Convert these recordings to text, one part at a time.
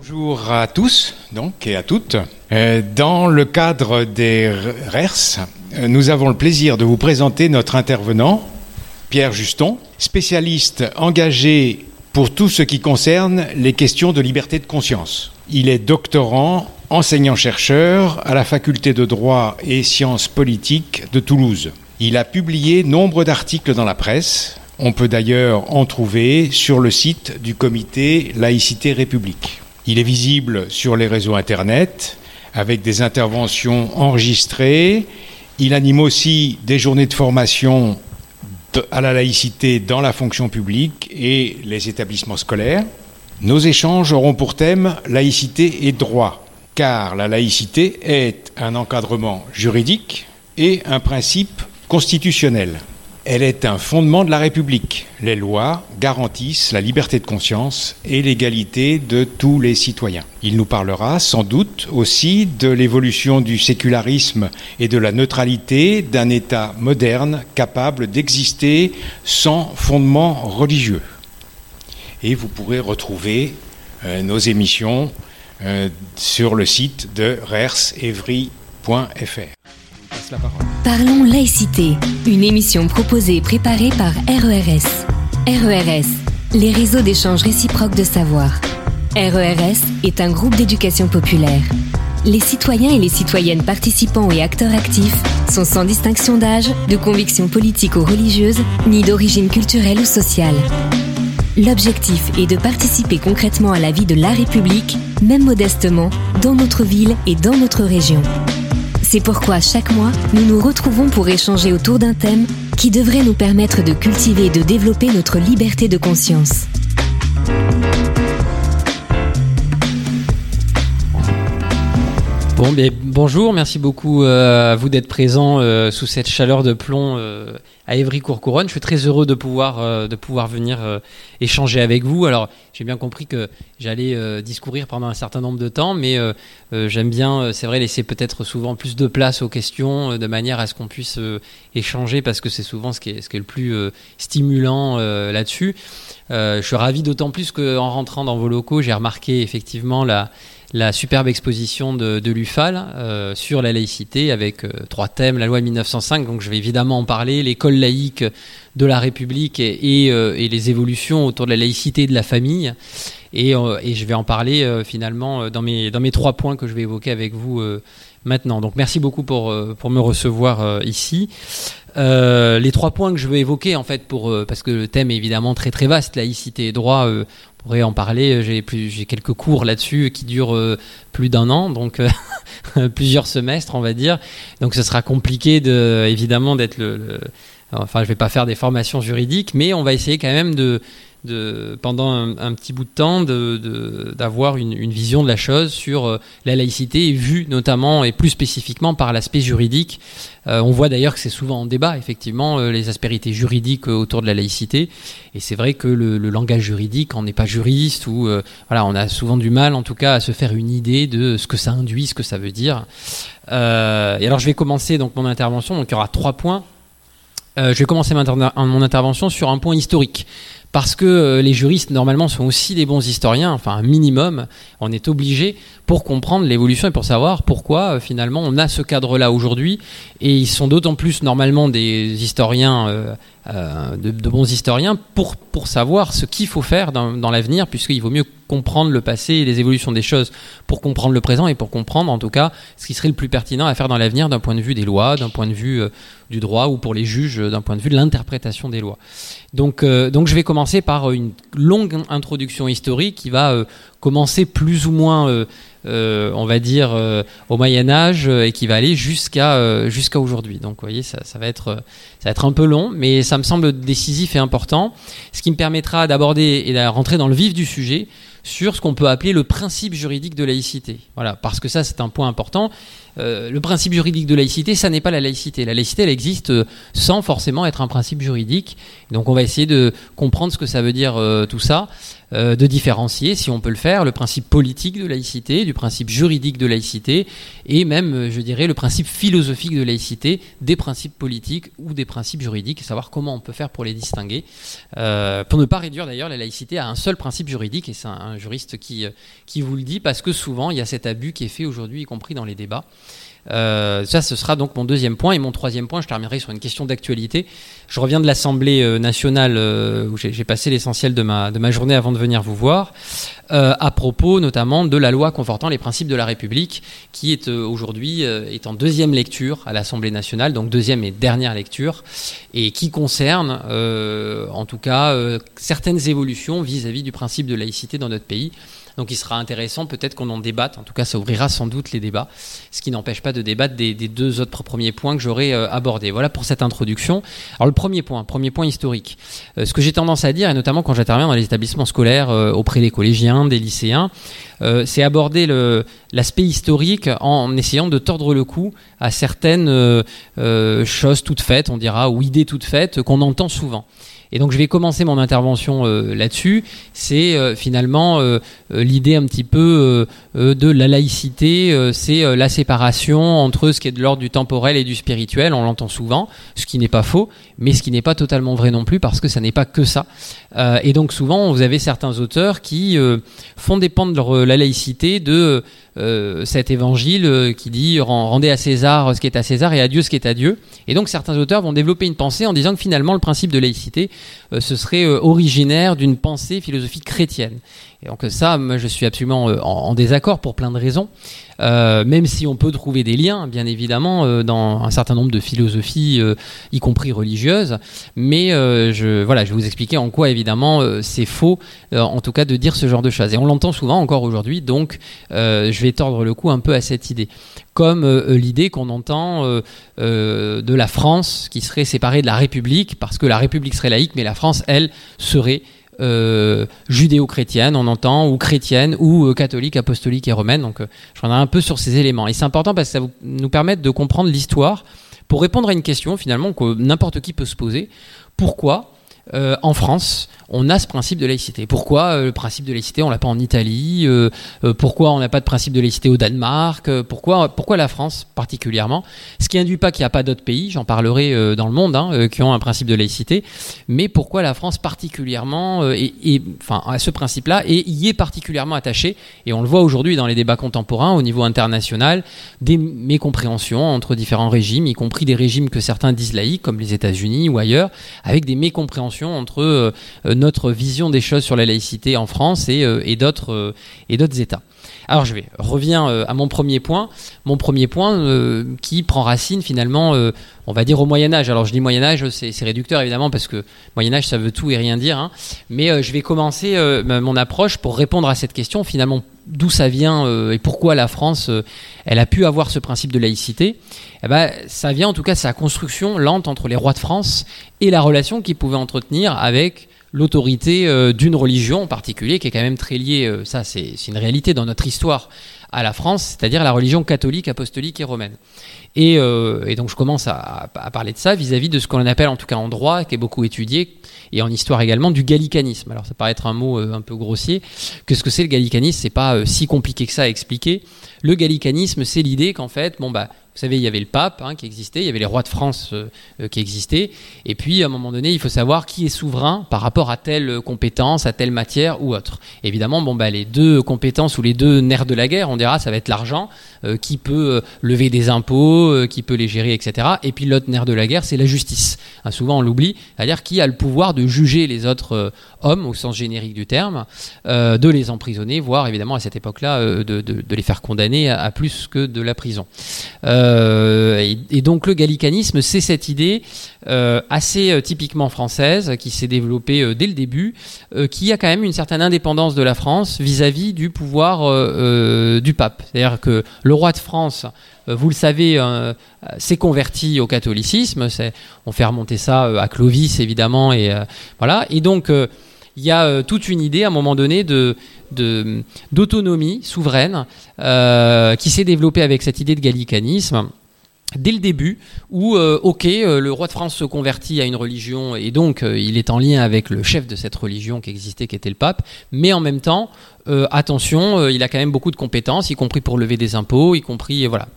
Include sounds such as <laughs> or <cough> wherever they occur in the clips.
Bonjour à tous donc et à toutes. Euh, dans le cadre des RERS, euh, nous avons le plaisir de vous présenter notre intervenant, Pierre Juston, spécialiste engagé pour tout ce qui concerne les questions de liberté de conscience. Il est doctorant, enseignant-chercheur à la faculté de droit et sciences politiques de Toulouse. Il a publié nombre d'articles dans la presse. On peut d'ailleurs en trouver sur le site du comité Laïcité République. Il est visible sur les réseaux Internet avec des interventions enregistrées. Il anime aussi des journées de formation à la laïcité dans la fonction publique et les établissements scolaires. Nos échanges auront pour thème laïcité et droit, car la laïcité est un encadrement juridique et un principe constitutionnel. Elle est un fondement de la République. Les lois garantissent la liberté de conscience et l'égalité de tous les citoyens. Il nous parlera sans doute aussi de l'évolution du sécularisme et de la neutralité d'un État moderne capable d'exister sans fondement religieux. Et vous pourrez retrouver euh, nos émissions euh, sur le site de rersevry.fr. Parlons laïcité, une émission proposée et préparée par RERS. RERS, les réseaux d'échange réciproque de savoir. RERS est un groupe d'éducation populaire. Les citoyens et les citoyennes participants et acteurs actifs sont sans distinction d'âge, de conviction politique ou religieuse, ni d'origine culturelle ou sociale. L'objectif est de participer concrètement à la vie de la République, même modestement, dans notre ville et dans notre région. C'est pourquoi chaque mois, nous nous retrouvons pour échanger autour d'un thème qui devrait nous permettre de cultiver et de développer notre liberté de conscience. Bon, bonjour, merci beaucoup euh, à vous d'être présent euh, sous cette chaleur de plomb euh, à Évry-Courcouronne. Je suis très heureux de pouvoir, de pouvoir venir échanger avec vous. Alors, j'ai bien compris que j'allais discourir pendant un certain nombre de temps, mais j'aime bien, c'est vrai, laisser peut-être souvent plus de place aux questions de manière à ce qu'on puisse échanger parce que c'est souvent ce qui est, ce qui est le plus stimulant là-dessus. je suis ravi d'autant plus qu'en rentrant dans vos locaux, j'ai remarqué effectivement la la superbe exposition de, l'UFAL euh, sur la laïcité avec euh, trois thèmes, la loi de 1905, donc je vais évidemment en parler, l'école laïque de la République et, euh, les évolutions autour de la laïcité de la famille. Et, je vais en parler finalement dans mes trois points que je vais évoquer avec vous maintenant. Donc merci beaucoup pour, pour me recevoir ici. les trois points que je veux évoquer, en fait, pour, parce que le thème est évidemment très très vaste, laïcité et droit, pourrait en parler. J'ai quelques cours là-dessus qui durent euh, plus d'un an, donc euh, <laughs> plusieurs semestres, on va dire. Donc ce sera compliqué de, évidemment d'être le, Enfin, je vais pas faire des formations juridiques, mais on va essayer quand même de pendant un, petit bout de temps d'avoir une, vision de la chose sur euh, la laïcité, vue notamment et plus spécifiquement par l'aspect juridique. Euh, on voit d'ailleurs que c'est souvent en débat, effectivement, euh, les aspérités juridiques autour de la laïcité. Et c'est vrai que le, langage juridique, on n'est pas juriste, ou voilà, on a souvent du mal, en tout cas, à se faire une idée de ce que ça induit, ce que ça veut dire. et alors, je vais commencer donc mon intervention. Donc, il y aura trois points. je vais commencer mon intervention sur un point historique parce que euh, les juristes normalement sont aussi des bons historiens, enfin un minimum, on est obligé pour comprendre l'évolution et pour savoir pourquoi euh, finalement on a ce cadre-là aujourd'hui. Et ils sont d'autant plus normalement des historiens, euh, de, bons historiens, pour, pour savoir ce qu'il faut faire dans, dans l'avenir, puisqu'il vaut mieux comprendre le passé et les évolutions des choses pour comprendre le présent et pour comprendre en tout cas ce qui serait le plus pertinent à faire dans l'avenir d'un point de vue des lois, d'un point de vue du droit ou pour les juges d'un point de vue de l'interprétation des lois. Donc, euh, donc je vais commencer par une longue introduction historique qui va euh, commencer plus ou moins, euh, on va dire, au Moyen Âge et qui va aller jusqu'à jusqu'à aujourd'hui. Donc, vous voyez, ça, va être, ça va être un peu long, mais ça me semble décisif et important, ce qui me permettra d'aborder et de rentrer dans le vif du sujet sur ce qu'on peut appeler le principe juridique de laïcité. Voilà, parce que ça, c'est un point important. Euh, le principe juridique de laïcité, ça n'est pas la laïcité. La laïcité, elle existe euh, sans forcément être un principe juridique. Donc on va essayer de comprendre ce que ça veut dire euh, tout ça. Euh, de différencier, si on peut le faire, le principe politique de laïcité, du principe juridique de laïcité, et même, euh, je dirais, le principe philosophique de laïcité des principes politiques ou des principes juridiques, savoir comment on peut faire pour les distinguer, euh, pour ne pas réduire d'ailleurs la laïcité à un seul principe juridique, et c'est un, juriste qui, qui vous le dit, parce que souvent, il y a cet abus qui est fait aujourd'hui, y compris dans les débats. Euh, ça, ce sera donc mon deuxième point. Et mon troisième point, je terminerai sur une question d'actualité. Je reviens de l'Assemblée euh, nationale euh, où j'ai passé l'essentiel de ma, journée avant de venir vous voir, à propos notamment de la loi confortant les principes de la République, qui est aujourd'hui en deuxième lecture à l'Assemblée nationale, donc deuxième et dernière lecture, et qui concerne en tout cas certaines évolutions vis à -vis du principe de laïcité dans notre pays. Donc il sera intéressant peut-être qu'on en débatte. En tout cas, ça ouvrira sans doute les débats, ce qui n'empêche pas de débattre des, deux autres premiers points que j'aurais euh, abordés. Voilà pour cette introduction. Alors le premier point, premier point historique. Euh, ce que j'ai tendance à dire, et notamment quand j'interviens dans les établissements scolaires euh, auprès des collégiens, des lycéens, c'est aborder l'aspect historique en essayant de tordre le cou à certaines choses toutes faites, on dira, ou idées toutes faites qu'on entend souvent. Et donc je vais commencer mon intervention euh, là-dessus. C'est euh, finalement euh, l'idée un petit peu de la laïcité, c'est la séparation entre ce qui est de l'ordre du temporel et du spirituel. On l'entend souvent, ce qui n'est pas faux, mais ce qui n'est pas totalement vrai non plus parce que ça n'est pas que ça. et donc souvent vous avez certains auteurs qui font dépendre la laïcité de euh, cet évangile euh, qui dit rendez à César ce qui est à César et à Dieu ce qui est à Dieu. Et donc certains auteurs vont développer une pensée en disant que finalement le principe de laïcité, euh, ce serait originaire d'une pensée philosophique chrétienne. Et donc ça, moi, je suis absolument en, désaccord pour plein de raisons. Euh, même si on peut trouver des liens, bien évidemment, euh, dans un certain nombre de philosophies, euh, y compris religieuses. Mais je, voilà, je vais vous expliquer en quoi, évidemment, c'est faux, en tout cas, de dire ce genre de choses. Et on l'entend souvent encore aujourd'hui, donc je vais tordre le cou un peu à cette idée. Comme l'idée qu'on entend de la France qui serait séparée de la République, parce que la République serait laïque, mais la France, elle, serait euh, judéo-chrétienne, on entend, ou chrétienne, ou euh, catholique, apostolique et romaine. Donc, euh, je reviendrai un peu sur ces éléments. Et c'est important parce que ça va nous permettre de comprendre l'histoire pour répondre à une question finalement que n'importe qui peut se poser. Pourquoi euh, en France, on a ce principe de laïcité. Pourquoi euh, le principe de laïcité, on l'a pas en Italie euh, Pourquoi on n'a pas de principe de laïcité au Danemark pourquoi, pourquoi la France particulièrement? Ce qui induit pas qu'il n'y a pas d'autres pays, j'en parlerai dans le monde, hein, qui ont un principe de laïcité, mais pourquoi la France particulièrement, et, enfin, à ce principe-là, et y est particulièrement attachée, et on le voit aujourd'hui dans les débats contemporains au niveau international, des mécompréhensions entre différents régimes, y compris des régimes que certains disent laïcs, comme les États-Unis ou ailleurs, avec des mécompréhensions entre euh, notre vision des choses sur la laïcité en France et, euh, euh, et d'autres États. Alors je vais reviens à mon premier point, mon premier point qui prend racine finalement, on va dire au Moyen Âge. Alors je dis Moyen Âge, c'est réducteur évidemment parce que Moyen Âge ça veut tout et rien dire, hein. mais je vais commencer mon approche pour répondre à cette question finalement d'où ça vient et pourquoi la France elle a pu avoir ce principe de laïcité. Eh ben, ça vient en tout cas de sa construction lente entre les rois de France et la relation qu'ils pouvaient entretenir avec l'autorité euh, d'une religion en particulier, qui est quand même très liée, euh, ça c'est une réalité dans notre histoire, à la France, c'est-à-dire la religion catholique, apostolique et romaine. Et, euh, donc je commence à, parler de ça vis-à-vis de ce qu'on appelle en tout cas en droit, qui est beaucoup étudié, et en histoire également, du gallicanisme. Alors ça paraît être un mot un peu grossier. Qu'est-ce que c'est le gallicanisme? C'est pas si compliqué que ça à expliquer. Le gallicanisme, c'est l'idée qu'en fait, bon bah vous savez, il y avait le pape hein, qui existait, il y avait les rois de France euh, euh, qui existaient, et puis à un moment donné, il faut savoir qui est souverain par rapport à telle compétence, à telle matière ou autre. Évidemment, bon, bah, les deux compétences ou les deux nerfs de la guerre, on dira, ça va être l'argent, euh, qui peut lever des impôts, qui peut les gérer, etc. Et puis l'autre nerf de la guerre, c'est la justice. Hein, souvent, on l'oublie, c'est-à-dire qui a le pouvoir de juger les autres hommes, au sens générique du terme, de les emprisonner, voire évidemment à cette époque-là, de, les faire condamner à, plus que de la prison. Et, donc le gallicanisme, c'est cette idée euh, assez euh, typiquement française qui s'est développée dès le début, qui a quand même une certaine indépendance de la France vis-à-vis du pouvoir du pape. C'est-à-dire que le roi de France vous le savez, s'est converti au catholicisme. On fait remonter ça à Clovis, évidemment, et voilà. Et donc, il y a toute une idée, à un moment donné, d'autonomie souveraine euh, qui s'est développée avec cette idée de gallicanisme dès le début où, euh, ok, euh, le roi de France se convertit à une religion et donc euh, il est en lien avec le chef de cette religion qui existait, qui était le pape, mais en même temps, attention, il a quand même beaucoup de compétences, y compris pour lever des impôts, y compris, voilà,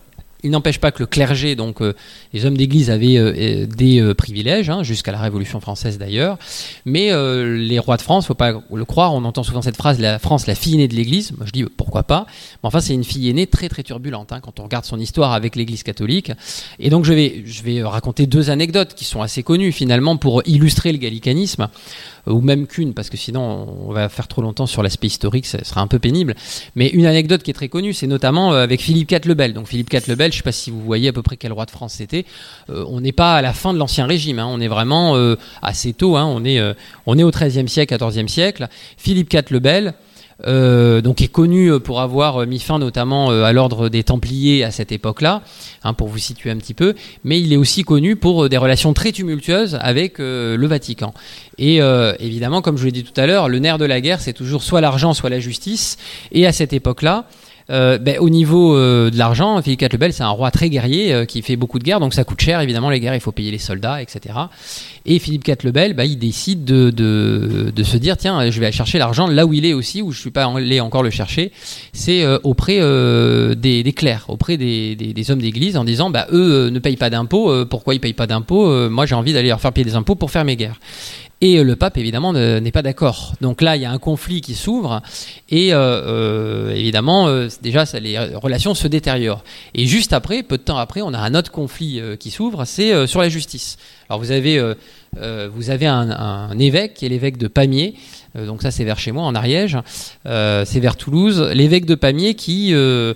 il n'empêche pas que le clergé, donc euh, les hommes d'église, avaient euh, euh, des privilèges, hein, jusqu'à la Révolution française d'ailleurs. Mais les rois de France, faut pas le croire, on entend souvent cette phrase la France, la fille aînée de l'Église. Moi je dis pourquoi pas? Mais enfin, c'est une fille aînée très très turbulente hein, quand on regarde son histoire avec l'Église catholique. Et donc je vais, je vais raconter deux anecdotes qui sont assez connues finalement pour illustrer le gallicanisme ou même qu'une, parce que sinon on va faire trop longtemps sur l'aspect historique, ça sera un peu pénible. Mais une anecdote qui est très connue, c'est notamment avec Philippe IV le Bel. Donc Philippe IV le Bel, je ne sais pas si vous voyez à peu près quel roi de France c'était. Euh, on n'est pas à la fin de l'Ancien Régime, hein. on est vraiment euh, assez tôt, hein. on, est, euh, on est au XIIIe siècle, XIVe siècle. Philippe IV le Bel, donc est connu pour avoir mis fin notamment à l'ordre des Templiers à cette époque-là, hein, pour vous situer un petit peu, mais il est aussi connu pour des relations très tumultueuses avec le Vatican. Et évidemment, comme je l'ai dit tout à l'heure, le nerf de la guerre, c'est toujours soit l'argent, soit la justice, et à cette époque-là, euh, ben, au niveau euh, de l'argent, Philippe IV le Bel, c'est un roi très guerrier euh, qui fait beaucoup de guerres, donc ça coûte cher évidemment les guerres, il faut payer les soldats, etc. Et Philippe IV le Bel, ben, il décide de, se dire tiens, je vais aller chercher l'argent là où il est aussi, où je suis pas allé encore le chercher, c'est auprès des, clercs, auprès des, hommes d'église, en disant bah eux ne payent pas d'impôts, pourquoi ils payent pas d'impôts Moi j'ai envie d'aller leur faire payer des impôts pour faire mes guerres. Et euh, le pape, évidemment, n'est pas d'accord. Donc là, il y a un conflit qui s'ouvre. Et euh, euh, évidemment, déjà, les relations se détériorent. Et juste après, peu de temps après, on a un autre conflit qui s'ouvre, c'est sur la justice. Alors vous avez, vous avez un, un évêque, qui est l'évêque de Pamiers, donc ça c'est vers chez moi en Ariège, euh, c'est vers Toulouse. L'évêque de Pamiers qui, euh,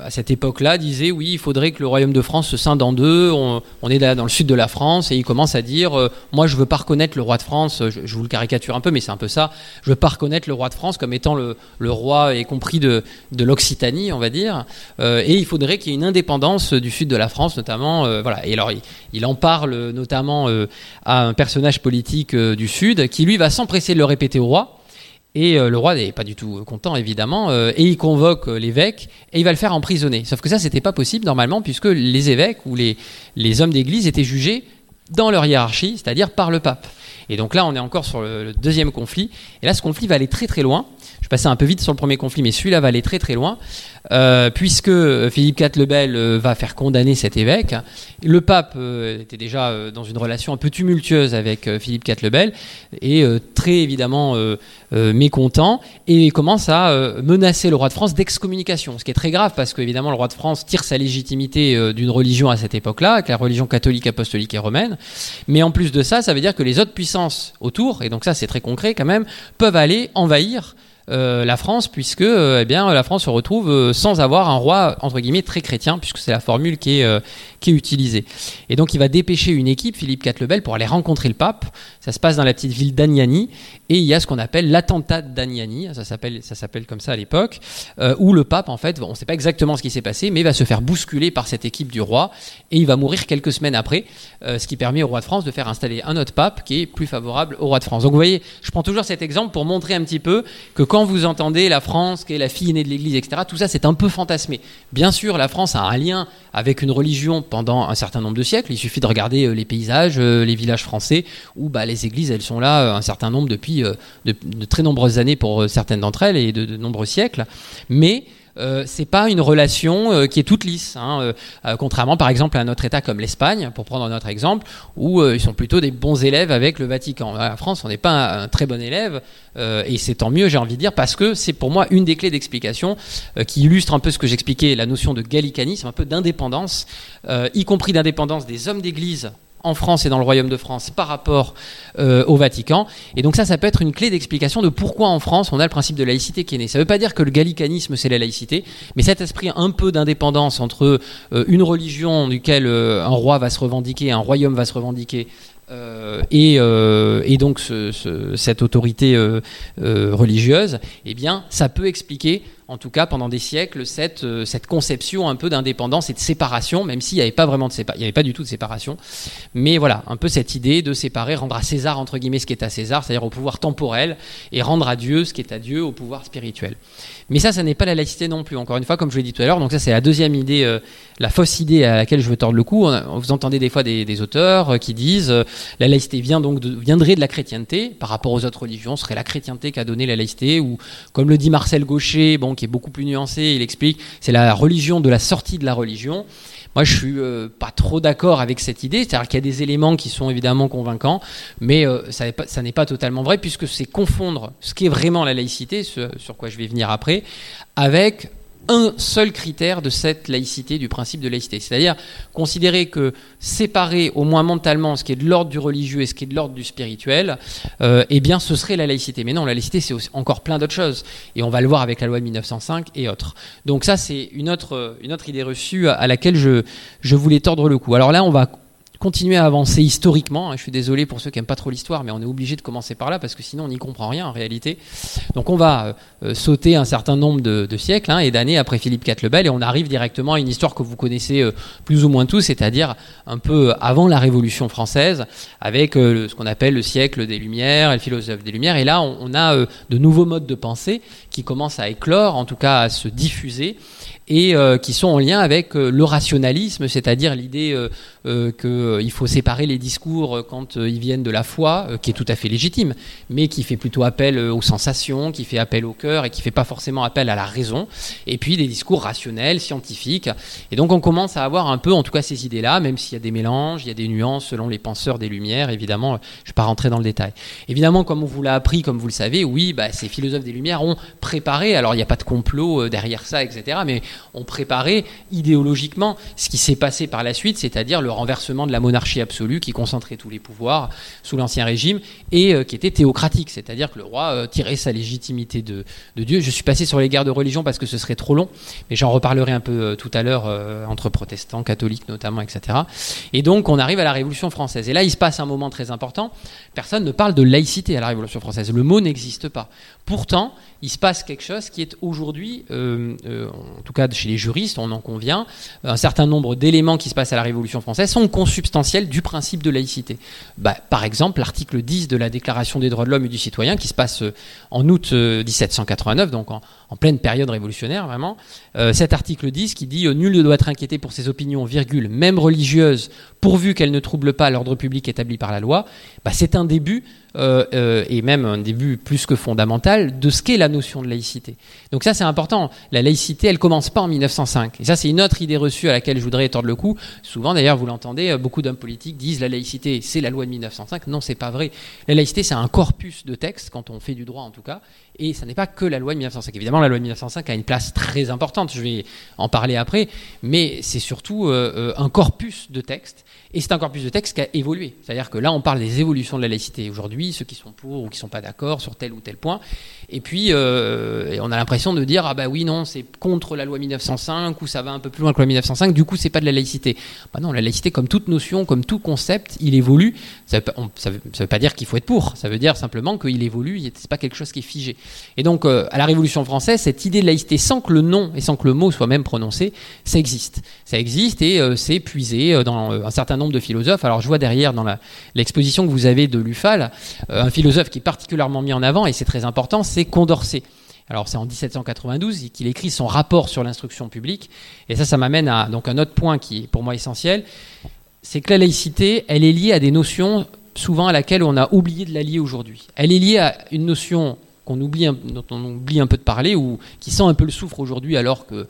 à cette époque-là, disait oui, il faudrait que le royaume de France se scinde en deux. On, est là dans le sud de la France et il commence à dire moi je veux pas reconnaître le roi de France. Je, vous le caricature un peu, mais c'est un peu ça. Je veux pas reconnaître le roi de France comme étant le, roi y compris de, l'Occitanie, on va dire. et il faudrait qu'il y ait une indépendance du sud de la France, notamment. voilà. Et alors il, il en parle notamment à un personnage politique du sud qui lui va s'empresser de le répéter au roi. Et euh, le roi n'est pas du tout content, évidemment, euh, et il convoque euh, l'évêque et il va le faire emprisonner. Sauf que ça, c'était pas possible normalement, puisque les évêques ou les, les hommes d'église étaient jugés dans leur hiérarchie, c'est-à-dire par le pape. Et donc là, on est encore sur le, deuxième conflit. Et là, ce conflit va aller très très loin. Je passais un peu vite sur le premier conflit, mais celui-là va aller très très loin, euh, puisque Philippe IV le Bel euh, va faire condamner cet évêque. Le pape euh, était déjà dans une relation un peu tumultueuse avec Philippe IV le Bel, et très évidemment mécontent, et commence à menacer le roi de France d'excommunication, ce qui est très grave, parce qu'évidemment le roi de France tire sa légitimité d'une religion à cette époque-là, avec la religion catholique, apostolique et romaine, mais en plus de ça, ça veut dire que les autres puissances autour, et donc ça c'est très concret quand même, peuvent aller envahir euh, la France, puisque euh, eh bien, la France se retrouve euh, sans avoir un roi, entre guillemets, très chrétien, puisque c'est la formule qui est, qui est utilisée. Et donc il va dépêcher une équipe, Philippe IV le Bel, pour aller rencontrer le pape. Ça se passe dans la petite ville d'Agnani, et il y a ce qu'on appelle l'attentat d'Agnani, ça s'appelle, comme ça à l'époque, où le pape, en fait, on ne sait pas exactement ce qui s'est passé, mais va se faire bousculer par cette équipe du roi, et il va mourir quelques semaines après, ce qui permet au roi de France de faire installer un autre pape qui est plus favorable au roi de France. Donc vous voyez, je prends toujours cet exemple pour montrer un petit peu que quand vous entendez la France, qui est la fille aînée de l'Église, etc., tout ça c'est un peu fantasmé. Bien sûr, la France a un lien avec une religion pendant un certain nombre de siècles. Il suffit de regarder euh, les paysages, euh, les villages français, où bah, les églises, elles sont là euh, un certain nombre depuis de, très nombreuses années pour certaines d'entre elles et de, de nombreux siècles. Mais euh, c'est pas une relation euh, qui est toute lisse. Hein, euh, contrairement par exemple à un autre État comme l'Espagne, pour prendre un autre exemple, où ils sont plutôt des bons élèves avec le Vatican. La France, on n'est pas un, très bon élève, et c'est tant mieux, j'ai envie de dire, parce que c'est pour moi une des clés d'explication qui illustre un peu ce que j'expliquais, la notion de gallicanisme, un peu d'indépendance, y compris d'indépendance des hommes d'Église en France et dans le Royaume de France par rapport euh, au Vatican. Et donc ça, ça peut être une clé d'explication de pourquoi en France on a le principe de laïcité qui est né. Ça ne veut pas dire que le gallicanisme c'est la laïcité, mais cet esprit un peu d'indépendance entre euh, une religion duquel euh, un roi va se revendiquer, un royaume va se revendiquer, et, donc ce, cette autorité religieuse, eh bien, ça peut expliquer en tout cas pendant des siècles, cette, euh, cette conception un peu d'indépendance et de séparation, même s'il n'y avait pas vraiment de séparation, il n'y avait pas du tout de séparation. Mais voilà, un peu cette idée de séparer, rendre à César, entre guillemets, ce qui est à César, c'est-à-dire au pouvoir temporel, et rendre à Dieu ce qui est à Dieu, au pouvoir spirituel. Mais ça, ça n'est pas la laïcité non plus, encore une fois, comme je l'ai dit tout à l'heure. Donc ça, c'est la deuxième idée, euh, la fausse idée à laquelle je veux tordre le cou. Vous entendez des fois des, auteurs euh, qui disent la laïcité vient donc viendrait de la chrétienté par rapport aux autres religions, ce serait la chrétienté qui a donné la laïcité, ou comme le dit Marcel Gaucher, bon, qui est beaucoup plus nuancé, il explique, c'est la religion de la sortie de la religion. Moi, je suis euh, pas trop d'accord avec cette idée, c'est-à-dire qu'il y a des éléments qui sont évidemment convaincants, mais euh, ça n'est pas, totalement vrai puisque c'est confondre ce qui est vraiment la laïcité, ce, sur quoi je vais venir après, avec un seul critère de cette laïcité, du principe de laïcité. C'est-à-dire considérer que séparer au moins mentalement ce qui est de l'ordre du religieux et ce qui est de l'ordre du spirituel, euh, eh bien ce serait la laïcité. Mais non, la laïcité c'est encore plein d'autres choses. Et on va le voir avec la loi de 1905 et autres. Donc ça c'est une autre, idée reçue à laquelle je, je voulais tordre le cou. Alors là on va continuer à avancer historiquement. Hein. Je suis désolé pour ceux qui n'aiment pas trop l'histoire, mais on est obligé de commencer par là parce que sinon on n'y comprend rien en réalité. Donc on va euh, euh, sauter un certain nombre de, siècles hein, et d'années après Philippe IV le Bel et on arrive directement à une histoire que vous connaissez euh, plus ou moins tous, c'est-à-dire un peu avant la Révolution française, avec ce qu'on appelle le siècle des Lumières, le philosophe des Lumières. Et là, on, on a de nouveaux modes de pensée qui commencent à éclore, en tout cas à se diffuser et euh, qui sont en lien avec euh, le rationalisme, c'est-à-dire l'idée euh, qu'il faut séparer les discours quand ils viennent de la foi, qui est tout à fait légitime, mais qui fait plutôt appel aux sensations, qui fait appel au cœur et qui fait pas forcément appel à la raison, et puis des discours rationnels, scientifiques. Et donc on commence à avoir un peu, en tout cas, ces idées-là, même s'il y a des mélanges, il y a des nuances selon les penseurs des Lumières, évidemment, je ne vais pas rentrer dans le détail. Évidemment, comme on vous l'a appris, comme vous le savez, oui, bah, ces philosophes des Lumières ont préparé, alors il n'y a pas de complot derrière ça, etc., mais ont préparé idéologiquement ce qui s'est passé par la suite, c'est-à-dire le renversement de la monarchie absolue qui concentrait tous les pouvoirs sous l'Ancien Régime et euh, qui était théocratique, c'est-à-dire que le roi euh, tirait sa légitimité de, Dieu. Je suis passé sur les guerres de religion parce que ce serait trop long, mais j'en reparlerai un peu euh, tout à l'heure entre protestants, catholiques notamment, etc. Et donc on arrive à la Révolution française. Et là, il se passe un moment très important. Personne ne parle de laïcité à la Révolution française. Le mot n'existe pas. Pourtant, il se passe quelque chose qui est aujourd'hui, euh, euh, en tout cas chez les juristes, on en convient, un certain nombre d'éléments qui se passent à la Révolution française sont consubstantiels du principe de laïcité. Bah, par exemple, l'article 10 de la Déclaration des droits de l'homme et du citoyen, qui se passe euh, en août 1789, donc en, pleine période révolutionnaire vraiment, cet article 10 qui dit Nul ne doit être inquiété pour ses opinions, virgule, même religieuses, pourvu qu'elles ne troublent pas l'ordre public établi par la loi, bah, c'est un début euh, euh, et même un début plus que fondamental de ce qu'est la notion de laïcité. Donc ça c'est important. La laïcité, elle commence pas en 1905. Et ça c'est une autre idée reçue à laquelle je voudrais tordre le cou. Souvent d'ailleurs, vous l'entendez, euh, beaucoup d'hommes politiques disent la laïcité c'est la loi de 1905. Non, c'est pas vrai. La laïcité c'est un corpus de textes quand on fait du droit en tout cas. Et ça n'est pas que la loi de 1905. Évidemment, la loi de 1905 a une place très importante. Je vais en parler après, mais c'est surtout un corpus de textes et c'est un corpus de texte qui a évolué. C'est-à-dire que là, on parle des évolutions de la laïcité aujourd'hui, ceux qui sont pour ou qui ne sont pas d'accord sur tel ou tel point. Et puis, euh, on a l'impression de dire ah bah oui, non, c'est contre la loi 1905 ou ça va un peu plus loin que la loi 1905. Du coup, c'est pas de la laïcité. Bah non, la laïcité, comme toute notion, comme tout concept, il évolue. Ça ne veut, pas dire qu'il faut être pour. Ça veut dire simplement qu'il évolue. C'est pas quelque chose qui est figé. Et donc, euh, à la Révolution française, cette idée de laïcité, sans que le nom et sans que le mot soit même prononcé, ça existe. Ça existe et euh, c'est puisé dans un certain nombre de philosophes. Alors je vois derrière dans l'exposition que vous avez de l'UFAL, un philosophe qui est particulièrement mis en avant, et c'est très important, c'est Condorcet. Alors c'est en 1792 qu'il écrit son rapport sur l'instruction publique, et ça, ça m'amène à un autre point qui est pour moi essentiel, c'est que la laïcité, elle est liée à des notions souvent à laquelle on a oublié de la lier aujourd'hui. Elle est liée à une notion qu'on oublie, dont on oublie un peu de parler ou qui sent un peu le souffre aujourd'hui alors qu'il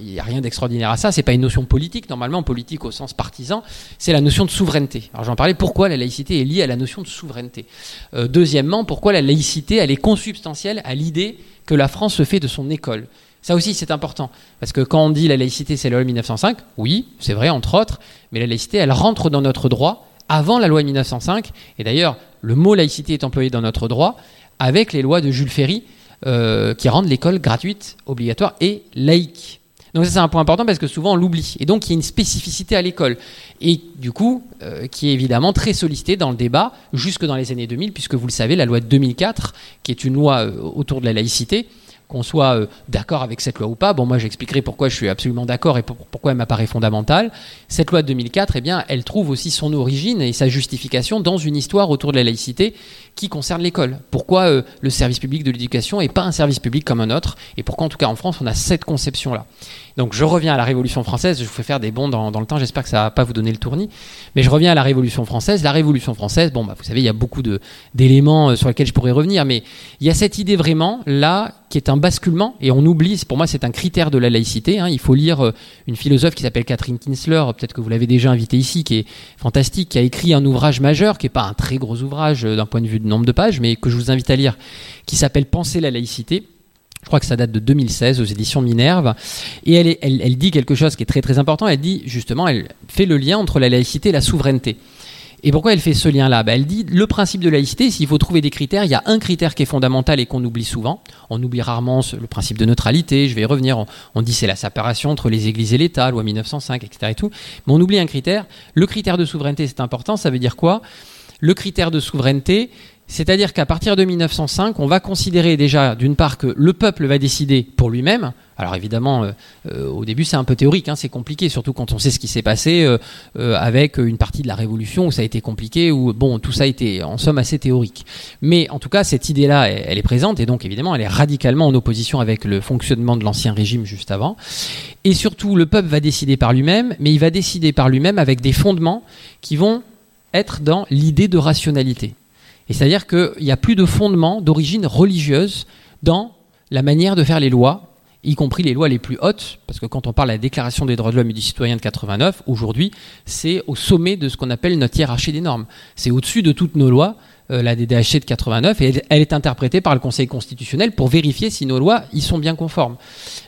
n'y euh, a rien d'extraordinaire à ça. C'est pas une notion politique, normalement politique au sens partisan, c'est la notion de souveraineté. Alors j'en parlais, pourquoi la laïcité est liée à la notion de souveraineté? Euh, Deuxièmement, pourquoi la laïcité, elle est consubstantielle à l'idée que la France se fait de son école? Ça aussi, c'est important. Parce que quand on dit la laïcité, c'est la loi de 1905, oui, c'est vrai, entre autres, mais la laïcité, elle rentre dans notre droit avant la loi de 1905. Et d'ailleurs, le mot laïcité est employé dans notre droit avec les lois de Jules Ferry euh, qui rendent l'école gratuite, obligatoire et laïque. Donc ça c'est un point important parce que souvent on l'oublie. Et donc il y a une spécificité à l'école. Et du coup, euh, qui est évidemment très sollicitée dans le débat jusque dans les années 2000, puisque vous le savez, la loi de 2004, qui est une loi euh, autour de la laïcité, qu'on soit d'accord avec cette loi ou pas. Bon, moi j'expliquerai pourquoi je suis absolument d'accord et pourquoi elle m'apparaît fondamentale. Cette loi de 2004, eh bien, elle trouve aussi son origine et sa justification dans une histoire autour de la laïcité qui concerne l'école. Pourquoi euh, le service public de l'éducation n'est pas un service public comme un autre et pourquoi en tout cas en France on a cette conception-là. Donc je reviens à la Révolution française, je vous fais faire des bons dans, le temps, j'espère que ça va pas vous donner le tournis, mais je reviens à la Révolution française. La Révolution française, bon, bah, vous savez, il y a beaucoup d'éléments euh, sur lesquels je pourrais revenir, mais il y a cette idée vraiment là qui est un basculement, et on oublie, pour moi c'est un critère de la laïcité, hein. il faut lire euh, une philosophe qui s'appelle Catherine Kinsler, peut-être que vous l'avez déjà invitée ici, qui est fantastique, qui a écrit un ouvrage majeur, qui n'est pas un très gros ouvrage d'un point de vue de nombre de pages, mais que je vous invite à lire, qui s'appelle Penser la laïcité je crois que ça date de 2016 aux éditions Minerve. Et elle, elle, dit quelque chose qui est très très important. Elle dit justement, elle fait le lien entre la laïcité et la souveraineté. Et pourquoi elle fait ce lien-là? Ben, Elle dit le principe de laïcité, s'il faut trouver des critères, il y a un critère qui est fondamental et qu'on oublie souvent. On oublie rarement le principe de neutralité, je vais y revenir. On, on dit c'est la séparation entre les églises et l'État, loi 1905, etc. Et tout. Mais on oublie un critère. Le critère de souveraineté, c'est important. Ça veut dire quoi? Le critère de souveraineté, c'est-à-dire qu'à partir de 1905, on va considérer déjà, d'une part, que le peuple va décider pour lui-même. Alors évidemment, euh, euh, au début, c'est un peu théorique, hein, c'est compliqué, surtout quand on sait ce qui s'est passé euh, avec une partie de la Révolution où ça a été compliqué, où bon, tout ça a été en somme assez théorique. Mais en tout cas, cette idée-là, elle, elle est présente et donc évidemment, elle est radicalement en opposition avec le fonctionnement de l'ancien régime juste avant. Et surtout, le peuple va décider par lui-même, mais il va décider par lui-même avec des fondements qui vont être dans l'idée de rationalité. Et c'est-à-dire qu'il n'y a plus de fondement d'origine religieuse dans la manière de faire les lois, y compris les lois les plus hautes, parce que quand on parle de la Déclaration des droits de l'homme et du citoyen de 89, aujourd'hui, c'est au sommet de ce qu'on appelle notre hiérarchie des normes. C'est au-dessus de toutes nos lois, euh, la DDHC de 89, et elle, est interprétée par le Conseil constitutionnel pour vérifier si nos lois y sont bien conformes.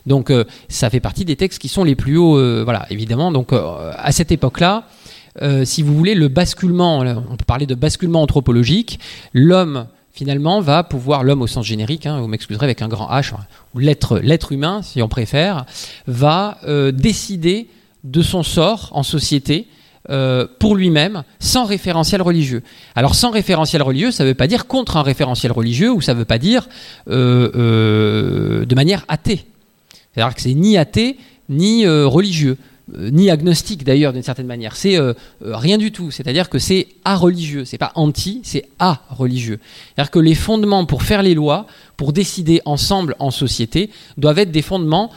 Donc euh, ça fait partie des textes qui sont les plus hauts, euh, voilà, évidemment. Donc à cette époque-là, euh, si vous voulez, le basculement, on peut parler de basculement anthropologique, l'homme finalement va pouvoir, l'homme au sens générique, hein, vous m'excuserez avec un grand H, l'être humain si on préfère, va euh, décider de son sort en société euh, pour lui-même, sans référentiel religieux. Alors sans référentiel religieux, ça ne veut pas dire contre un référentiel religieux, ou ça ne veut pas dire de manière athée. C'est-à-dire que c'est ni athée, ni religieux. Euh, ni agnostique d'ailleurs d'une certaine manière. C'est euh, euh, rien du tout. C'est-à-dire que c'est a-religieux. C'est pas anti, c'est a-religieux. C'est-à-dire que les fondements pour faire les lois, pour décider ensemble en société, doivent être des fondements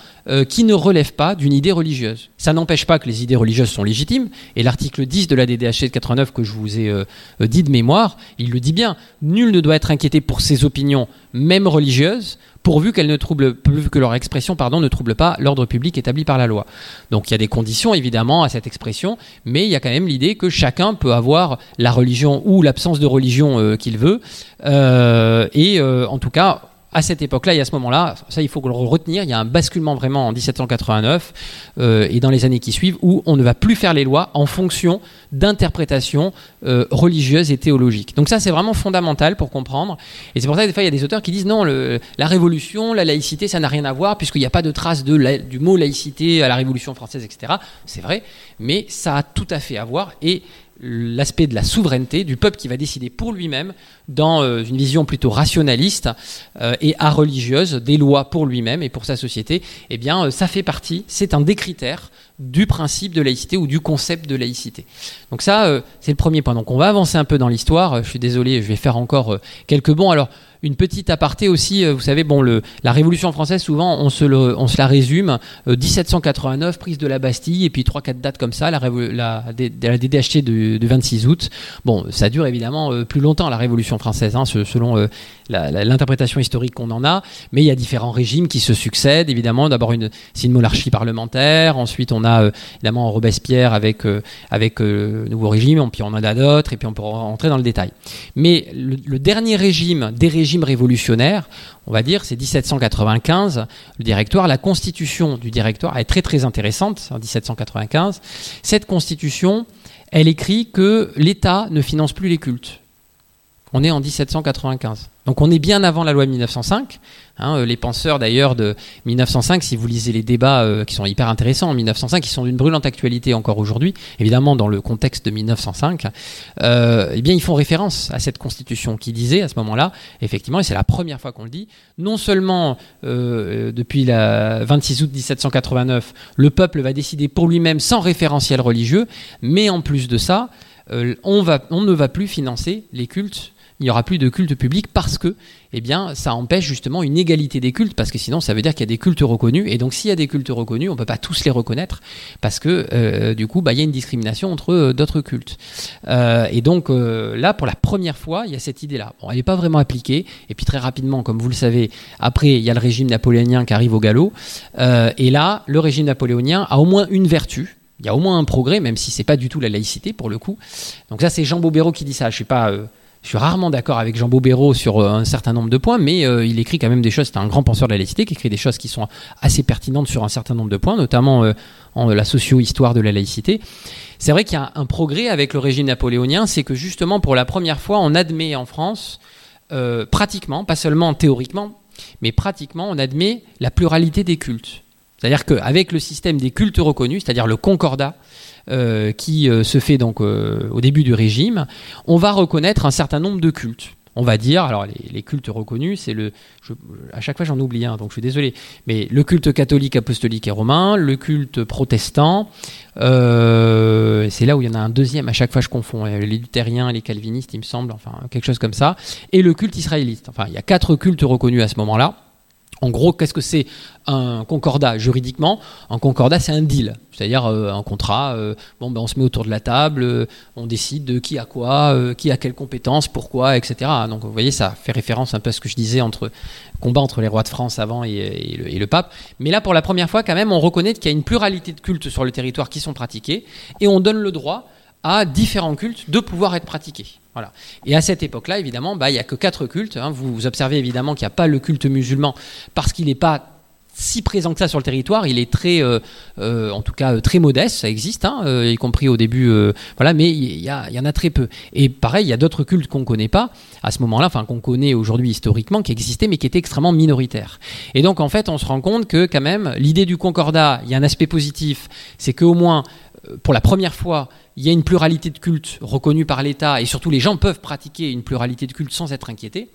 qui ne relèvent pas d'une idée religieuse. Ça n'empêche pas que les idées religieuses sont légitimes. Et l'article 10 de la DDH de 89 que je vous ai dit de mémoire, il le dit bien. Nul ne doit être inquiété pour ses opinions, même religieuses, pourvu qu'elles ne troublent, que leur expression pardon, ne trouble pas l'ordre public établi par la loi. Donc il y a des conditions évidemment à cette expression, mais il y a quand même l'idée que chacun peut avoir la religion ou l'absence de religion euh, qu'il veut, euh, et euh, en tout cas à cette époque-là et à ce moment-là, ça il faut le retenir, il y a un basculement vraiment en 1789 euh, et dans les années qui suivent où on ne va plus faire les lois en fonction d'interprétations euh, religieuses et théologiques. Donc ça c'est vraiment fondamental pour comprendre. Et c'est pour ça que des fois il y a des auteurs qui disent non, la révolution, la laïcité, ça n'a rien à voir puisqu'il n'y a pas de trace du mot laïcité à la révolution française, etc. C'est vrai, mais ça a tout à fait à voir et l'aspect de la souveraineté du peuple qui va décider pour lui-même dans euh, une vision plutôt rationaliste euh, et religieuse des lois pour lui-même et pour sa société, eh bien euh, ça fait partie, c'est un des critères du principe de laïcité ou du concept de laïcité. Donc ça, c'est le premier point. Donc on va avancer un peu dans l'histoire. Je suis désolé, je vais faire encore quelques bons. Alors une petite aparté aussi, euh, vous savez, bon, la Révolution française, souvent, on se, le, on se la résume. 1789, euh, prise de la Bastille, et puis 3-4 dates comme ça, la, la, la DDHT du, 26 août. Bon, ça dure évidemment euh, plus longtemps, la Révolution française, hein, selon l'interprétation historique qu'on en a, mais il y a différents régimes qui se succèdent, évidemment. D'abord, c'est une monarchie parlementaire, ensuite, on a évidemment Robespierre avec, avec le nouveau régime, puis on en a d'autres, et puis on peut rentrer dans le détail. Mais le, dernier régime des régimes révolutionnaire, on va dire, c'est 1795, le directoire. La constitution du directoire est très très intéressante en 1795. Cette constitution, elle écrit que l'État ne finance plus les cultes. On est en 1795. Donc on est bien avant la loi de 1905. Hein, euh, les penseurs d'ailleurs de 1905, si vous lisez les débats euh, qui sont hyper intéressants en 1905, qui sont d'une brûlante actualité encore aujourd'hui, évidemment dans le contexte de 1905, euh, eh bien ils font référence à cette constitution qui disait à ce moment-là, effectivement, et c'est la première fois qu'on le dit, non seulement depuis le 26 août 1789, le peuple va décider pour lui-même sans référentiel religieux, mais en plus de ça, on ne va plus financer les cultes il n'y aura plus de culte public parce que eh bien, ça empêche justement une égalité des cultes, parce que sinon ça veut dire qu'il y a des cultes reconnus, et donc s'il y a des cultes reconnus, on ne peut pas tous les reconnaître, parce que euh, du coup, bah, il y a une discrimination entre euh, d'autres cultes. Euh, et donc là, pour la première fois, il y a cette idée-là. Elle n'est pas vraiment appliquée, et puis très rapidement, comme vous le savez, après, il y a le régime napoléonien qui arrive au galop, et là, le régime napoléonien a au moins une vertu, il y a au moins un progrès, même si c'est pas du tout la laïcité pour le coup. Donc ça, c'est Jean Bobéro qui dit ça. Je suis pas je suis rarement d'accord avec Jean Bobéro sur euh, un certain nombre de points, mais euh, il écrit quand même des choses. C'est un grand penseur de la laïcité qui écrit des choses qui sont assez pertinentes sur un certain nombre de points, notamment euh, en la socio-histoire de la laïcité. C'est vrai qu'il y a un progrès avec le régime napoléonien, c'est que justement pour la première fois, on admet en France, pratiquement, pas seulement théoriquement, mais pratiquement, on admet la pluralité des cultes. C'est-à-dire qu'avec le système des cultes reconnus, c'est-à-dire le concordat, euh, qui euh, se fait donc euh, au début du régime, on va reconnaître un certain nombre de cultes. On va dire, alors les, cultes reconnus, c'est le. à chaque fois j'en oublie un, donc je suis désolé. Mais le culte catholique, apostolique et romain, le culte protestant, c'est là où il y en a un deuxième, à chaque fois je confonds. Les luthériens, les calvinistes, il me semble, enfin quelque chose comme ça. Et le culte israélite. Enfin, il y a quatre cultes reconnus à ce moment-là. En gros, qu'est-ce que c'est un concordat juridiquement? Un concordat, c'est un deal, c'est-à-dire euh, un contrat. Euh, bon, ben, on se met autour de la table, euh, on décide de qui a quoi, qui a quelles compétences, pourquoi, etc. Donc, vous voyez, ça fait référence un peu à ce que je disais entre combat entre les rois de France avant et, le, et le, pape. Mais là, pour la première fois, quand même, on reconnaît qu'il y a une pluralité de cultes sur le territoire qui sont pratiqués, et on donne le droit à différents cultes de pouvoir être pratiqués. Voilà. Et à cette époque-là, évidemment, bah, il n'y a que quatre cultes. Hein. Vous, observez évidemment qu'il n'y a pas le culte musulman parce qu'il n'est pas si présent que ça sur le territoire. Il est très, euh, euh, en tout cas, très modeste. Ça existe, hein, euh, y compris au début. voilà, mais il y, y, en a très peu. Et pareil, il y a d'autres cultes qu'on ne connaît pas à ce moment-là, enfin qu'on connaît aujourd'hui historiquement, qui existaient, mais qui étaient extrêmement minoritaires. Et donc, en fait, on se rend compte que quand même, l'idée du concordat, il y a un aspect positif, c'est qu'au moins, pour la première fois, il y a une pluralité de cultes reconnue par l'État et surtout les gens peuvent pratiquer une pluralité de cultes sans être inquiétés.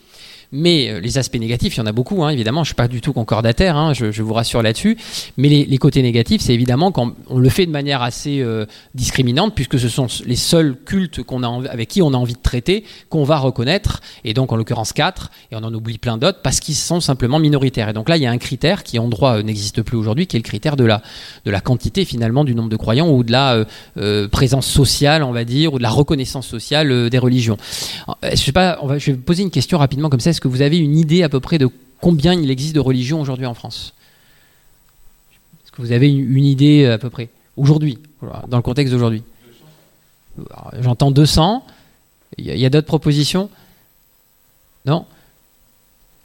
Mais euh, les aspects négatifs, il y en a beaucoup, hein, évidemment. Je ne suis pas du tout concordataire, hein, je, vous rassure là-dessus. Mais les, côtés négatifs, c'est évidemment quand on le fait de manière assez euh, discriminante, puisque ce sont les seuls cultes qu'on a avec qui on a envie de traiter, qu'on va reconnaître. Et donc, en l'occurrence, quatre, et on en oublie plein d'autres, parce qu'ils sont simplement minoritaires. Et donc là, il y a un critère qui, en droit, euh, n'existe plus aujourd'hui, qui est le critère de la, de la quantité, finalement, du nombre de croyants ou de la présence sociale, on va dire, ou de la reconnaissance sociale des religions. Je vais poser une question rapidement comme ça est-ce que vous avez une idée à peu près de combien il existe de religions aujourd'hui en France Est-ce que vous avez une idée à peu près Aujourd'hui, dans le contexte d'aujourd'hui J'entends 200. Il y a, d'autres propositions Non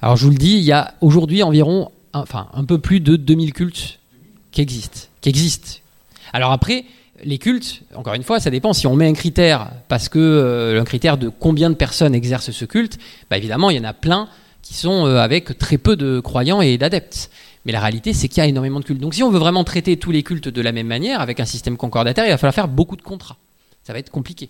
Alors je vous le dis, il y a aujourd'hui environ, enfin un peu plus de 2000 cultes qui existent. Qui existent. Alors après, les cultes, encore une fois, ça dépend. Si on met un critère, parce que euh, un critère de combien de personnes exercent ce culte, bah évidemment, il y en a plein qui sont euh, avec très peu de croyants et d'adeptes. Mais la réalité, c'est qu'il y a énormément de cultes. Donc si on veut vraiment traiter tous les cultes de la même manière, avec un système concordataire, il va falloir faire beaucoup de contrats. Ça va être compliqué.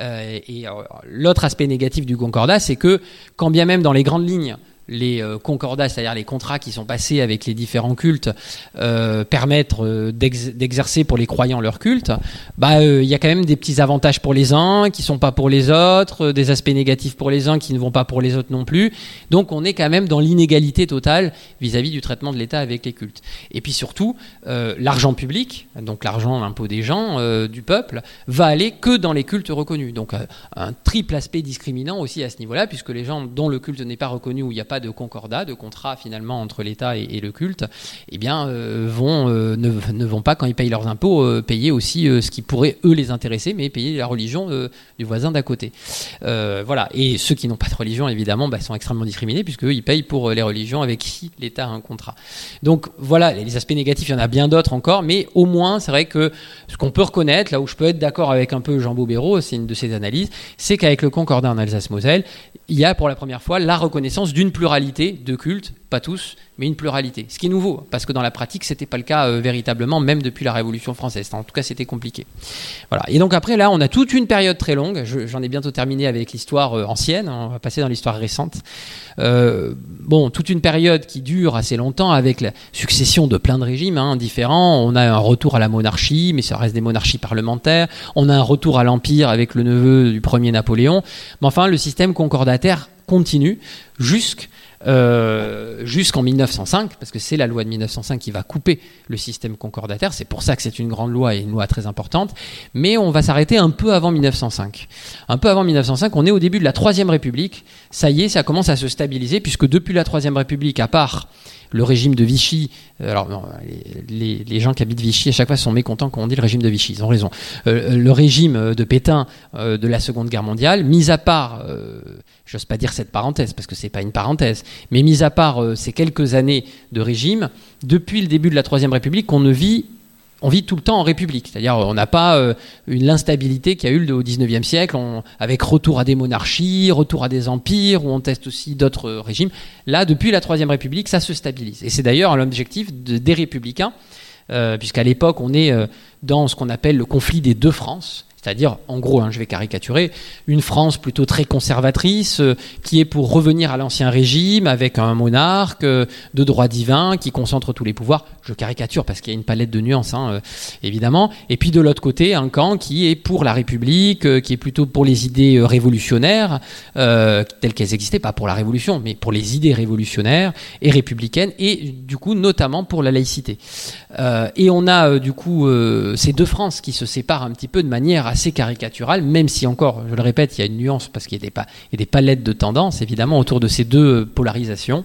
Euh, et l'autre aspect négatif du concordat, c'est que quand bien même dans les grandes lignes, les euh, concordats, c'est-à-dire les contrats qui sont passés avec les différents cultes, euh, permettent euh, d'exercer pour les croyants leur culte, bah il y a quand même des petits avantages pour les uns qui sont pas pour les autres, des aspects négatifs pour les uns qui ne vont pas pour les autres non plus. Donc on est quand même dans l'inégalité totale vis-à-vis du traitement de l'État avec les cultes. Et puis surtout, l'argent public, donc l'argent l'impôt des gens, du peuple, va aller que dans les cultes reconnus. Donc un triple aspect discriminant aussi à ce niveau-là, puisque les gens dont le culte n'est pas reconnu ou il n'y a pas de concordat, de contrat finalement entre l'État et, le culte, eh bien, vont, ne, vont pas, quand ils payent leurs impôts, payer aussi ce qui pourrait, eux, les intéresser, mais payer la religion du voisin d'à côté. voilà. Et ceux qui n'ont pas de religion, évidemment, bah, sont extrêmement discriminés, puisqu'eux, ils payent pour les religions avec qui l'État a un contrat. Donc voilà, les aspects négatifs, il y en a bien d'autres encore, mais au moins, c'est vrai que ce qu'on peut reconnaître, là où je peux être d'accord avec un peu Jean Bobéro, c'est une de ses analyses, c'est qu'avec le Concordat en Alsace-Moselle, il y a pour la première fois la reconnaissance d'une pluralité de cultes, pas tous, mais une pluralité. Ce qui est nouveau, parce que dans la pratique, c'était pas le cas euh, véritablement, même depuis la Révolution française. En tout cas, c'était compliqué. Voilà. Et donc après, là, on a toute une période très longue. J'en ai bientôt terminé avec l'histoire euh, ancienne. On va passer dans l'histoire récente. Euh, bon, toute une période qui dure assez longtemps avec la succession de plein de régimes hein, différents. On a un retour à la monarchie, mais ça reste des monarchies parlementaires. On a un retour à l'empire avec le neveu du premier Napoléon. Mais enfin, le système concordataire continue jusqu'à euh, jusqu'en 1905, parce que c'est la loi de 1905 qui va couper le système concordataire. C'est pour ça que c'est une grande loi et une loi très importante. Mais on va s'arrêter un peu avant 1905. Un peu avant 1905, on est au début de la Troisième République. Ça y est, ça commence à se stabiliser, puisque depuis la Troisième République, à part le régime de Vichy, euh, alors les, gens qui habitent Vichy à chaque fois sont mécontents quand on dit le régime de Vichy, ils ont raison. Euh, le régime de Pétain de la Seconde Guerre mondiale, mis à part, j'ose pas dire cette parenthèse parce que c'est pas une parenthèse, mais mis à part ces quelques années de régime, depuis le début de la Troisième République, on ne vit on vit tout le temps en République. C'est-à-dire, on n'a pas euh, une l'instabilité qu'il y a eu au XIXe siècle, avec retour à des monarchies, retour à des empires, où on teste aussi d'autres euh, régimes. Là, depuis la Troisième République, ça se stabilise. Et c'est d'ailleurs l'objectif des républicains, euh, puisqu'à l'époque, on est dans ce qu'on appelle le conflit des deux France. C'est-à-dire, en gros, hein, je vais caricaturer, une France plutôt très conservatrice, euh, qui est pour revenir à l'ancien régime, avec un monarque euh, de droit divin, qui concentre tous les pouvoirs. Je caricature parce qu'il y a une palette de nuances, hein, euh, évidemment. Et puis de l'autre côté, un camp qui est pour la République, qui est plutôt pour les idées révolutionnaires, telles qu'elles existaient, pas pour la Révolution, mais pour les idées révolutionnaires et républicaines, et du coup, notamment pour la laïcité. et on a, du coup, ces deux France qui se séparent un petit peu de manière assez caricatural, même si encore, je le répète, il y a une nuance parce qu'il y a des, palettes de tendances, évidemment, autour de ces deux polarisations.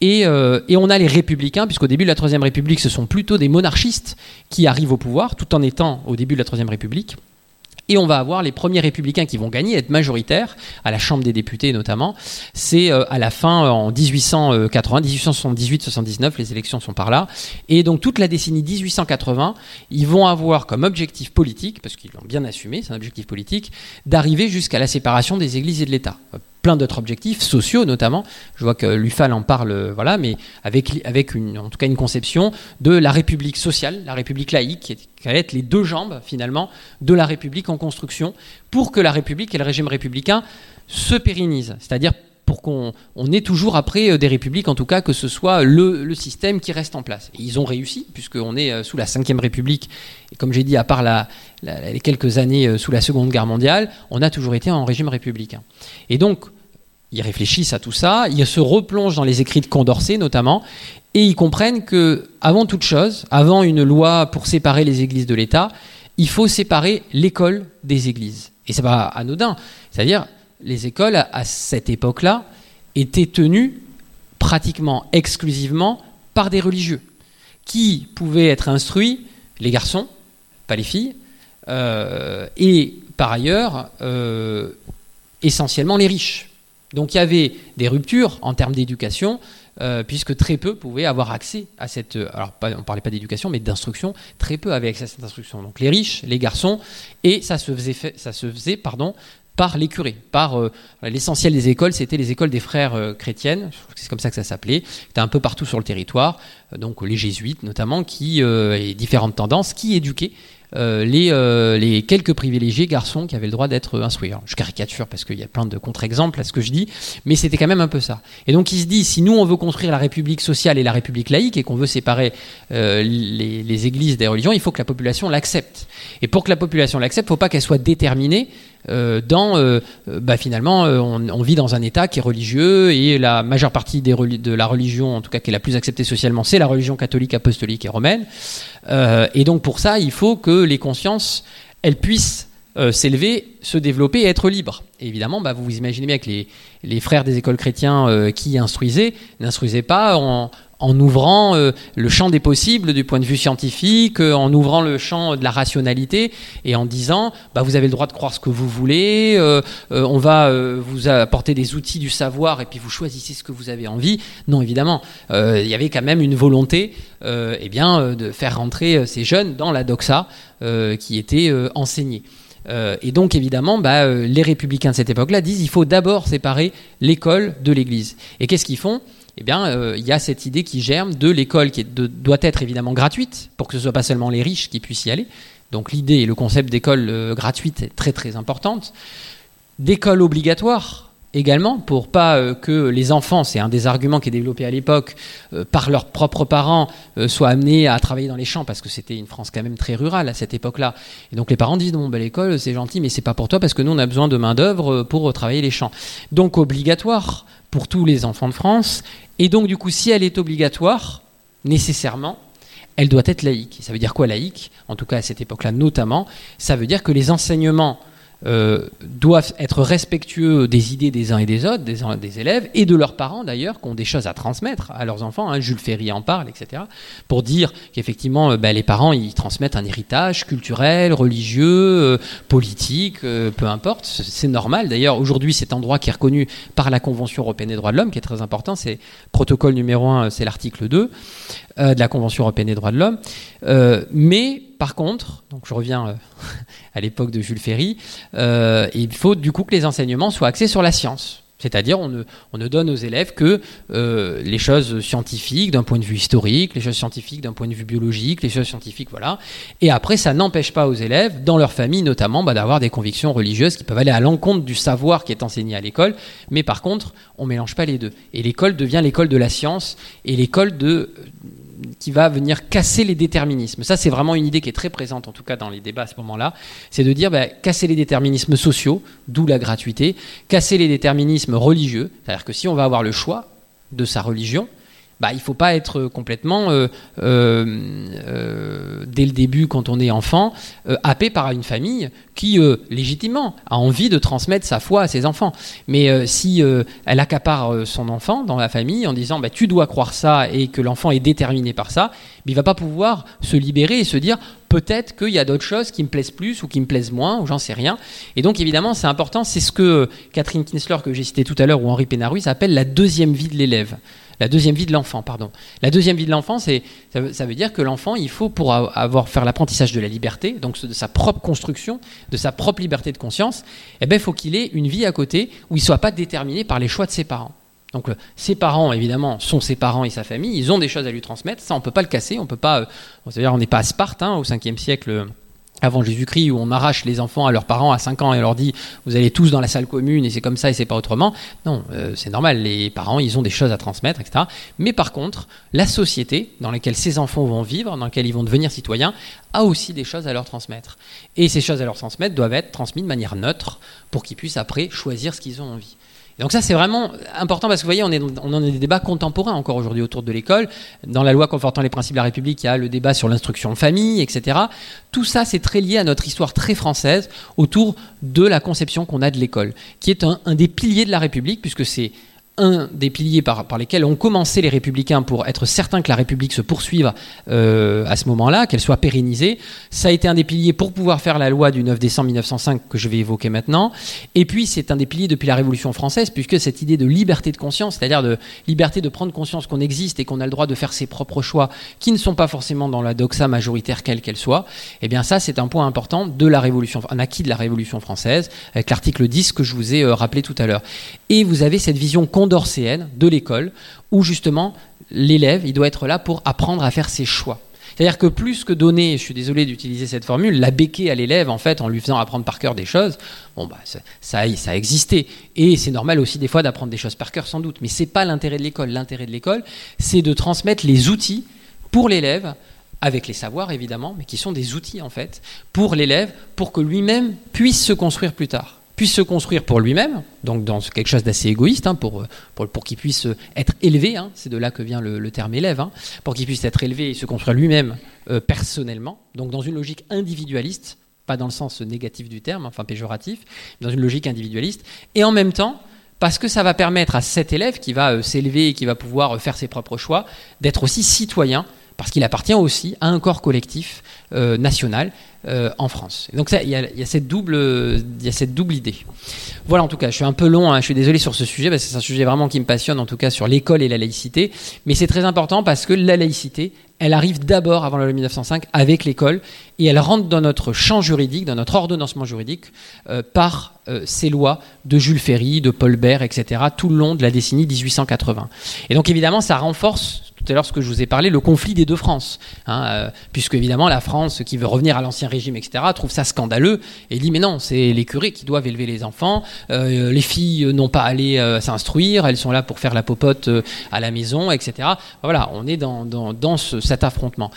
Et, euh, et, on a les républicains, puisqu'au début de la Troisième République, ce sont plutôt des monarchistes qui arrivent au pouvoir, tout en étant au début de la Troisième République. Et on va avoir les premiers républicains qui vont gagner, être majoritaires, à la Chambre des députés notamment. C'est euh, à la fin, euh, en 1880, 1878-79, les élections sont par là. Et donc toute la décennie 1880, ils vont avoir comme objectif politique, parce qu'ils l'ont bien assumé, c'est un objectif politique, d'arriver jusqu'à la séparation des églises et de l'État plein d'autres objectifs sociaux notamment. Je vois que l'UFAL en parle, voilà, mais avec, avec une, en tout cas une conception de la République sociale, la République laïque, qui, va être les deux jambes finalement de la République en construction pour que la République et le régime républicain se pérennisent. C'est-à-dire pour qu'on on ait toujours après euh, des républiques, en tout cas que ce soit le, le système qui reste en place. Et ils ont réussi, puisqu'on est euh, sous la Ve République, et comme j'ai dit, à part les quelques années euh, sous la Seconde Guerre mondiale, on a toujours été en régime républicain. Et donc, ils réfléchissent à tout ça, ils se replongent dans les écrits de Condorcet notamment, et ils comprennent que, avant toute chose, avant une loi pour séparer les églises de l'État, il faut séparer l'école des églises. Et c'est pas anodin. C'est-à-dire, les écoles, à cette époque-là, étaient tenues pratiquement exclusivement par des religieux, qui pouvaient être instruits, les garçons, pas les filles, euh, et par ailleurs, euh, essentiellement les riches. Donc il y avait des ruptures en termes d'éducation, euh, puisque très peu pouvaient avoir accès à cette. Alors, on ne parlait pas d'éducation, mais d'instruction. Très peu avaient accès à cette instruction. Donc, les riches, les garçons, et ça se faisait, par les curés. Par euh, l'essentiel des écoles, c'était les écoles des frères euh, chrétiennes. C'est comme ça que ça s'appelait. C'était un peu partout sur le territoire. donc, les jésuites, notamment, qui et différentes tendances, qui éduquaient euh, les, euh, les, quelques privilégiés garçons qui avaient le droit d'être instruits. je caricature parce qu'il y a plein de contre-exemples à ce que je dis, mais c'était quand même un peu ça. Et donc il se dit, si nous on veut construire la République sociale et la République laïque et qu'on veut séparer euh, les, les, églises des religions, il faut que la population l'accepte. Et pour que la population l'accepte, il ne faut pas qu'elle soit déterminée dans, bah, finalement, on, on, vit dans un État qui est religieux et la majeure partie des, de la religion, en tout cas qui est la plus acceptée socialement, c'est la religion catholique, apostolique et romaine. et donc pour ça, il faut que les consciences, elles puissent euh, s'élever, se développer et être libre. Et évidemment, bah, vous vous imaginez bien que les, les frères des écoles chrétiens euh, qui instruisaient n'instruisaient pas en, en ouvrant euh, le champ des possibles du point de vue scientifique, euh, en ouvrant le champ de la rationalité et en disant bah, vous avez le droit de croire ce que vous voulez, euh, on va vous apporter des outils du savoir et puis vous choisissez ce que vous avez envie. Non, évidemment, il y avait quand même une volonté eh bien, de faire rentrer ces jeunes dans la doxa qui était enseignée. et donc évidemment, bah, les républicains de cette époque-là disent il faut d'abord séparer l'école de l'Église. Et qu'est-ce qu'ils font? Eh bien, euh, il y a cette idée qui germe de l'école qui doit être évidemment gratuite pour que ce soit pas seulement les riches qui puissent y aller. Donc l'idée et le concept d'école euh, gratuite est très très importante. D'école obligatoire également pour pas euh, que les enfants, c'est un des arguments qui est développé à l'époque, par leurs propres parents, soient amenés à travailler dans les champs parce que c'était une France quand même très rurale à cette époque-là. Et donc les parents disent bon ben l'école c'est gentil mais c'est pas pour toi parce que nous on a besoin de main d'œuvre pour travailler les champs. Donc obligatoire pour tous les enfants de France et donc, du coup, si elle est obligatoire, nécessairement, elle doit être laïque. Ça veut dire quoi laïque? En tout cas, à cette époque-là, notamment, ça veut dire que les enseignements euh, doivent être respectueux des idées des uns et des autres, des, élèves, et de leurs parents d'ailleurs, qui ont des choses à transmettre à leurs enfants. Hein. Jules Ferry en parle, etc. Pour dire qu'effectivement, euh, ben, les parents, ils transmettent un héritage culturel, religieux, euh, politique, peu importe. C'est normal. D'ailleurs, aujourd'hui, cet endroit qui est reconnu par la Convention européenne des droits de l'homme, qui est très important, c'est protocole numéro 1, c'est l'article 2 de la Convention européenne des droits de l'homme. mais par contre, donc je reviens euh, <laughs> à l'époque de Jules Ferry, euh, il faut du coup que les enseignements soient axés sur la science. C'est-à-dire, on ne, donne aux élèves que euh, les choses scientifiques d'un point de vue historique, les choses scientifiques d'un point de vue biologique, les choses scientifiques, voilà. Et après, ça n'empêche pas aux élèves, dans leur famille notamment, bah, d'avoir des convictions religieuses qui peuvent aller à l'encontre du savoir qui est enseigné à l'école. Mais par contre, on mélange pas les deux. Et l'école devient l'école de la science et l'école de qui va venir casser les déterminismes. Ça, c'est vraiment une idée qui est très présente, en tout cas dans les débats à ce moment-là. C'est de dire bah, casser les déterminismes sociaux, d'où la gratuité, casser les déterminismes religieux. C'est-à-dire que si on va avoir le choix de sa religion, bah, il ne faut pas être complètement, euh, euh, euh, dès le début, quand on est enfant, happé par une famille qui, légitimement, a envie de transmettre sa foi à ses enfants. Mais si elle accapare son enfant dans la famille en disant bah, tu dois croire ça et que l'enfant est déterminé par ça, il va pas pouvoir se libérer et se dire peut-être qu'il y a d'autres choses qui me plaisent plus ou qui me plaisent moins, ou j'en sais rien. Et donc évidemment, c'est important, c'est ce que Catherine Kinsler, que j'ai cité tout à l'heure, ou Henri Pénaruis appelle la deuxième vie de l'élève. La deuxième vie de l'enfant, pardon. La deuxième vie de l'enfant, c'est ça, veut dire que l'enfant, il faut pour avoir faire l'apprentissage de la liberté, donc de sa propre construction, de sa propre liberté de conscience, eh ben, faut qu'il ait une vie à côté où il soit pas déterminé par les choix de ses parents. Donc euh, ses parents, évidemment, sont ses parents et sa famille. Ils ont des choses à lui transmettre. Ça, on peut pas le casser. On peut pas. Euh, c'est-à-dire, on n'est pas à Sparte hein, au 5e siècle avant Jésus-Christ, où on arrache les enfants à leurs parents à 5 ans et leur dit vous allez tous dans la salle commune et c'est comme ça et c'est pas autrement. Non, euh, c'est normal, les parents, ils ont des choses à transmettre, etc. Mais par contre, la société dans laquelle ces enfants vont vivre, dans laquelle ils vont devenir citoyens, a aussi des choses à leur transmettre. Et ces choses à leur transmettre doivent être transmises de manière neutre pour qu'ils puissent après choisir ce qu'ils ont envie donc ça, c'est vraiment important parce que vous voyez, on, en a des débats contemporains encore aujourd'hui autour de l'école. Dans la loi confortant les principes de la République, il y a le débat sur l'instruction de famille, etc. Tout ça, c'est très lié à notre histoire très française autour de la conception qu'on a de l'école, qui est un des piliers de la République, puisque c'est un des piliers par, lesquels ont commencé les républicains pour être certains que la République se poursuive euh, à ce moment-là, qu'elle soit pérennisée. Ça a été un des piliers pour pouvoir faire la loi du 9 décembre 1905 que je vais évoquer maintenant. Et puis c'est un des piliers depuis la Révolution française, puisque cette idée de liberté de conscience, c'est-à-dire de liberté de prendre conscience qu'on existe et qu'on a le droit de faire ses propres choix, qui ne sont pas forcément dans la doxa majoritaire quelle qu'elle soit, eh bien ça c'est un point important de la Révolution, un acquis de la Révolution française, avec l'article 10 que je vous ai euh, rappelé tout à l'heure. Et vous avez cette vision condorcéenne de l'école, où justement l'élève, il doit être là pour apprendre à faire ses choix. C'est-à-dire que plus que donner, je suis désolé d'utiliser cette formule, la béquer à l'élève en fait en lui faisant apprendre par cœur des choses, bon bah ça, ça, ça a existé et c'est normal aussi des fois d'apprendre des choses par cœur sans doute, mais c'est pas l'intérêt de l'école. L'intérêt de l'école, c'est de transmettre les outils pour l'élève avec les savoirs évidemment, mais qui sont des outils en fait pour l'élève pour que lui-même puisse se construire plus tard puisse se construire pour lui-même, donc dans quelque chose d'assez égoïste, hein, pour, pour, qu'il puisse être élevé, hein, c'est de là que vient le, terme élève, hein, pour qu'il puisse être élevé et se construire lui-même euh, personnellement, donc dans une logique individualiste, pas dans le sens négatif du terme, enfin péjoratif, dans une logique individualiste, et en même temps, parce que ça va permettre à cet élève qui va euh, s'élever et qui va pouvoir euh, faire ses propres choix, d'être aussi citoyen, parce qu'il appartient aussi à un corps collectif euh, national en France. donc il y, a cette double, il y a cette double idée. Voilà, en tout cas, je suis un peu long, hein, je suis désolé sur ce sujet, parce que c'est un sujet vraiment qui me passionne, en tout cas sur l'école et la laïcité, mais c'est très important parce que la laïcité, elle arrive d'abord avant la loi 1905 avec l'école et elle rentre dans notre champ juridique, dans notre ordonnancement juridique euh, par euh, ces lois de Jules Ferry, de Paul Bert, etc. tout le long de la décennie 1880. Et donc évidemment, ça renforce tout à l'heure ce que je vous ai parlé, le conflit des deux France, hein, euh, puisque évidemment la France qui veut revenir à l'ancien régime, etc., trouve ça scandaleux et dit mais non, c'est les curés qui doivent élever les enfants, les filles n'ont pas à aller s'instruire, elles sont là pour faire la popote à la maison, etc. Voilà, on est dans, dans, dans ce, cet affrontement.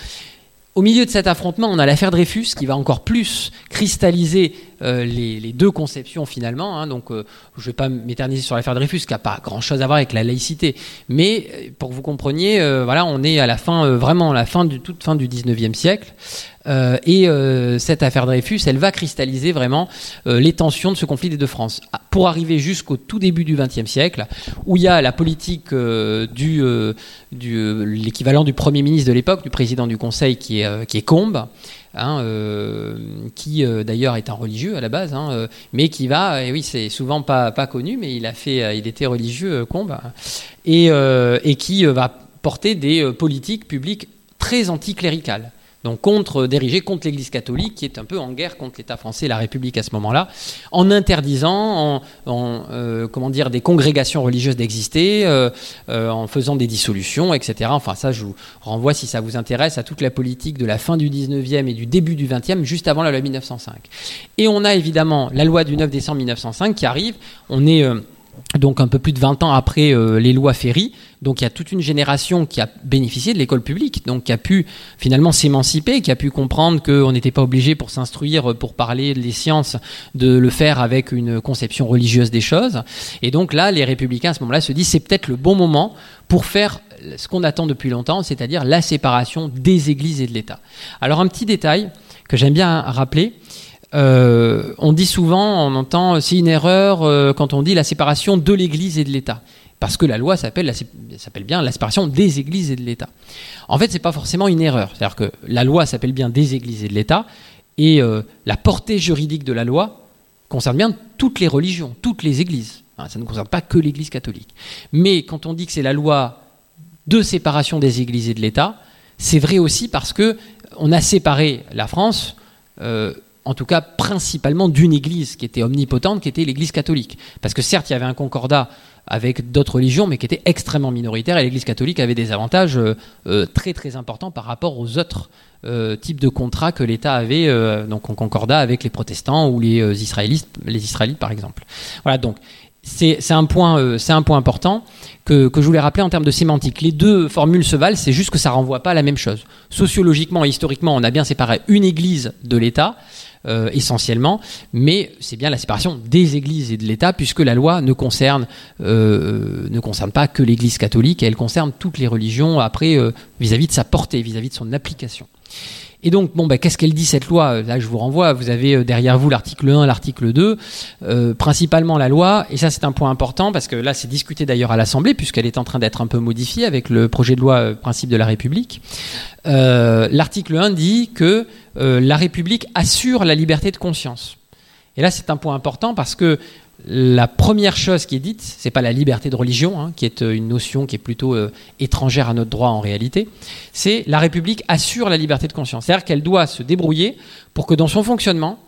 Au milieu de cet affrontement, on a l'affaire Dreyfus qui va encore plus cristalliser euh, les, deux conceptions finalement. Hein. donc, euh, je ne vais pas m'éterniser sur l'affaire Dreyfus, qui n'a pas grand-chose à voir avec la laïcité. Mais euh, pour que vous compreniez, voilà, on est à la fin, vraiment à la fin du toute fin du 19e siècle. Et cette affaire Dreyfus, elle va cristalliser vraiment les tensions de ce conflit des deux France, ah, pour arriver jusqu'au tout début du XXe siècle, où il y a la politique du, l'équivalent du premier ministre de l'époque, du président du Conseil, qui est, qui Combes. Hein, euh, qui euh, d'ailleurs est un religieux à la base, hein, euh, mais qui va, et oui, c'est souvent pas, pas connu, mais il a fait, il était religieux, Combe, et, et qui va porter des politiques publiques très anticléricales donc contre diriger contre l'Église catholique, qui est un peu en guerre contre l'État français et la République à ce moment-là, en interdisant, euh, comment dire, des congrégations religieuses d'exister, euh, euh, en faisant des dissolutions, etc. Enfin, ça, je vous renvoie, si ça vous intéresse, à toute la politique de la fin du 19e et du début du 20e, juste avant la loi 1905. Et on a évidemment la loi du 9 décembre 1905 qui arrive. On est donc un peu plus de 20 ans après euh, les lois Ferry. Donc il y a toute une génération qui a bénéficié de l'école publique, donc qui a pu finalement s'émanciper, qui a pu comprendre qu'on n'était pas obligé pour s'instruire, pour parler des sciences, de le faire avec une conception religieuse des choses. Et donc là, les républicains à ce moment-là se disent c'est peut-être le bon moment pour faire ce qu'on attend depuis longtemps, c'est-à-dire la séparation des églises et de l'État. Alors un petit détail que j'aime bien rappeler, euh, on dit souvent, on entend, c'est une erreur euh, quand on dit la séparation de l'Église et de l'État. Parce que la loi s'appelle, bien la séparation des églises et de l'État. En fait, c'est pas forcément une erreur. C'est-à-dire que la loi s'appelle bien des églises et de l'État, et euh, la portée juridique de la loi concerne bien toutes les religions, toutes les églises. Hein, ça ne concerne pas que l'Église catholique. Mais quand on dit que c'est la loi de séparation des églises et de l'État, c'est vrai aussi parce que on a séparé la France en tout cas principalement d'une église qui était omnipotente, qui était l'église catholique. Parce que certes, il y avait un concordat avec d'autres religions, mais qui était extrêmement minoritaire, et l'église catholique avait des avantages euh, euh, très très importants par rapport aux autres euh, types de contrats que l'État avait, donc en concordat avec les protestants ou les israélites, les israélites par exemple. Voilà, donc c'est un, un point important que, que, je voulais rappeler en termes de sémantique. Les deux formules se valent, c'est juste que ça renvoie pas à la même chose. Sociologiquement et historiquement, on a bien séparé une église de l'État. Euh, essentiellement, mais c'est bien la séparation des églises et de l'État, puisque la loi ne concerne, euh, ne concerne pas que l'Église catholique, elle concerne toutes les religions après euh, vis-à-vis de sa portée, vis-à-vis de son application. Et donc, bon, bah, qu'est-ce qu'elle dit cette loi? Là, je vous renvoie, vous avez derrière vous l'article 1, l'article 2, principalement la loi, et ça c'est un point important, parce que là c'est discuté d'ailleurs à l'Assemblée, puisqu'elle est en train d'être un peu modifiée avec le projet de loi principe de la République. l'article 1 dit que euh, la République assure la liberté de conscience. Et là, c'est un point important parce que la première chose qui est dite, c'est pas la liberté de religion, hein, qui est euh, une notion qui est plutôt euh, étrangère à notre droit en réalité, c'est la République assure la liberté de conscience. C'est-à-dire qu'elle doit se débrouiller pour que dans son fonctionnement,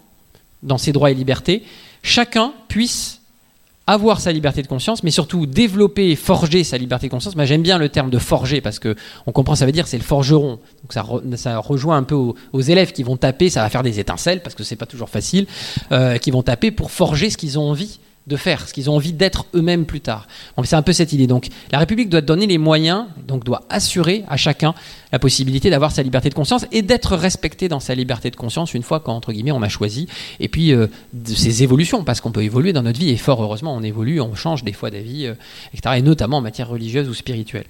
dans ses droits et libertés, chacun puisse avoir sa liberté de conscience, mais surtout développer et forger sa liberté de conscience. Moi, j'aime bien le terme de forger parce que on comprend, ça veut dire c'est le forgeron. Donc ça, rejoint un peu aux, élèves qui vont taper, ça va faire des étincelles parce que c'est pas toujours facile, euh, qui vont taper pour forger ce qu'ils ont envie de faire, ce qu'ils ont envie d'être eux-mêmes plus tard. c'est un peu cette idée. Donc la République doit donner les moyens, donc doit assurer à chacun la possibilité d'avoir sa liberté de conscience et d'être respecté dans sa liberté de conscience une fois qu'entre guillemets on a choisi. Et puis euh, de ces évolutions, parce qu'on peut évoluer dans notre vie et fort heureusement on évolue, on change des fois d'avis, euh, etc. Et notamment en matière religieuse ou spirituelle.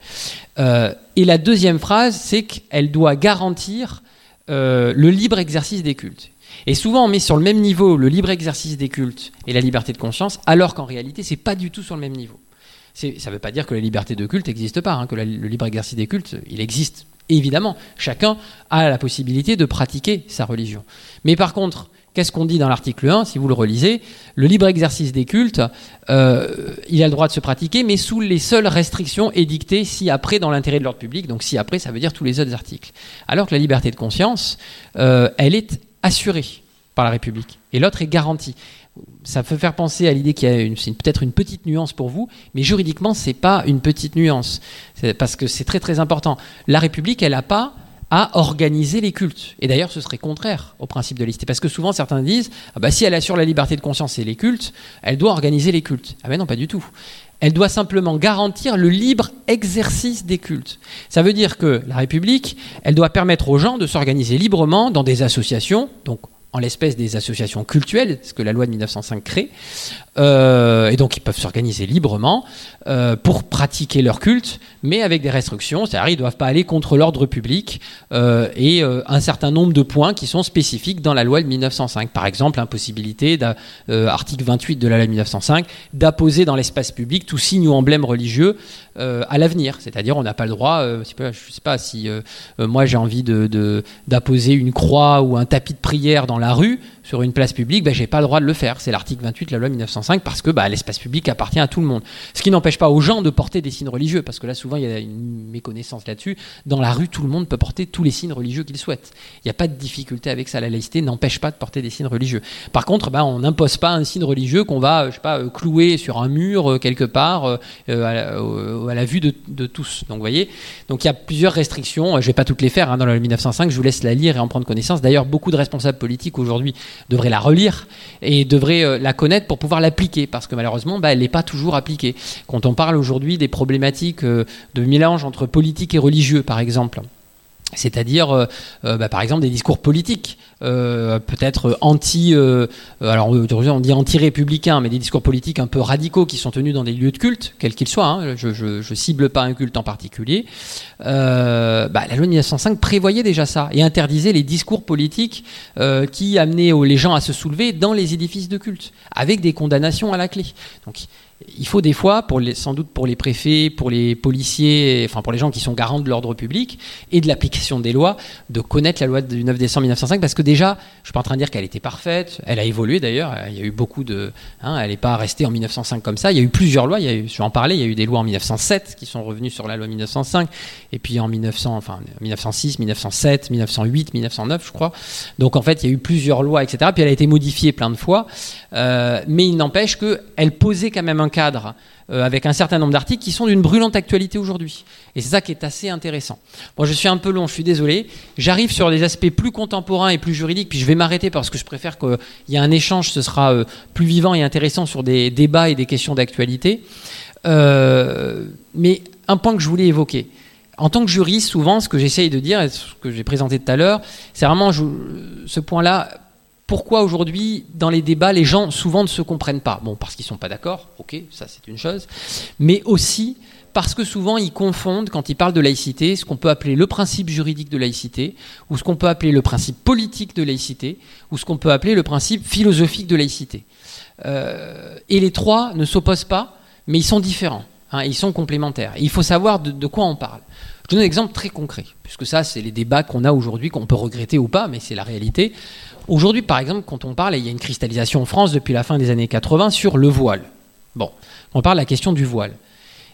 Euh, et la deuxième phrase, c'est qu'elle doit garantir le libre exercice des cultes. Et souvent, on met sur le même niveau le libre exercice des cultes et la liberté de conscience, alors qu'en réalité, c'est pas du tout sur le même niveau. Ça ne veut pas dire que la liberté de culte n'existe pas, hein, que le libre exercice des cultes, il existe évidemment. Chacun a la possibilité de pratiquer sa religion. Mais par contre, qu'est-ce qu'on dit dans l'article 1, si vous le relisez Le libre exercice des cultes, euh, il a le droit de se pratiquer, mais sous les seules restrictions édictées si après dans l'intérêt de l'ordre public. Donc si après, ça veut dire tous les autres articles. Alors que la liberté de conscience, euh, elle est assurée par la République. Et l'autre est garantie ça peut faire penser à l'idée qu'il y a peut-être une petite nuance pour vous, mais juridiquement, c'est pas une petite nuance, parce que c'est très très important. La République, elle n'a pas à organiser les cultes. Et d'ailleurs, ce serait contraire au principe de laïcité. Parce que souvent, certains disent, ah bah, si elle assure la liberté de conscience et les cultes, elle doit organiser les cultes. Ah ben non, pas du tout. Elle doit simplement garantir le libre exercice des cultes. Ça veut dire que la République, elle doit permettre aux gens de s'organiser librement dans des associations, donc en l'espèce des associations cultuelles, ce que la loi de 1905 crée, euh, et donc ils peuvent s'organiser librement euh, pour pratiquer leur culte, mais avec des restrictions, c'est-à-dire ils ne doivent pas aller contre l'ordre public euh, et un certain nombre de points qui sont spécifiques dans la loi de 1905. Par exemple, l'impossibilité, article 28 de la loi de 1905, d'apposer dans l'espace public tout signe ou emblème religieux à l'avenir, c'est-à-dire on n'a pas le droit, je ne sais pas si moi j'ai envie d'apposer une croix ou un tapis de prière dans la rue, sur une place publique, ben, j'ai pas le droit de le faire. C'est l'article 28 de la loi 1905 parce que bah, l'espace public appartient à tout le monde. Ce qui n'empêche pas aux gens de porter des signes religieux, parce que là souvent il y a une méconnaissance là-dessus. Dans la rue, tout le monde peut porter tous les signes religieux qu'il souhaite. Il n'y a pas de difficulté avec ça. La laïcité n'empêche pas de porter des signes religieux. Par contre, ben, on n'impose pas un signe religieux qu'on va, je sais pas, euh, clouer sur un mur euh, quelque part euh, à, la, vue de, tous. Donc voyez, donc il y a plusieurs restrictions. Je vais pas toutes les faire hein, dans la loi 1905. Je vous laisse la lire et en prendre connaissance. D'ailleurs, beaucoup de responsables politiques aujourd'hui devrait la relire et devrait euh, la connaître pour pouvoir l'appliquer, parce que malheureusement, bah, elle n'est pas toujours appliquée. Quand on parle aujourd'hui des problématiques euh, de mélange entre politique et religieux, par exemple, c'est-à-dire, euh, euh, bah, par exemple, des discours politiques, euh, peut-être anti-républicains, mais des discours politiques un peu radicaux qui sont tenus dans des lieux de culte, quels qu'ils soient. Hein, je, ne cible pas un culte en particulier. Bah, la loi de 1905 prévoyait déjà ça et interdisait les discours politiques qui amenaient les gens à se soulever dans les édifices de culte, avec des condamnations à la clé. Il faut des fois, sans doute pour les préfets, pour les policiers, enfin pour les gens qui sont garants de l'ordre public et de l'application des lois, de connaître la loi du 9 décembre 1905, parce que déjà, je suis pas en train de dire qu'elle était parfaite, elle a évolué d'ailleurs, il y a eu beaucoup de, hein, elle n'est pas restée en 1905 comme ça, il y a eu plusieurs lois, il y a eu, je vais en parler, il y a eu des lois en 1907 qui sont revenues sur la loi 1905, et puis en 1900, enfin 1906, 1907, 1908, 1909, je crois. Donc en fait, il y a eu plusieurs lois, etc. Puis elle a été modifiée plein de fois, euh, mais il n'empêche qu'elle posait quand même un cadre euh, avec un certain nombre d'articles qui sont d'une brûlante actualité aujourd'hui. Et c'est ça qui est assez intéressant. Moi, je suis un peu long, je suis désolé. J'arrive sur des aspects plus contemporains et plus juridiques, puis je vais m'arrêter parce que je préfère qu'il y ait un échange, ce sera euh, plus vivant et intéressant sur des débats et des questions d'actualité. Euh, mais un point que je voulais évoquer. En tant que juriste, souvent, ce que j'essaye de dire, et ce que j'ai présenté tout à l'heure, c'est vraiment ce point-là pourquoi aujourd'hui, dans les débats, les gens souvent ne se comprennent pas Bon, parce qu'ils ne sont pas d'accord, ok, ça c'est une chose, mais aussi parce que souvent ils confondent, quand ils parlent de laïcité, ce qu'on peut appeler le principe juridique de laïcité, ou ce qu'on peut appeler le principe politique de laïcité, ou ce qu'on peut appeler le principe philosophique de laïcité. Euh, et les trois ne s'opposent pas, mais ils sont différents, hein, ils sont complémentaires. il faut savoir de, quoi on parle. Je donne un exemple très concret, puisque ça, c'est les débats qu'on a aujourd'hui, qu'on peut regretter ou pas, mais c'est la réalité. Aujourd'hui, par exemple, quand on parle, et il y a une cristallisation en France depuis la fin des années 80 sur le voile. Bon, on parle de la question du voile.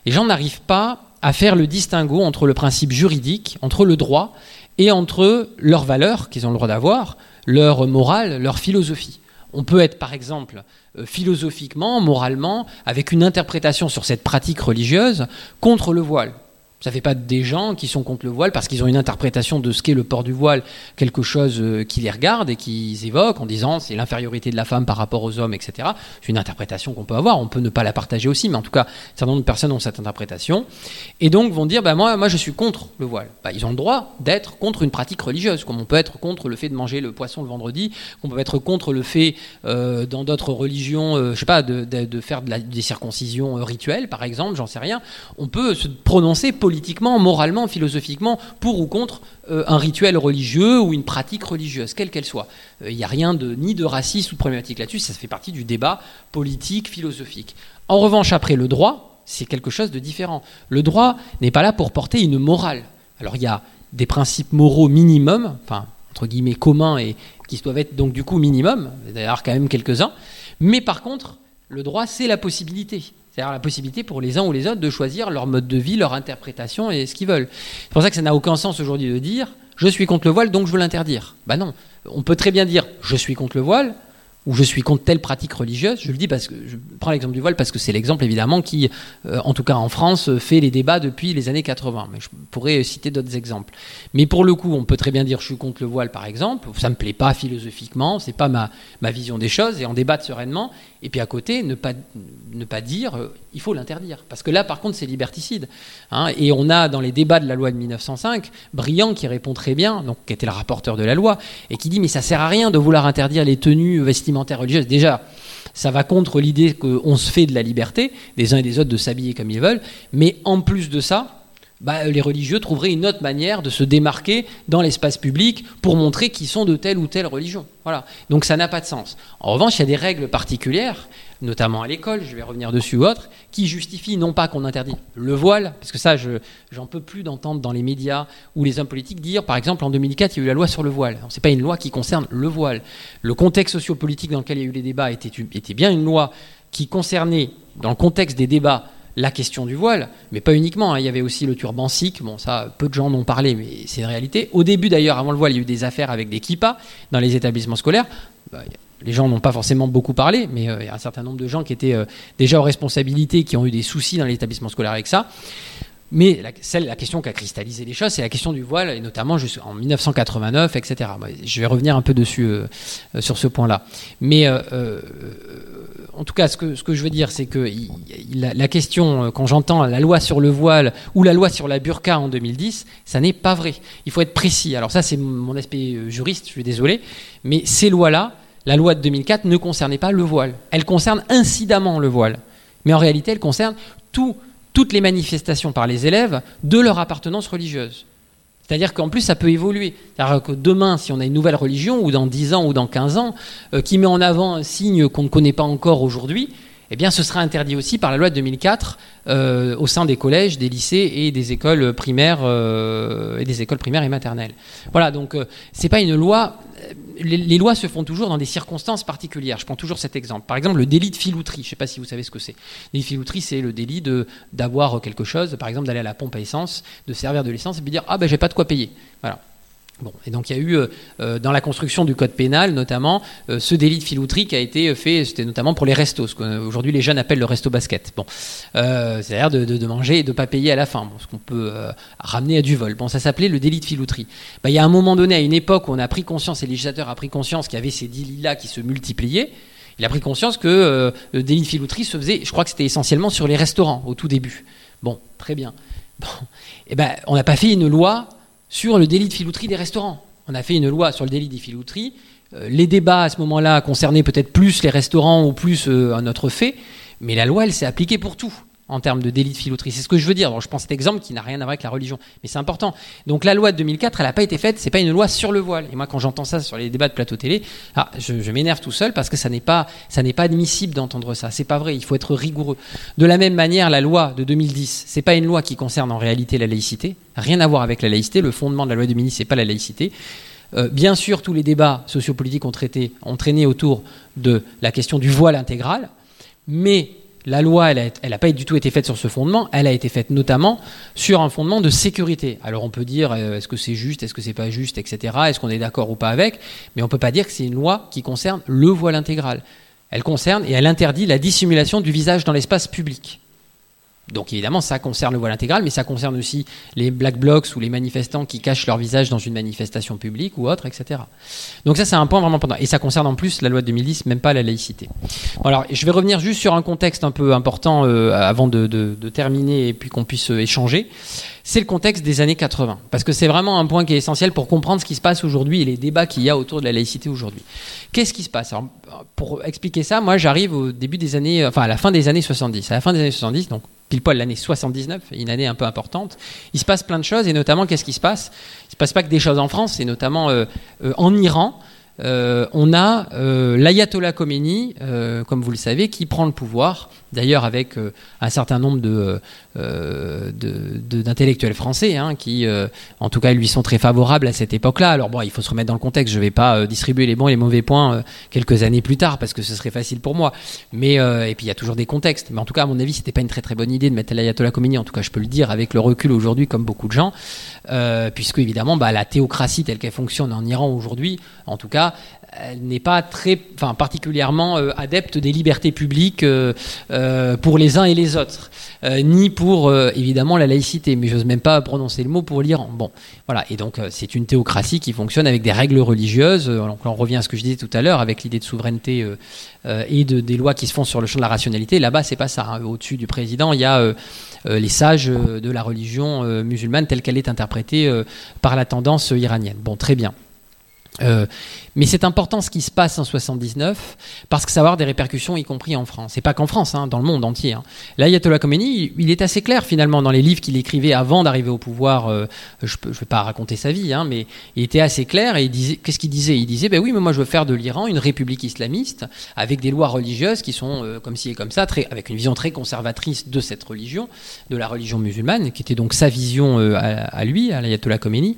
Les gens n'arrivent pas à faire le distinguo entre le principe juridique, entre le droit, et entre leurs valeurs qu'ils ont le droit d'avoir, leur morale, leur philosophie. On peut être, par exemple, euh, philosophiquement, moralement, avec une interprétation sur cette pratique religieuse contre le voile. Ça fait pas des gens qui sont contre le voile parce qu'ils ont une interprétation de ce qu'est le port du voile, quelque chose euh, qui les regarde et qu'ils évoquent en disant c'est l'infériorité de la femme par rapport aux hommes, etc. C'est une interprétation qu'on peut avoir, on peut ne pas la partager aussi, mais en tout cas, un certain nombre de personnes ont cette interprétation et donc vont dire bah, moi, je suis contre le voile. Bah, ils ont le droit d'être contre une pratique religieuse, comme on peut être contre le fait de manger le poisson le vendredi, qu'on peut être contre le fait euh, dans d'autres religions, euh, je sais pas, de, faire des circoncisions rituelles par exemple, j'en sais rien. On peut se prononcer moralement, philosophiquement, pour ou contre euh, un rituel religieux ou une pratique religieuse, quelle qu'elle soit. Il n'y a rien de, ni de raciste ou de problématique là-dessus, ça fait partie du débat politique, philosophique. En revanche, après le droit, c'est quelque chose de différent. Le droit n'est pas là pour porter une morale. Alors il y a des principes moraux minimums, enfin entre guillemets communs et qui doivent être donc du coup minimum, d'ailleurs quand même quelques-uns, mais par contre, le droit c'est la possibilité. C'est-à-dire la possibilité pour les uns ou les autres de choisir leur mode de vie, leur interprétation et ce qu'ils veulent. C'est pour ça que ça n'a aucun sens aujourd'hui de dire je suis contre le voile donc je veux l'interdire. Ben non, on peut très bien dire je suis contre le voile, ou je suis contre telle pratique religieuse. Je le dis parce que je prends l'exemple du voile parce que c'est l'exemple évidemment qui, euh, en tout cas en France, fait les débats depuis les années 80. Mais je pourrais citer d'autres exemples. Mais pour le coup, on peut très bien dire je suis contre le voile par exemple. Ça me plaît pas philosophiquement, c'est pas ma, ma vision des choses et en débattre sereinement. Et puis à côté, ne pas, ne pas dire euh, il faut l'interdire. Parce que là, par contre, c'est liberticide. Hein. et on a dans les débats de la loi de 1905, Briand qui répond très bien, donc qui était le rapporteur de la loi, et qui dit mais ça sert à rien de vouloir interdire les tenues vestimentaires religieuses. Déjà, ça va contre l'idée qu'on se fait de la liberté, des uns et des autres, de s'habiller comme ils veulent. Mais en plus de ça, bah, les religieux trouveraient une autre manière de se démarquer dans l'espace public pour montrer qu'ils sont de telle ou telle religion. Voilà. Donc ça n'a pas de sens. En revanche, il y a des règles particulières, notamment à l'école, je vais revenir dessus ou autre, qui justifient non pas qu'on interdit le voile, parce que ça, je, j'en peux plus d'entendre dans les médias ou les hommes politiques dire, par exemple, en 2004, il y a eu la loi sur le voile. Ce n'est pas une loi qui concerne le voile. Le contexte sociopolitique dans lequel il y a eu les débats était bien une loi qui concernait, dans le contexte des débats, la question du voile, mais pas uniquement. Hein. Il y avait aussi le turban sikh. Bon, ça, peu de gens en ont parlé, mais c'est une réalité. Au début, d'ailleurs, avant le voile, il y a eu des affaires avec des kippas dans les établissements scolaires. Bah, les gens n'ont pas forcément beaucoup parlé, mais euh, il y a un certain nombre de gens qui étaient euh, déjà aux responsabilités, qui ont eu des soucis dans l'établissement scolaire avec ça. Mais la, celle, la question qui a cristallisé les choses, c'est la question du voile, et notamment en 1989, etc. Je vais revenir un peu dessus euh, sur ce point-là. Mais en tout cas, ce que, je veux dire, c'est que la, question, euh, quand j'entends la loi sur le voile ou la loi sur la burqa en 2010, ça n'est pas vrai. Il faut être précis. Alors ça, c'est mon aspect euh, juriste, je suis désolé, mais ces lois-là, la loi de 2004 ne concernait pas le voile. Elle concerne incidemment le voile. Mais en réalité, elle concerne toutes les manifestations par les élèves de leur appartenance religieuse. C'est-à-dire qu'en plus, ça peut évoluer. C'est-à-dire que demain, si on a une nouvelle religion, ou dans 10 ans, ou dans 15 ans, euh, qui met en avant un signe qu'on ne connaît pas encore aujourd'hui, eh bien, ce sera interdit aussi par la loi de 2004 euh, au sein des collèges, des lycées et des écoles primaires euh, et des écoles primaires et maternelles. Voilà, donc ce c'est pas une loi les, lois se font toujours dans des circonstances particulières. Je prends toujours cet exemple. Par exemple, le délit de filouterie. Je ne sais pas si vous savez ce que c'est. Le délit de filouterie, c'est le délit d'avoir quelque chose, par exemple d'aller à la pompe à essence, de servir de l'essence et puis dire Ah ben j'ai pas de quoi payer. Voilà. Bon, et donc il y a eu euh, euh, dans la construction du code pénal notamment euh, ce délit de filouterie qui a été fait, c'était notamment pour les restos, ce qu'aujourd'hui les jeunes appellent le resto basket. Bon, c'est-à-dire de, manger et de pas payer à la fin, ce qu'on peut ramener à du vol. Bon, ça s'appelait le délit de filouterie. Bah, il y a un moment donné, à une époque où on a pris conscience, et le législateur a pris conscience qu'il y avait ces délits-là qui se multipliaient. Il a pris conscience que le délit de filouterie se faisait, je crois que c'était essentiellement sur les restaurants au tout début. Bon, très bien. Bon, et eh ben, on n'a pas fait une loi sur le délit de filouterie des restaurants. On a fait une loi sur le délit des filouteries. Euh, les débats à ce moment-là concernaient peut-être plus les restaurants ou plus euh, un autre fait, mais la loi, elle s'est appliquée pour tout en termes de délit de filouterie. C'est ce que je veux dire. je prends cet exemple qui n'a rien à voir avec la religion, mais c'est important. Donc la loi de 2004, elle n'a pas été faite, c'est pas une loi sur le voile. Et moi, quand j'entends ça sur les débats de plateau télé, ah, je, m'énerve tout seul parce que ça n'est pas, ça n'est pas admissible d'entendre ça. C'est pas vrai. Il faut être rigoureux. De la même manière, la loi de 2010, c'est pas une loi qui concerne en réalité la laïcité. Rien à voir avec la laïcité. Le fondement de la loi de 2010, c'est pas la laïcité. Euh, bien sûr, tous les débats sociopolitiques ont, traité, ont traîné autour de la question du voile intégral, mais la loi, elle n'a pas du tout été faite sur ce fondement, elle a été faite notamment sur un fondement de sécurité. Alors on peut dire euh, est-ce que c'est juste, est-ce que c'est pas juste, etc. Est-ce qu'on est, d'accord ou pas avec, mais on ne peut pas dire que c'est une loi qui concerne le voile intégral. Elle concerne et elle interdit la dissimulation du visage dans l'espace public. Donc évidemment, ça concerne le voile intégral, mais ça concerne aussi les black blocs ou les manifestants qui cachent leur visage dans une manifestation publique ou autre, etc. Donc ça, c'est un point vraiment important. Et ça concerne en plus la loi de 2010, même pas la laïcité. alors, je vais revenir juste sur un contexte un peu important euh, avant de, terminer et puis qu'on puisse euh, échanger. C'est le contexte des années 80, parce que c'est vraiment un point qui est essentiel pour comprendre ce qui se passe aujourd'hui et les débats qu'il y a autour de la laïcité aujourd'hui. Qu'est-ce qui se passe? Pour expliquer ça, moi, j'arrive au début des années, enfin à la fin des années 70. À la fin des années 70, donc pile poil l'année 79, une année un peu importante. Il se passe plein de choses et notamment qu'est-ce qui se passe? Il se passe pas que des choses en France, et notamment en Iran. on a l'ayatollah Khomeini, comme vous le savez, qui prend le pouvoir d'ailleurs avec euh, un certain nombre euh, d'intellectuels français hein, qui, euh, en tout cas, lui sont très favorables à cette époque-là. Alors bon, il faut se remettre dans le contexte. Je ne vais pas distribuer les bons et les mauvais points quelques années plus tard parce que ce serait facile pour moi. Mais et puis il y a toujours des contextes. Mais en tout cas, à mon avis, c'était pas une très très bonne idée de mettre l'ayatollah Khomeini. En tout cas, je peux le dire avec le recul aujourd'hui, comme beaucoup de gens, puisque évidemment, bah, la théocratie telle qu'elle fonctionne en Iran aujourd'hui, en tout cas, elle n'est pas très, particulièrement euh, adepte des libertés publiques euh, euh, pour les uns et les autres, ni pour évidemment la laïcité. Mais j'ose même pas prononcer le mot pour l'Iran. Bon, voilà. Et donc c'est une théocratie qui fonctionne avec des règles religieuses. Donc on revient à ce que je disais tout à l'heure avec l'idée de souveraineté et de, des lois qui se font sur le champ de la rationalité. Là-bas, c'est pas ça. Hein. Au-dessus du président, il y a les sages de la religion musulmane telle qu'elle est interprétée par la tendance iranienne. Bon, très bien. Euh, mais c'est important ce qui se passe en 79 parce que ça va avoir des répercussions, y compris en France. Et pas qu'en France, hein, dans le monde entier. Hein. L'ayatollah Khomeini, il est assez clair finalement dans les livres qu'il écrivait avant d'arriver au pouvoir. Euh, je ne vais pas raconter sa vie, hein, mais il était assez clair et qu'est-ce qu'il disait? Il disait, ben oui, mais moi je veux faire de l'Iran une république islamiste avec des lois religieuses qui sont euh, comme ci et comme ça, avec une vision très conservatrice de cette religion, de la religion musulmane, qui était donc sa vision à, à, lui, à l'ayatollah Khomeini.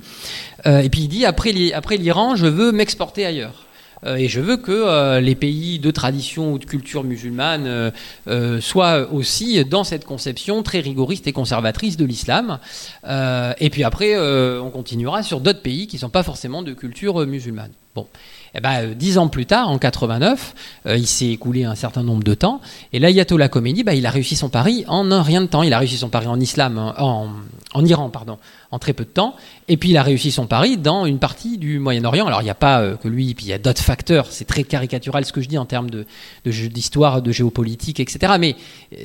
Et puis il dit, après l'Iran, je veux m'exporter ailleurs. Euh, et je veux que euh, les pays de tradition ou de culture musulmane euh, soient aussi dans cette conception très rigoriste et conservatrice de l'islam. et puis après, on continuera sur d'autres pays qui ne sont pas forcément de culture musulmane. Bon. Eh ben, euh, dix ans plus tard, en 89, euh, il s'est écoulé un certain nombre de temps, et l'ayatollah Khomeini, bah, il a réussi son pari en un rien de temps. Il a réussi son pari en islam, en, en, Iran, pardon, en très peu de temps, et puis il a réussi son pari dans une partie du Moyen-Orient. Alors il n'y a pas euh, que lui, puis il y a d'autres facteurs. C'est très caricatural ce que je dis en termes de d'histoire, de, géopolitique, etc. Mais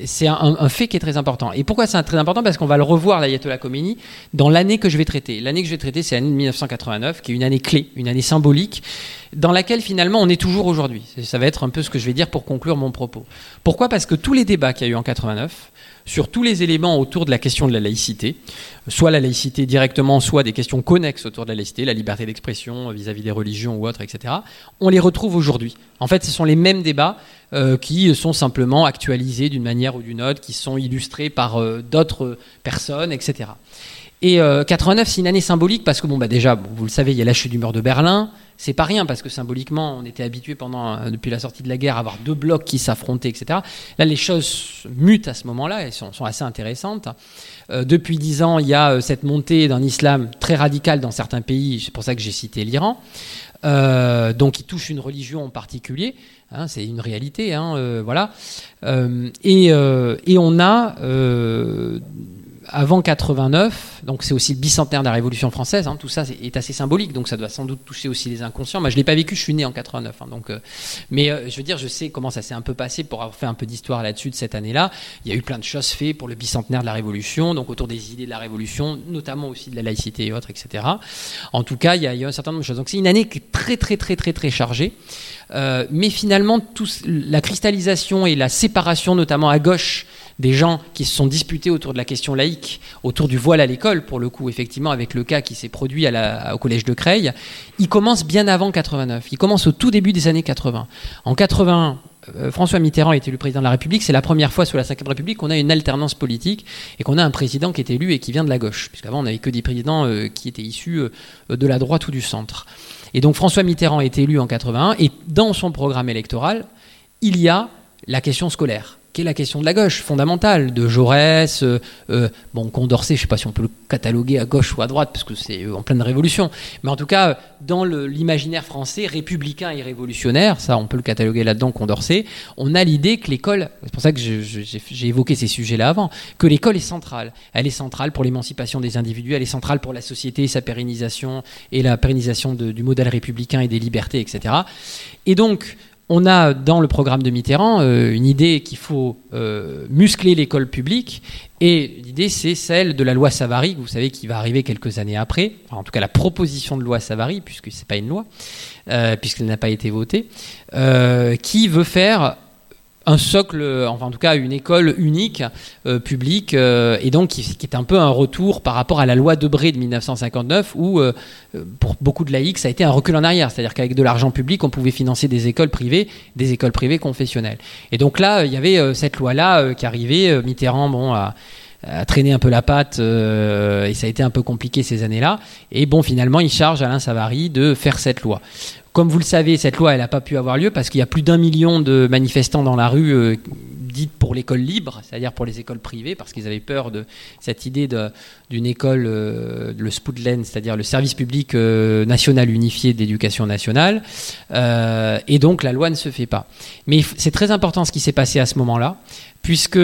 c'est un, un, fait qui est très important. Et pourquoi c'est très important? Parce qu'on va le revoir l'ayatollah Khomeini dans l'année que je vais traiter. L'année que je vais traiter, c'est l'année 1989, qui est une année clé, une année symbolique dans laquelle finalement on est toujours aujourd'hui. Ça va être un peu ce que je vais dire pour conclure mon propos. Pourquoi? Parce que tous les débats qu'il y a eu en 89, sur tous les éléments autour de la question de la laïcité, soit la laïcité directement, soit des questions connexes autour de la laïcité, la liberté d'expression vis-à-vis des religions ou autres, etc., on les retrouve aujourd'hui. En fait, ce sont les mêmes débats euh, qui sont simplement actualisés d'une manière ou d'une autre, qui sont illustrés par euh, d'autres personnes, etc. Et 89, euh, c'est une année symbolique parce que, bon, bah déjà, vous le savez, il y a la chute du mur de Berlin, c'est pas rien parce que symboliquement, on était habitué pendant euh, depuis la sortie de la guerre à avoir deux blocs qui s'affrontaient, etc. Là, les choses mutent à ce moment-là et sont, assez intéressantes. Euh, depuis dix ans, il y a cette montée d'un islam très radical dans certains pays. C'est pour ça que j'ai cité l'Iran. donc, qui touche une religion en particulier. Hein, c'est une réalité, hein, voilà. Et, on a avant 89, donc c'est aussi le bicentenaire de la Révolution française, hein, tout ça est assez symbolique, donc ça doit sans doute toucher aussi les inconscients. Moi, je l'ai pas vécu, je suis né en 89, hein, donc, euh, mais euh, je veux dire, je sais comment ça s'est un peu passé pour avoir fait un peu d'histoire là-dessus de cette année-là. Il y a eu plein de choses faites pour le bicentenaire de la Révolution, donc autour des idées de la Révolution, notamment aussi de la laïcité et autres, etc. En tout cas, il y a, il un certain nombre de choses. Donc c'est une année qui est très, très, très, très, très chargée. Euh, mais finalement, la cristallisation et la séparation, notamment à gauche, des gens qui se sont disputés autour de la question laïque, autour du voile à l'école, pour le coup, effectivement, avec le cas qui s'est produit au collège de Creil, il commence bien avant 89. Il commence au tout début des années 80. En 81, euh, François Mitterrand est élu président de la République. C'est la première fois sous la Ve République qu'on a une alternance politique et qu'on a un président qui est élu et qui vient de la gauche. Puisqu'avant, on n'avait que des présidents euh, qui étaient issus euh, de la droite ou du centre. Et donc François Mitterrand est élu en 81 et dans son programme électoral, il y a la question scolaire qui est la question de la gauche fondamentale, de Jaurès, euh, euh, bon, Condorcet, je sais pas si on peut le cataloguer à gauche ou à droite, parce que c'est euh, en pleine révolution, mais en tout cas, dans l'imaginaire français, républicain et révolutionnaire, ça on peut le cataloguer là-dedans, Condorcet, on a l'idée que l'école, c'est pour ça que j'ai évoqué ces sujets-là avant, que l'école est centrale. Elle est centrale pour l'émancipation des individus, elle est centrale pour la société, sa pérennisation et la pérennisation du modèle républicain et des libertés, etc. Et donc, on a dans le programme de Mitterrand euh, une idée qu'il faut euh, muscler l'école publique. Et l'idée c'est celle de la loi Savary, vous savez qui va arriver quelques années après, en tout cas la proposition de loi Savary puisque c'est pas une loi, euh, puisqu'elle n'a pas été votée, qui veut faire un socle, enfin en tout cas une école unique, publique, et donc qui, est un peu un retour par rapport à la loi Debré de 1959, où pour beaucoup de laïcs, ça a été un recul en arrière, c'est-à-dire qu'avec de l'argent public, on pouvait financer des écoles privées, des écoles privées confessionnelles. Et donc là, il y avait cette loi-là qui arrivait, Mitterrand, bon, a a traîné un peu la patte euh, et ça a été un peu compliqué ces années-là. Et bon, finalement, il charge Alain Savary de faire cette loi. Comme vous le savez, cette loi, elle n'a pas pu avoir lieu parce qu'il y a plus d'un million de manifestants dans la rue euh, dites pour l'école libre, c'est-à-dire pour les écoles privées, parce qu'ils avaient peur de cette idée d'une école, euh, le Spudlen, c'est-à-dire le service public national unifié d'éducation nationale. et donc la loi ne se fait pas. Mais c'est très important ce qui s'est passé à ce moment-là, puisque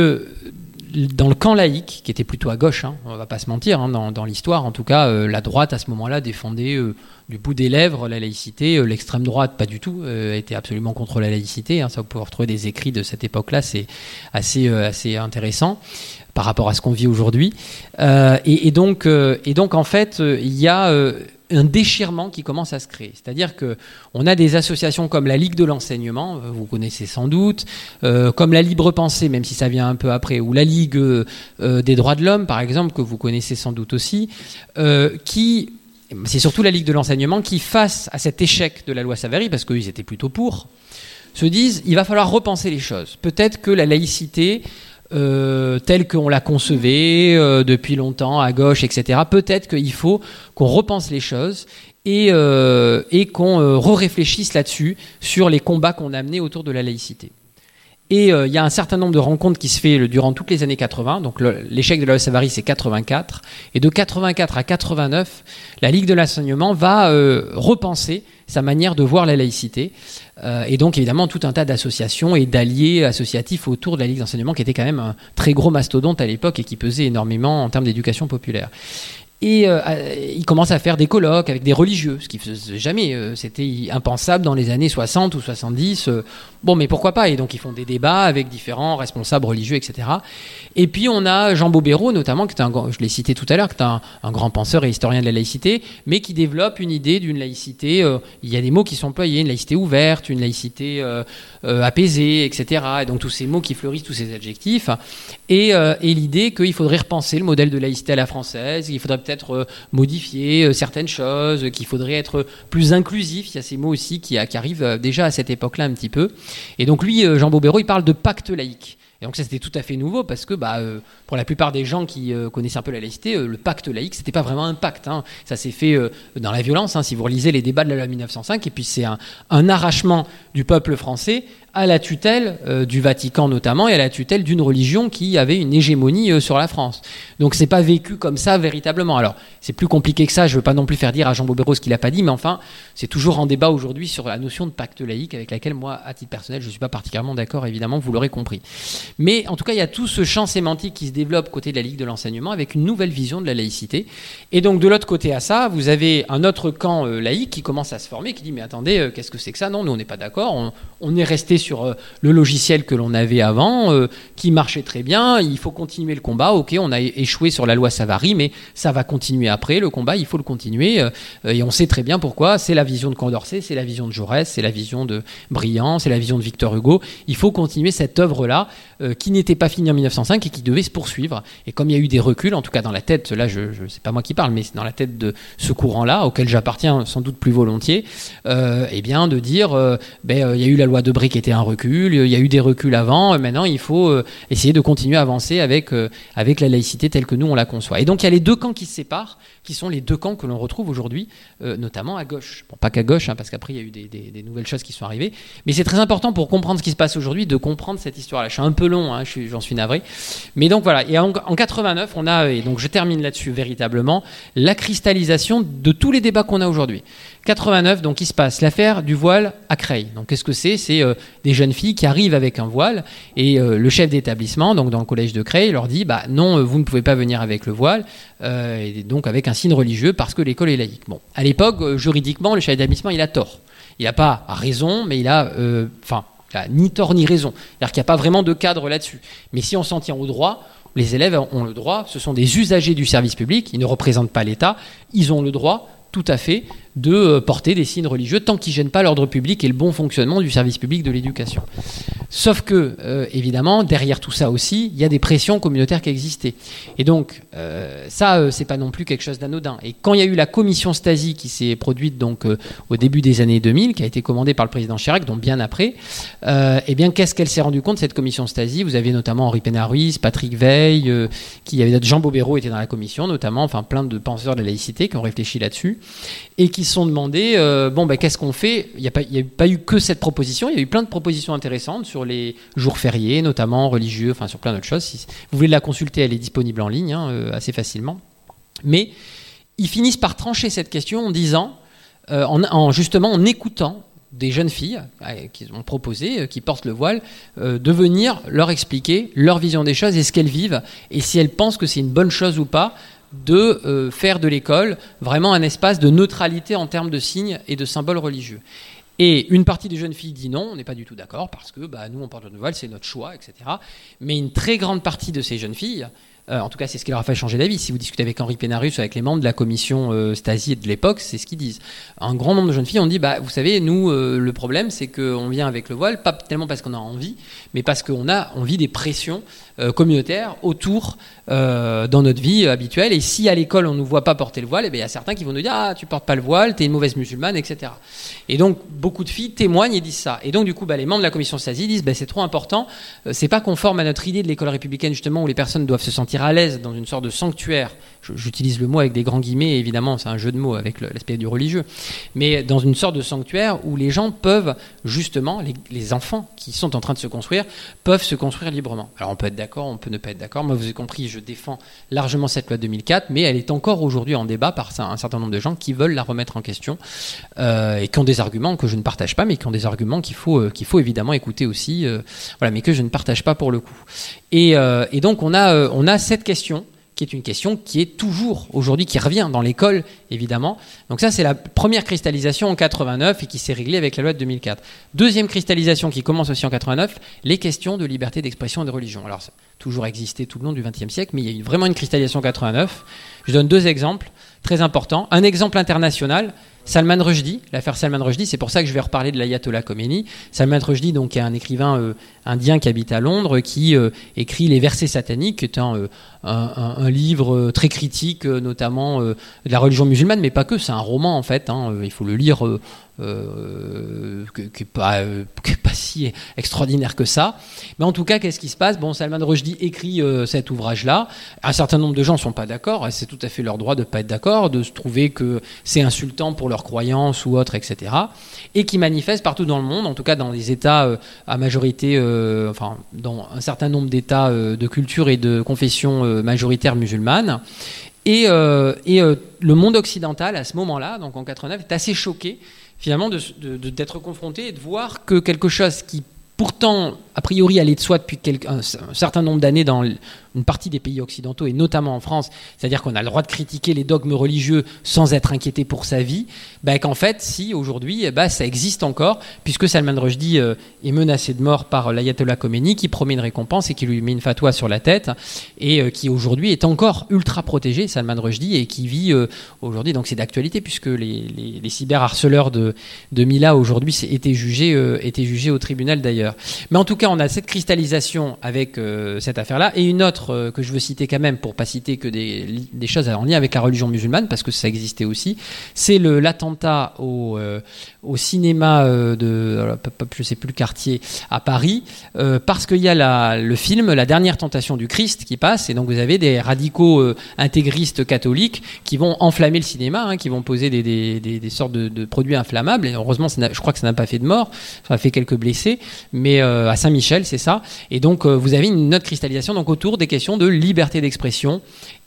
dans le camp laïque, qui était plutôt à gauche, hein, on va pas se mentir, hein, dans, l'histoire en tout cas, euh, la droite à ce moment-là défendait euh, du bout des lèvres la laïcité, euh, l'extrême droite pas du tout, était absolument contre la laïcité. Hein, ça vous pouvez retrouver des écrits de cette époque-là, c'est assez assez intéressant par rapport à ce qu'on vit aujourd'hui. Et, et, donc et donc en fait, il y a un déchirement qui commence à se créer. C'est-à-dire que on a des associations comme la Ligue de l'enseignement, euh, vous connaissez sans doute, euh, comme la Libre Pensée, même si ça vient un peu après, ou la Ligue euh, des droits de l'homme, par exemple, que vous connaissez sans doute aussi, qui c'est surtout la Ligue de l'enseignement qui, face à cet échec de la loi Savary, parce qu'ils étaient plutôt pour, se disent il va falloir repenser les choses. Peut-être que la laïcité euh, telle qu'on l'a concevée euh, depuis longtemps à gauche, etc. Peut-être qu'il faut qu'on repense les choses et, euh, qu'on re-réfléchisse là-dessus sur les combats qu'on a menés autour de la laïcité. Et il y a un certain nombre de rencontres qui se fait durant toutes les années 80. Donc l'échec de la Savary, c'est 84. Et de 84 à 89, la Ligue de l'enseignement va repenser sa manière de voir la laïcité. Euh, et donc évidemment tout un tas d'associations et d'alliés associatifs autour de la Ligue d'enseignement qui était quand même un très gros mastodonte à l'époque et qui pesait énormément en termes d'éducation populaire. Et euh, il commence à faire des colloques avec des religieux, ce qui faisait jamais. Euh, c'était impensable dans les années 60 ou 70. Euh. bon, mais pourquoi pas? Et donc ils font des débats avec différents responsables religieux, etc. Et puis on a Jean Bobéro, notamment, qui est un, je l'ai cité tout à l'heure, qui est un, grand penseur et historien de la laïcité, mais qui développe une idée d'une laïcité. il y a des mots qui sont employés, une laïcité ouverte, une laïcité apaisée, etc. Et donc tous ces mots qui fleurissent, tous ces adjectifs. Et, et l'idée qu'il faudrait repenser le modèle de laïcité à la française, il faudrait peut-être être euh, modifier euh, certaines choses, qu'il faudrait être plus inclusif. Il y a ces mots aussi qui, qui arrivent euh, déjà à cette époque-là un petit peu. Et donc lui, Jean Bobéro, il parle de pacte laïque. Et donc ça c'était tout à fait nouveau parce que bah, pour la plupart des gens qui connaissaient un peu la laïcité, le pacte laïque c'était pas vraiment un pacte. Hein. Ça s'est fait dans la violence. Hein, si vous relisez les débats de la loi 1905, et puis c'est un, arrachement du peuple français à la tutelle euh, du Vatican notamment et à la tutelle d'une religion qui avait une hégémonie euh, sur la France. Donc c'est pas vécu comme ça véritablement. Alors c'est plus compliqué que ça. Je veux pas non plus faire dire à Jean Bobéro ce qu'il a pas dit, mais enfin c'est toujours en débat aujourd'hui sur la notion de pacte laïque avec laquelle moi, à titre personnel, je suis pas particulièrement d'accord. Évidemment, vous l'aurez compris. Mais en tout cas, il y a tout ce champ sémantique qui se développe côté de la Ligue de l'enseignement avec une nouvelle vision de la laïcité. Et donc de l'autre côté à ça, vous avez un autre camp euh, laïque qui commence à se former, qui dit mais attendez, qu'est-ce que c'est que ça? Non, nous on n'est pas d'accord. On, on est resté sur euh, le logiciel que l'on avait avant, euh, qui marchait très bien. Il faut continuer le combat. Ok, on a échoué sur la loi Savary, mais ça va continuer après. Le combat, il faut le continuer. Euh, et on sait très bien pourquoi. C'est la vision de Condorcet, c'est la vision de Jaurès, c'est la vision de Briand, c'est la vision de Victor Hugo. Il faut continuer cette œuvre-là, qui n'était pas finie en 1905 et qui devait se poursuivre. Et comme il y a eu des reculs, en tout cas dans la tête, là, je, je c'est pas moi qui parle, mais c'est dans la tête de ce courant-là, auquel j'appartiens sans doute plus volontiers, eh bien, de dire, ben, il y a eu la loi de Brie qui un recul il y a eu des reculs avant, maintenant il faut euh, essayer de continuer à avancer avec, euh, avec la laïcité telle que nous on la conçoit. Et donc il y a les deux camps qui se séparent, qui sont les deux camps que l'on retrouve aujourd'hui, euh, notamment à gauche. Bon, pas qu'à gauche, hein, parce qu'apraprès il y a eu des, nouvelles choses qui sont arrivées, mais c'est très important pour comprendre ce qui se passe aujourd'hui, de comprendre cette histoire-là. Je suis un peu long, hein, j'en suis, navré. Mais donc voilà, et en, 89, on a, et donc je termine là-dessus véritablement, la cristallisation de tous les débats qu'on a aujourd'hui. 89, donc il se passe l'affaire du voile à Creil. Donc qu'est-ce que c'est? C'est des jeunes filles qui arrivent avec un voile et euh, le chef d'établissement, donc dans le collège de Creil, leur dit bah non, euh, vous ne pouvez pas venir avec le voile, euh, et donc avec un signe religieux parce que l'école est laïque. Bon, à l'époque, juridiquement, le chef d'établissement il a tort. Il n'a pas raison, mais il a, enfin, ni tort ni raison. C'est-à-dire qu'il n'y a pas vraiment de cadre là-dessus. Mais si on s'en tient au droit, les élèves ont le droit, ce sont des usagers du service public, ils ne représentent pas l'État, ils ont le droit tout à fait de euh, porter des signes religieux tant qu'ils ne gênent pas l'ordre public et le bon fonctionnement du service public de l'éducation. Sauf que, euh, évidemment, derrière tout ça aussi, il y a des pressions communautaires qui existaient. Et donc, euh, ça, euh, c'est pas non plus quelque chose d'anodin. Et quand il y a eu la commission Stasi qui s'est produite donc au début des années 2000, qui a été commandée par le président Chirac, donc bien après, eh bien, qu'est-ce qu'elle s'est rendue compte cette commission Stasi? Vous avez notamment Henri Pénaruiz, Patrick Veil, qui avait Jean Bobéro était dans la commission, notamment, enfin plein de penseurs de la laïcité qui ont réfléchi là-dessus et qui se sont demandé bon, ben, qu'est-ce qu'on fait? Il n'y a, a pas eu que cette proposition, il y a eu plein de propositions intéressantes sur les jours fériés, notamment religieux, enfin sur plein d'autres choses. Si vous voulez la consulter, elle est disponible en ligne hein, euh, assez facilement. Mais ils finissent par trancher cette question en disant, euh, en, justement en écoutant des jeunes filles euh, qui ont proposé, qui portent le voile, de venir leur expliquer leur vision des choses et ce qu'elles vivent, et si elles pensent que c'est une bonne chose ou pas de faire de l'école vraiment un espace de neutralité en termes de signes et de symboles religieux. Et une partie des jeunes filles dit non, on n'est pas du tout d'accord, parce que bah, nous, on porte le voile, c'est notre choix, etc. Mais une très grande partie de ces jeunes filles, euh, en tout cas, c'est ce qui leur a fait changer d'avis. Si vous discutez avec Henri Pénarus, avec les membres de la commission euh, Stasi de l'époque, c'est ce qu'ils disent. Un grand nombre de jeunes filles ont dit bah, Vous savez, nous, euh, le problème, c'est qu'on vient avec le voile, pas tellement parce qu'on a envie, mais parce qu'on a envie des pressions communautaires autour dans notre vie habituelle. Et si à l'école, on ne nous voit pas porter le voile, eh il y a certains qui vont nous dire Ah, tu portes pas le voile, tu es une mauvaise musulmane, etc. Et donc, beaucoup de filles témoignent et disent ça. Et donc, du coup, bah, les membres de la commission Stasi disent bah, C'est trop important, c'est pas conforme à notre idée de l'école républicaine, justement, où les personnes doivent se sentir à l'aise dans une sorte de sanctuaire, j'utilise le mot avec des grands guillemets, évidemment c'est un jeu de mots avec l'aspect du religieux, mais dans une sorte de sanctuaire où les gens peuvent justement, les, enfants qui sont en train de se construire, peuvent se construire librement. Alors on peut être d'accord, on peut ne pas être d'accord, moi vous avez compris, je défends largement cette loi de 2004, mais elle est encore aujourd'hui en débat par un certain nombre de gens qui veulent la remettre en question euh, et qui ont des arguments que je ne partage pas, mais qui ont des arguments qu'il faut, euh, qu'il faut évidemment écouter aussi, euh, voilà, mais que je ne partage pas pour le coup. Et, et donc on a, on a cette question qui est une question qui est toujours aujourd'hui, qui revient dans l'école, évidemment. Donc ça, c'est la première cristallisation en 89 et qui s'est réglée avec la loi de 2004. Deuxième cristallisation qui commence aussi en 89, les questions de liberté d'expression et de religion. Alors, ça a toujours existé tout le long du XXe siècle, mais il y a eu vraiment une cristallisation en 89. Je donne deux exemples très importants. Un exemple international, Salman Rushdie, l'affaire Salman Rushdie, c'est pour ça que je vais reparler de l'ayatollah Khomeini. Salman Rushdie, donc, est un écrivain euh, indien qui habite à Londres, qui euh, écrit Les versets sataniques, qui est un, un, livre très critique, notamment de la religion musulmane, mais pas que, c'est un roman en fait. Hein, il faut le lire euh, qui n'est pas, euh, pas, si extraordinaire que ça. Mais en tout cas, qu'est-ce qui se passe? Bon, Salman Rushdie écrit euh, cet ouvrage-là. Un certain nombre de gens ne sont pas d'accord, et c'est tout à fait leur droit de ne pas être d'accord, de se trouver que c'est insultant pour leurs croyances ou autres, etc. Et qui manifestent partout dans le monde, en tout cas dans les États à majorité, enfin, dans un certain nombre d'États de culture et de confession majoritaire musulmane. Et, et le monde occidental, à ce moment-là, donc en 89, est assez choqué finalement d'être confronté et de voir que quelque chose qui pourtant, a priori, allait de soi depuis un, certain nombre d'années dans une partie des pays occidentaux, et notamment en France, c'est-à-dire qu'on a le droit de critiquer les dogmes religieux sans être inquiété pour sa vie, bah, qu'en fait, si aujourd'hui, bah, ça existe encore, puisque Salman Rushdie euh, est menacé de mort par l'ayatollah Khomeini, qui promet une récompense et qui lui met une fatwa sur la tête, et euh, qui aujourd'hui est encore ultra protégé, Salman Rushdie, et qui vit euh, aujourd'hui, donc c'est d'actualité, puisque les, les, cyberharceleurs de, de Mila aujourd'hui étaient jugés, étaient jugés au tribunal d'ailleurs. Mais en tout cas, on a cette cristallisation avec cette affaire-là, et une autre euh, que je veux citer quand même, pour pas citer que des, des, choses en lien avec la religion musulmane, parce que ça existait aussi, c'est l'attentat au, euh, au, cinéma euh, de, je sais plus le quartier, à Paris, parce qu'il y a le film La dernière tentation du Christ qui passe, et donc vous avez des radicaux intégristes catholiques qui vont enflammer le cinéma, hein, qui vont poser des, sortes de, produits inflammables, et heureusement, je crois que ça n'a pas fait de mort, ça a fait quelques blessés, mais à Saint-Michel, c'est ça, et donc vous avez une autre cristallisation autour des question de liberté d'expression.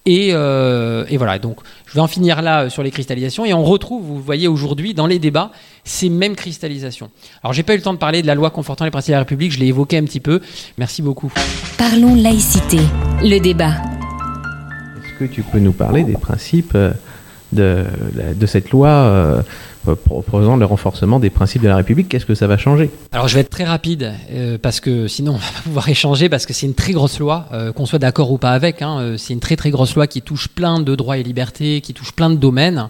Et, euh, et, voilà, donc je vais en finir là euh, sur les cristallisations. Et on retrouve, vous voyez aujourd'hui, dans les débats, ces mêmes cristallisations. Alors j'ai pas eu le temps de parler de la loi confortant les principes de la République, je l'ai évoqué un petit peu. Merci beaucoup. Parlons laïcité, le débat. Est-ce que tu peux nous parler des principes euh, de, de cette loi proposant le renforcement des principes de la République. Qu'est-ce que ça va changer? Alors je vais être très rapide euh, parce que sinon <laughs> on va pas pouvoir échanger parce que c'est une très grosse loi, euh, qu'on soit d'accord ou pas avec. Hein, euh, c'est une très très grosse loi qui touche plein de droits et libertés, qui touche plein de domaines.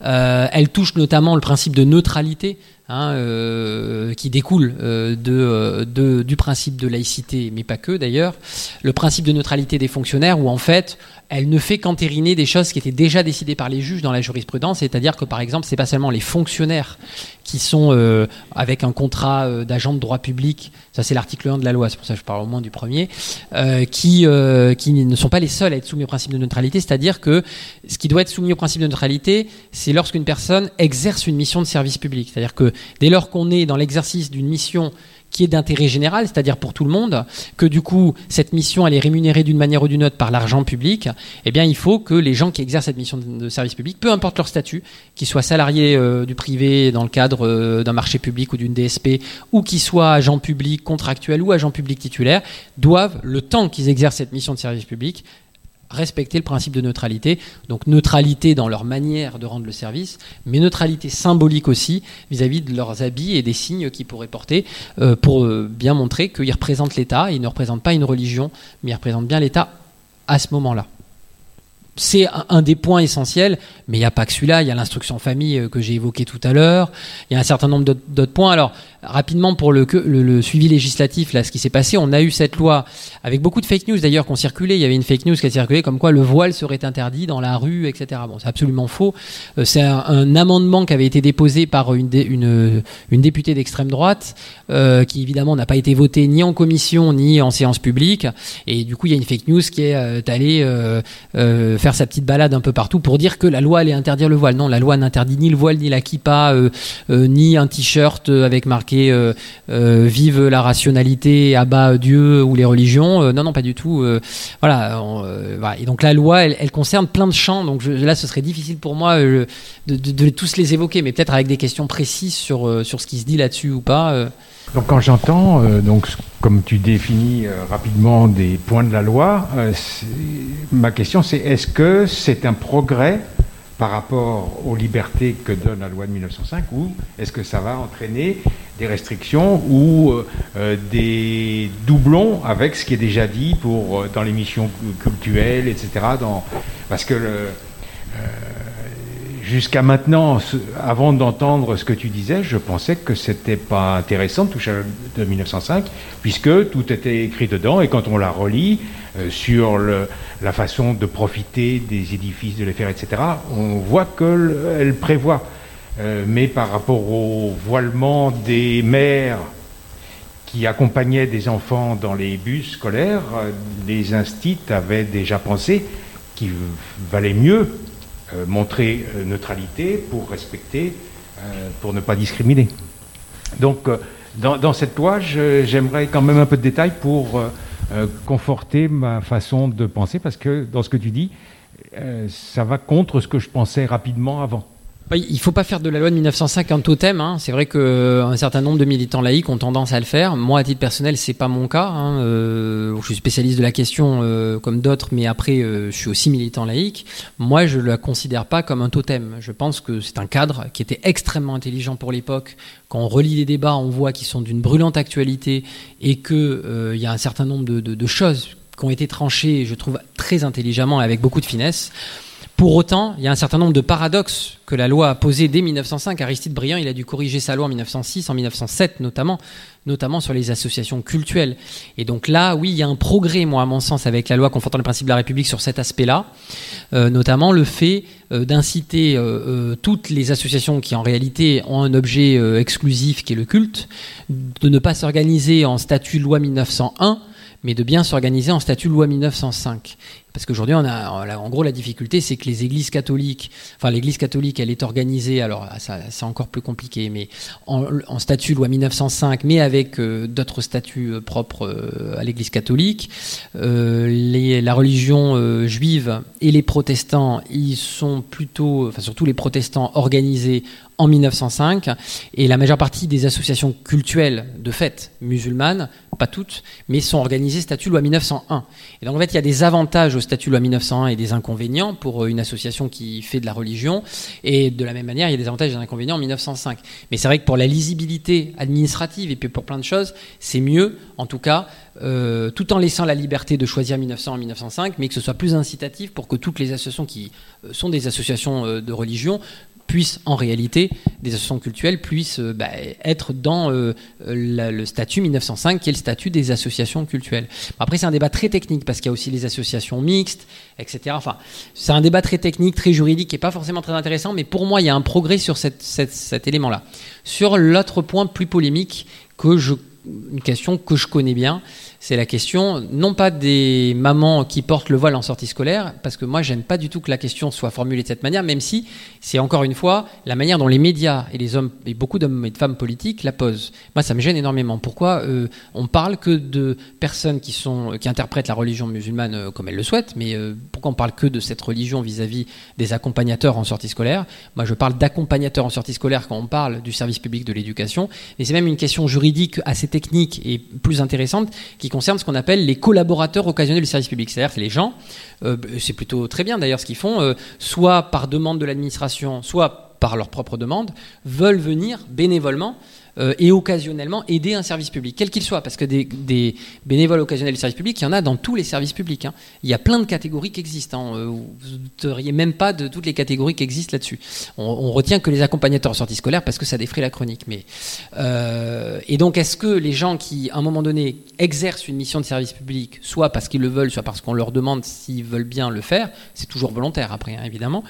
elle touche notamment le principe de neutralité hein, qui découle du principe de laïcité, mais pas que d'ailleurs, le principe de neutralité des fonctionnaires, où en fait, elle ne fait qu'entériner des choses qui étaient déjà décidées par les juges dans la jurisprudence, c'est-à-dire que par exemple, c'est pas seulement les fonctionnaires qui sont euh, avec un contrat euh, d'agent de droit public, ça c'est l'article 1 de la loi, c'est pour ça que je parle au moins du premier, euh, qui, qui ne sont pas les seuls à être soumis au principe de neutralité, c'est-à-dire que ce qui doit être soumis au principe de neutralité, c'est lorsqu'une personne exerce une mission de service public, c'est-à-dire que dès lors qu'on est dans l'exercice d'une mission qui est d'intérêt général, c'est-à-dire pour tout le monde, que du coup cette mission elle est rémunérée d'une manière ou d'une autre par l'argent public, eh bien il faut que les gens qui exercent cette mission de service public, peu importe leur statut, qu'ils soient salariés euh, du privé dans le cadre euh, d'un marché public ou d'une DSP, ou qu'ils soient agents publics contractuels ou agents publics titulaires, doivent, le temps qu'ils exercent cette mission de service public, respecter le principe de neutralité. Donc neutralité dans leur manière de rendre le service, mais neutralité symbolique aussi vis-à-vis de leurs habits et des signes qu'ils pourraient porter euh, pour euh, bien montrer qu'ils représentent l'État. Ils ne représentent pas une religion, mais ils représentent bien l'État à ce moment-là c'est un, des points essentiels, mais il n'y a pas que celui-là, il y a l'instruction famille euh, que j'ai évoqué tout à l'heure, il y a un certain nombre d'autres points. Alors, rapidement, pour le, suivi législatif, là, ce qui s'est passé, on a eu cette loi avec beaucoup de fake news d'ailleurs qu'on circulait. Il y avait une fake news qui a circulé comme quoi le voile serait interdit dans la rue, etc. Bon, c'est absolument faux. Euh, c'est un, amendement qui avait été déposé par une, députée d'extrême droite, euh, qui évidemment n'a pas été voté ni en commission ni en séance publique. Et du coup, il y a une fake news qui est allée faire sa petite balade un peu partout pour dire que la loi allait interdire le voile. Non, la loi n'interdit ni le voile, ni la kippa, euh, euh, ni un t-shirt avec marqué euh, Vive la rationalité, abat Dieu ou les religions. non, non, pas du tout. voilà, Et donc la loi, elle, concerne plein de champs. Donc là, ce serait difficile pour moi de, de, tous les évoquer, mais peut-être avec des questions précises sur, sur ce qui se dit là-dessus ou pas. Donc quand j'entends, euh, donc comme tu définis euh, rapidement des points de la loi, euh, ma question c'est est-ce que c'est un progrès par rapport aux libertés que donne la loi de 1905 ou est-ce que ça va entraîner des restrictions ou des doublons avec ce qui est déjà dit pour dans les missions cultuelles, etc. Parce que le, Jusqu'à maintenant, avant d'entendre ce que tu disais, je pensais que c'était pas intéressant de toucher de 1905, puisque tout était écrit dedans, et quand on la relit euh, sur la façon de profiter des édifices, de les faire, etc., on voit qu'elle prévoit. Euh, mais par rapport au voilement des mères qui accompagnaient des enfants dans les bus scolaires, euh, les instits avaient déjà pensé qu'il valait mieux montrer euh, neutralité pour respecter, euh, pour ne pas discriminer. Donc, dans, cette loi, j'aimerais quand même un peu de détails pour conforter ma façon de penser, parce que dans ce que tu dis, ça va contre ce que je pensais rapidement avant. Il ne faut pas faire de la loi de 1905 un totem. Hein. C'est vrai qu'un euh, certain nombre de militants laïcs ont tendance à le faire. Moi, à titre personnel, c'est pas mon cas. Hein. Euh, je suis spécialiste de la question euh, comme d'autres, mais après, je suis aussi militant laïque. Moi, je ne la considère pas comme un totem. Je pense que c'est un cadre qui était extrêmement intelligent pour l'époque. Quand on relit les débats, on voit qu'ils sont d'une brûlante actualité et qu'il y a un certain nombre de, de choses qui ont été tranchées, je trouve, très intelligemment et avec beaucoup de finesse. Pour autant, il y a un certain nombre de paradoxes que la loi a posés dès 1905. Aristide Briand, il a dû corriger sa loi en 1906, en 1907 notamment, notamment sur les associations cultuelles. Et donc là, oui, il y a un progrès, moi, à mon sens, avec la loi confortant le principe de la République sur cet aspect-là, euh, notamment le fait euh, d'inciter euh, toutes les associations qui, en réalité, ont un objet exclusif qui est le culte, de ne pas s'organiser en statut loi 1901, mais de bien s'organiser en statut loi 1905. Parce qu'aujourd'hui, en gros, la difficulté, c'est que les églises catholiques, enfin, l'église catholique, elle est organisée, alors, c'est encore plus compliqué, mais en, statut loi 1905, mais avec euh, d'autres statuts euh, propres euh, à l'église catholique. la religion juive et les protestants, ils sont plutôt, enfin, surtout les protestants organisés en 1905, et la majeure partie des associations cultuelles, de fait, musulmanes, pas toutes, mais sont organisées statut loi 1901. Et donc en fait, il y a des avantages au statut loi 1901 et des inconvénients pour euh, une association qui fait de la religion, et de la même manière, il y a des avantages et des inconvénients en 1905. Mais c'est vrai que pour la lisibilité administrative et puis pour plein de choses, c'est mieux, en tout cas, euh, tout en laissant la liberté de choisir 1900 en 1905, mais que ce soit plus incitatif pour que toutes les associations qui euh, sont des associations de religion puissent en réalité, des associations culturelles puissent euh, bah, être dans euh, le statut 1905 qui est le statut des associations culturelles. Après c'est un débat très technique parce qu'il y a aussi les associations mixtes, etc. Enfin, c'est un débat très technique, très juridique et pas forcément très intéressant, mais pour moi il y a un progrès sur cet élément-là. Sur l'autre point plus polémique que je, une question que je connais bien, c'est la question non pas des mamans qui portent le voile en sortie scolaire, parce que moi j'aime pas du tout que la question soit formulée de cette manière, même si c'est encore une fois la manière dont les médias et les hommes et beaucoup d'hommes et de femmes politiques la posent. Moi ça me gêne énormément. Pourquoi euh, on parle que de personnes qui sont qui interprètent la religion musulmane euh, comme elles le souhaitent, mais euh, pourquoi on parle que de cette religion vis-à-vis des accompagnateurs en sortie scolaire? Moi je parle d'accompagnateurs en sortie scolaire quand on parle du service public de l'éducation, et c'est même une question juridique assez technique et plus intéressante qui concerne ce qu'on appelle les collaborateurs occasionnels du service public. C'est-à-dire que les gens, euh, c'est plutôt très bien d'ailleurs ce qu'ils font, euh, soit par demande de l'administration, soit par leur propre demande, veulent venir bénévolement euh, et occasionnellement aider un service public, quel qu'il soit, parce que des, bénévoles occasionnels du service public, il y en a dans tous les services publics. Hein. Il y a plein de catégories qui existent. Hein. Euh, vous ne seriez même pas de toutes les catégories qui existent là-dessus. On, retient que les accompagnateurs en sortie scolaire parce que ça défrait la chronique. Mais, euh, et donc, est-ce que les gens qui, à un moment donné, exercent une mission de service public, soit parce qu'ils le veulent, soit parce qu'on leur demande s'ils veulent bien le faire, c'est toujours volontaire après, hein, évidemment,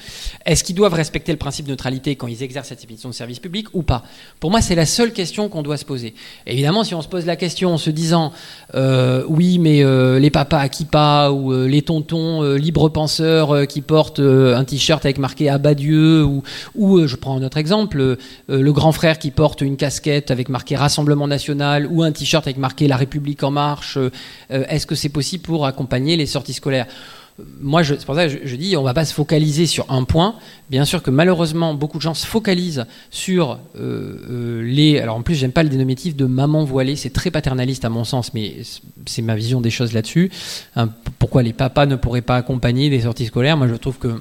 est-ce qu'ils doivent respecter le principe de neutralité quand ils exercent cette mission de service public ou pas? Pour moi, c'est la seule question qu'on doit se poser. Évidemment, si on se pose la question en se disant euh, oui, mais euh, les papas à kippa ou euh, les tontons libre penseurs qui portent un t-shirt avec marqué Abadieu ou, ou je prends un autre exemple, le grand frère qui porte une casquette avec marqué Rassemblement national ou un t-shirt avec marqué La République en marche, est-ce que c'est possible pour accompagner les sorties scolaires? Moi, c'est pour ça que je, dis, on va pas se focaliser sur un point. Bien sûr que malheureusement, beaucoup de gens se focalisent sur euh, euh, les. Alors en plus, j'aime pas le dénominatif de maman voilée. C'est très paternaliste à mon sens, mais c'est ma vision des choses là-dessus. Hein, pourquoi les papas ne pourraient pas accompagner des sorties scolaires? Moi, je trouve que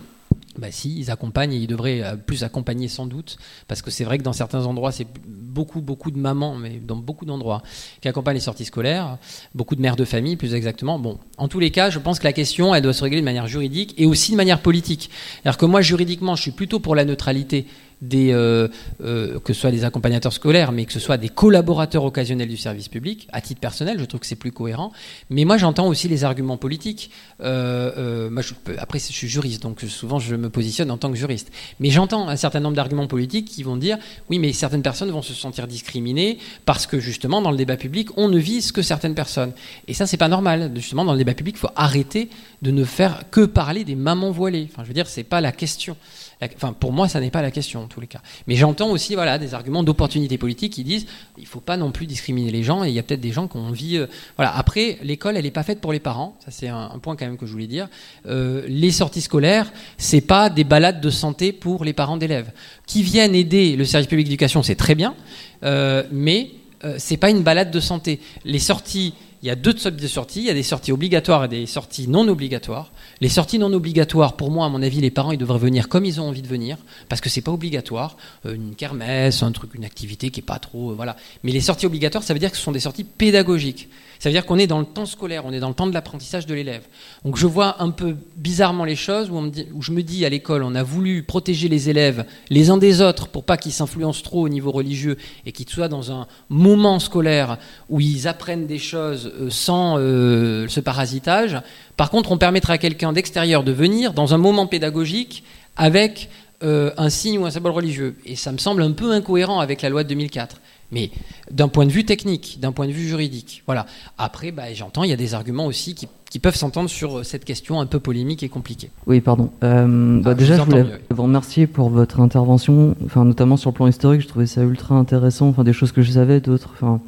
bah si, ils accompagnent et ils devraient euh, plus accompagner sans doute, parce que c'est vrai que dans certains endroits, c'est beaucoup, beaucoup de mamans, mais dans beaucoup d'endroits, qui accompagnent les sorties scolaires, beaucoup de mères de famille, plus exactement. Bon, en tous les cas, je pense que la question, elle doit se régler de manière juridique et aussi de manière politique. C'est-à-dire que moi, juridiquement, je suis plutôt pour la neutralité euh, euh, que ce soit des accompagnateurs scolaires, mais que ce soit des collaborateurs occasionnels du service public. À titre personnel, je trouve que c'est plus cohérent. Mais moi, j'entends aussi les arguments politiques. Euh, après, je suis juriste, donc souvent je me positionne en tant que juriste. Mais j'entends un certain nombre d'arguments politiques qui vont dire oui, mais certaines personnes vont se sentir discriminées parce que justement, dans le débat public, on ne vise que certaines personnes. Et ça, c'est pas normal. Justement, dans le débat public, il faut arrêter de ne faire que parler des mamans voilées. Enfin, je veux dire, c'est pas la question. Enfin, pour moi, ça n'est pas la question en tous les cas. Mais j'entends aussi voilà, des arguments d'opportunité politique qui disent il ne faut pas non plus discriminer les gens et il y a peut-être des gens qui ont envie. Euh, voilà. Après, l'école, elle n'est pas faite pour les parents. Ça, c'est un, point quand même que je voulais dire. Euh, les sorties scolaires, c'est pas des balades de santé pour les parents d'élèves. Qui viennent aider le service public d'éducation, c'est très bien, euh, mais c'est pas une balade de santé. Les sorties il y a deux types de sorties. Il y a des sorties obligatoires et des sorties non obligatoires. Les sorties non obligatoires, pour moi, à mon avis, les parents, ils devraient venir comme ils ont envie de venir, parce que c'est pas obligatoire. Euh, une kermesse, un truc, une activité qui est pas trop, euh, voilà. Mais les sorties obligatoires, ça veut dire que ce sont des sorties pédagogiques. Ça veut dire qu'on est dans le temps scolaire, on est dans le temps de l'apprentissage de l'élève. Donc je vois un peu bizarrement les choses où, je me dis à l'école, on a voulu protéger les élèves les uns des autres pour pas qu'ils s'influencent trop au niveau religieux et qu'ils soient dans un moment scolaire où ils apprennent des choses euh, sans euh, ce parasitage. Par contre, on permettra à quelqu'un d'extérieur de venir dans un moment pédagogique avec euh, un signe ou un symbole religieux. Et ça me semble un peu incohérent avec la loi de 2004. Mais d'un point de vue technique, d'un point de vue juridique, voilà. Après, bah, j'entends, il y a des arguments aussi qui, peuvent s'entendre sur euh, cette question un peu polémique et compliquée. Oui, pardon. Euh, bah, ah, déjà, je, voulais vous remercier pour votre intervention, enfin, notamment sur le plan historique. Je trouvais ça ultra intéressant, enfin, des choses que je savais, d'autres. Enfin,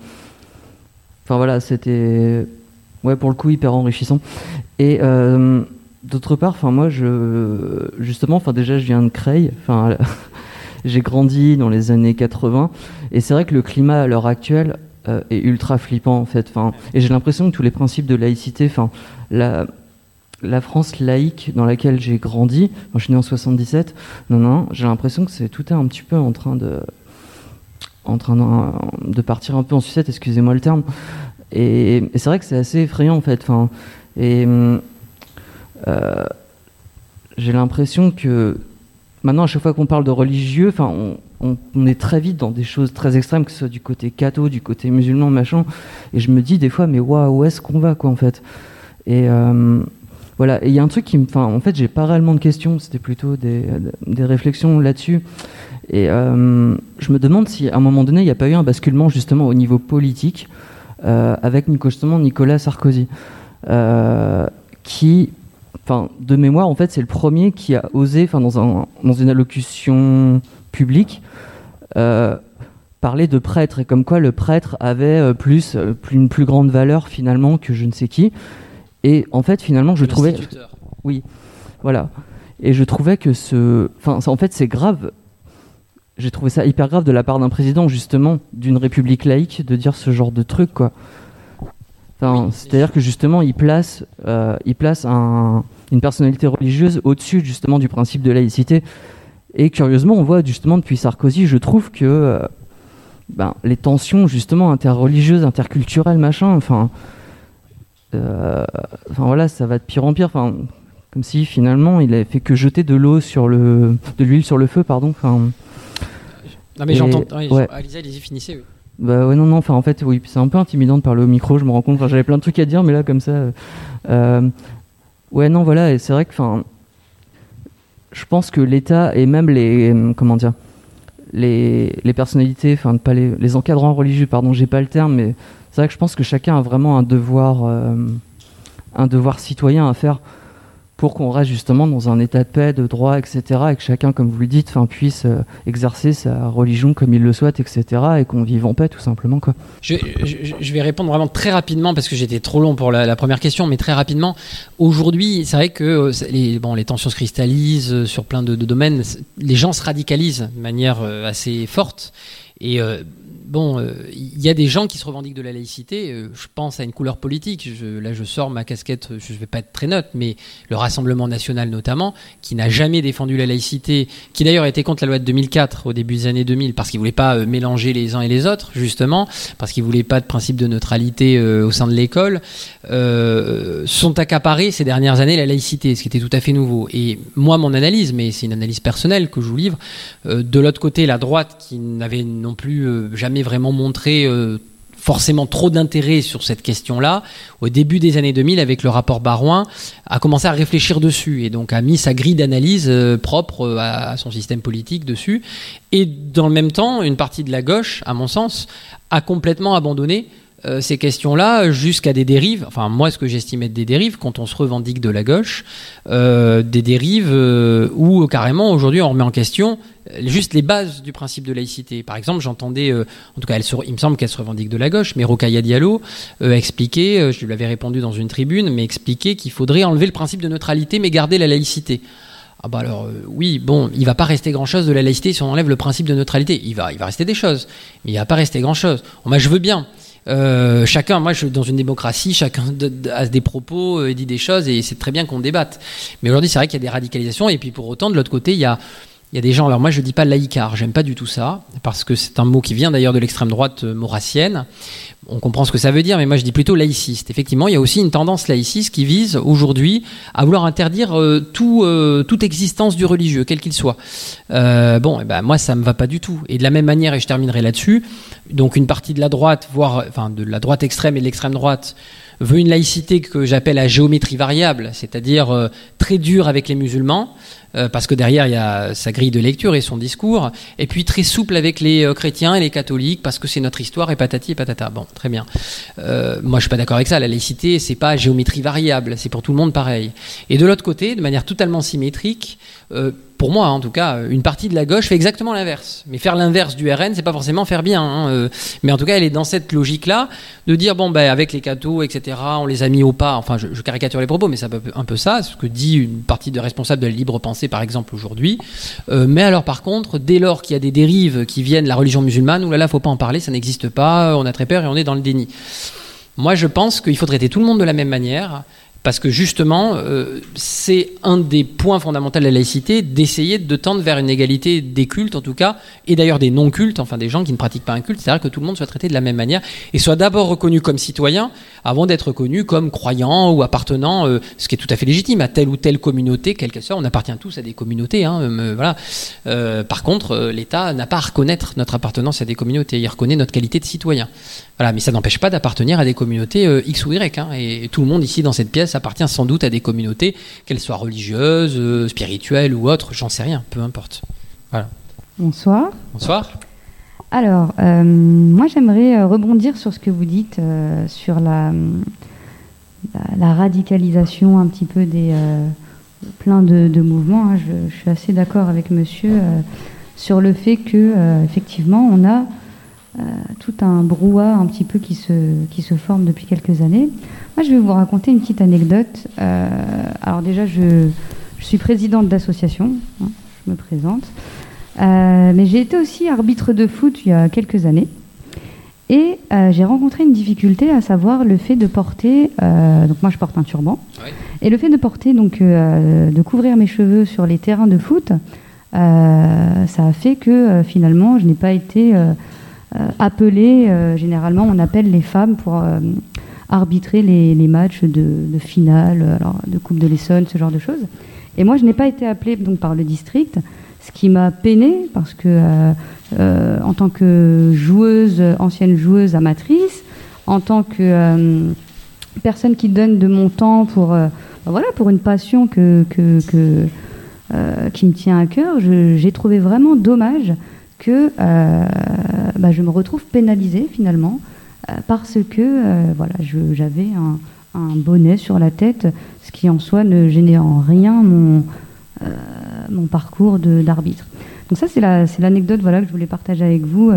enfin voilà, c'était, ouais, pour le coup, hyper enrichissant. Et euh, d'autre part, enfin, moi, je, justement, enfin, déjà, je viens de Creil, enfin. <laughs> J'ai grandi dans les années 80 et c'est vrai que le climat à l'heure actuelle euh, est ultra flippant en fait. Enfin, et j'ai l'impression que tous les principes de laïcité, enfin, la, France laïque dans laquelle j'ai grandi, moi je suis né en 77, non, non, j'ai l'impression que tout est un petit peu en train de en train de, partir un peu en sucette, excusez-moi le terme. Et, c'est vrai que c'est assez effrayant en fait. Enfin, et euh, j'ai l'impression que maintenant, à chaque fois qu'on parle de religieux, enfin, on, est très vite dans des choses très extrêmes, que ce soit du côté catho, du côté musulman, machin. Et je me dis des fois, mais waouh, où est-ce qu'on va, quoi, en fait? Et euh, voilà. Et il y a un truc qui me, en fait, j'ai pas réellement de questions. C'était plutôt des, des réflexions là-dessus. Et euh, je me demande si, à un moment donné, il n'y a pas eu un basculement justement au niveau politique euh, avec justement Nicolas Sarkozy, qui enfin, de mémoire, en fait, c'est le premier qui a osé, enfin, dans, un, dans une allocution publique, euh, parler de prêtre et comme quoi le prêtre avait euh, plus, euh, une plus grande valeur finalement que je ne sais qui. Et en fait, finalement, je trouvais, oui, voilà, et je trouvais que ce, enfin, en fait, c'est grave. J'ai trouvé ça hyper grave de la part d'un président justement d'une république laïque de dire ce genre de truc, quoi. Enfin, C'est-à-dire que justement, il place, il place un, une personnalité religieuse au-dessus justement du principe de laïcité. Et curieusement, on voit justement depuis Sarkozy, je trouve que euh, ben, les tensions justement interreligieuses, interculturelles, machin, enfin, euh, enfin voilà, ça va de pire en pire. Enfin, comme si finalement il avait fait que jeter de l'eau sur le, de l'huile sur le feu, pardon. Enfin. Non mais j'entends. Ouais. Alisa, allez-y, finissez. Oui. Bah ouais, non, non, enfin en fait, oui, c'est un peu intimidant de parler au micro, je me rends compte. Enfin, J'avais plein de trucs à dire, mais là, comme ça. Euh, Ouais, non, voilà, et c'est vrai que, enfin, je pense que l'État et même les, comment dire, les, les personnalités, enfin, pas les, les encadrants religieux, pardon, j'ai pas le terme, mais c'est vrai que je pense que chacun a vraiment un devoir, euh, un devoir citoyen à faire pour qu'on reste justement dans un état de paix, de droit, etc. Et que chacun, comme vous le dites, puisse euh, exercer sa religion comme il le souhaite, etc. Et qu'on vive en paix, tout simplement. Quoi. Je, vais répondre vraiment très rapidement parce que j'étais trop long pour la, première question, mais très rapidement. Aujourd'hui, c'est vrai que euh, les, bon, les tensions se cristallisent euh, sur plein de, de, domaines. Les gens se radicalisent de manière assez forte. Et bon, euh, il y a des gens qui se revendiquent de la laïcité. Euh, je pense à une couleur politique. là, je sors ma casquette. Je ne vais pas être très neutre, mais le Rassemblement national notamment, qui n'a jamais défendu la laïcité, qui d'ailleurs était contre la loi de 2004 au début des années 2000 parce qu'il voulait pas euh, mélanger les uns et les autres, justement, parce qu'il voulait pas de principe de neutralité au sein de l'école, sont accaparés ces dernières années la laïcité, ce qui était tout à fait nouveau. Et moi, mon analyse, mais c'est une analyse personnelle que je vous livre, de l'autre côté, la droite qui n'avait non plus jamais vraiment montré euh, forcément trop d'intérêt sur cette question-là, au début des années 2000, avec le rapport Barouin, a commencé à réfléchir dessus et donc a mis sa grille d'analyse euh, propre euh, à, son système politique dessus. Et dans le même temps, une partie de la gauche, à mon sens, a complètement abandonné ces questions-là jusqu'à des dérives, enfin moi ce que j'estime être des dérives quand on se revendique de la gauche, des dérives où carrément aujourd'hui on remet en question juste les bases du principe de laïcité. Par exemple, j'entendais, euh, en tout cas, il me semble qu'elle se revendique de la gauche, mais Rokaya Diallo euh, expliquait, euh, je lui avais répondu dans une tribune, mais expliquait qu'il faudrait enlever le principe de neutralité, mais garder la laïcité. Ah bah alors oui, bon, il va pas rester grand-chose de la laïcité si on enlève le principe de neutralité. Il va, il va rester des choses, mais il va pas rester grand-chose. moi, je veux bien. Chacun, moi je dans une démocratie, chacun a des propos, et dit des choses, et c'est très bien qu'on débatte. Mais aujourd'hui, c'est vrai qu'il y a des radicalisations, et puis pour autant, de l'autre côté, il y a il y a des gens, alors moi je ne dis pas laïcard, j'aime pas du tout ça, parce que c'est un mot qui vient d'ailleurs de l'extrême droite euh, maurassienne. On comprend ce que ça veut dire, mais moi je dis plutôt laïciste. Effectivement, il y a aussi une tendance laïciste qui vise aujourd'hui à vouloir interdire euh, euh, toute existence du religieux, quel qu'il soit. bon, eh ben, moi ça me va pas du tout. Et de la même manière, et je terminerai là-dessus, donc une partie de la droite, voire enfin de la droite extrême et de l'extrême droite, veut une laïcité que j'appelle à géométrie variable, c'est-à-dire très dure avec les musulmans, euh, parce que derrière il y a sa grille de lecture et son discours, et puis très souple avec les euh, chrétiens et les catholiques parce que c'est notre histoire et patati et patata. Bon, très bien. Euh, moi je suis pas d'accord avec ça. La laïcité c'est pas géométrie variable, c'est pour tout le monde pareil. Et de l'autre côté, de manière totalement symétrique, pour moi en tout cas, une partie de la gauche fait exactement l'inverse. Mais faire l'inverse du RN, c'est pas forcément faire bien. Hein, euh. mais en tout cas, elle est dans cette logique-là de dire bon ben avec les cathos, etc. On les a mis au pas. Enfin, je, caricature les propos, mais c'est un peu ça, ce que dit une partie de responsables de la libre pensée, par exemple aujourd'hui. Euh, mais alors par contre, dès lors qu'il y a des dérives qui viennent de la religion musulmane, oulala, là là, faut pas en parler, ça n'existe pas. On a très peur et on est dans le déni. Moi, je pense qu'il faut traiter tout le monde de la même manière parce que justement, euh, c'est un des points fondamentaux de la laïcité d'essayer de tendre vers une égalité des cultes, en tout cas, et d'ailleurs des non-cultes, enfin des gens qui ne pratiquent pas un culte, c'est-à-dire que tout le monde soit traité de la même manière et soit d'abord reconnu comme citoyen avant d'être reconnu comme croyant ou appartenant, euh, ce qui est tout à fait légitime, à telle ou telle communauté, quelle qu'elle soit. On appartient tous à des communautés. Hein, voilà. par contre, l'État n'a pas à reconnaître notre appartenance à des communautés, il reconnaît notre qualité de citoyen. Voilà, mais ça n'empêche pas d'appartenir à des communautés euh, X ou Y. Hein, et tout le monde ici dans cette pièce appartient sans doute à des communautés, qu'elles soient religieuses, euh, spirituelles ou autres, j'en sais rien, peu importe. Voilà. Bonsoir. Bonsoir. Alors, euh, moi j'aimerais rebondir sur ce que vous dites sur la, la, radicalisation un petit peu des plein de, mouvements. Hein. Je, je, suis assez d'accord avec monsieur sur le fait que effectivement on a euh, tout un brouhaha un petit peu qui se, qui se forme depuis quelques années. Moi, je vais vous raconter une petite anecdote. Euh, alors déjà, je, je suis présidente d'association, hein, je me présente. Euh, mais j'ai été aussi arbitre de foot il y a quelques années. Et j'ai rencontré une difficulté, à savoir le fait de porter. donc moi, je porte un turban. Et le fait de porter, donc, de couvrir mes cheveux sur les terrains de foot, ça a fait que finalement, je n'ai pas été euh, appelés, euh, généralement on appelle les femmes pour euh, arbitrer les, matchs de, finale, alors, de Coupe de l'Essonne, ce genre de choses. Et moi je n'ai pas été appelée donc, par le district, ce qui m'a peiné parce que en tant que joueuse, ancienne joueuse amatrice, en tant que personne qui donne de mon temps pour, bah, voilà, pour une passion que qui me tient à cœur, j'ai trouvé vraiment dommage que euh, bah, je me retrouve pénalisée finalement euh, parce que euh, voilà, j'avais un, bonnet sur la tête, ce qui en soi ne gênait en rien mon, mon parcours d'arbitre. Donc ça, c'est l'anecdote voilà, que je voulais partager avec vous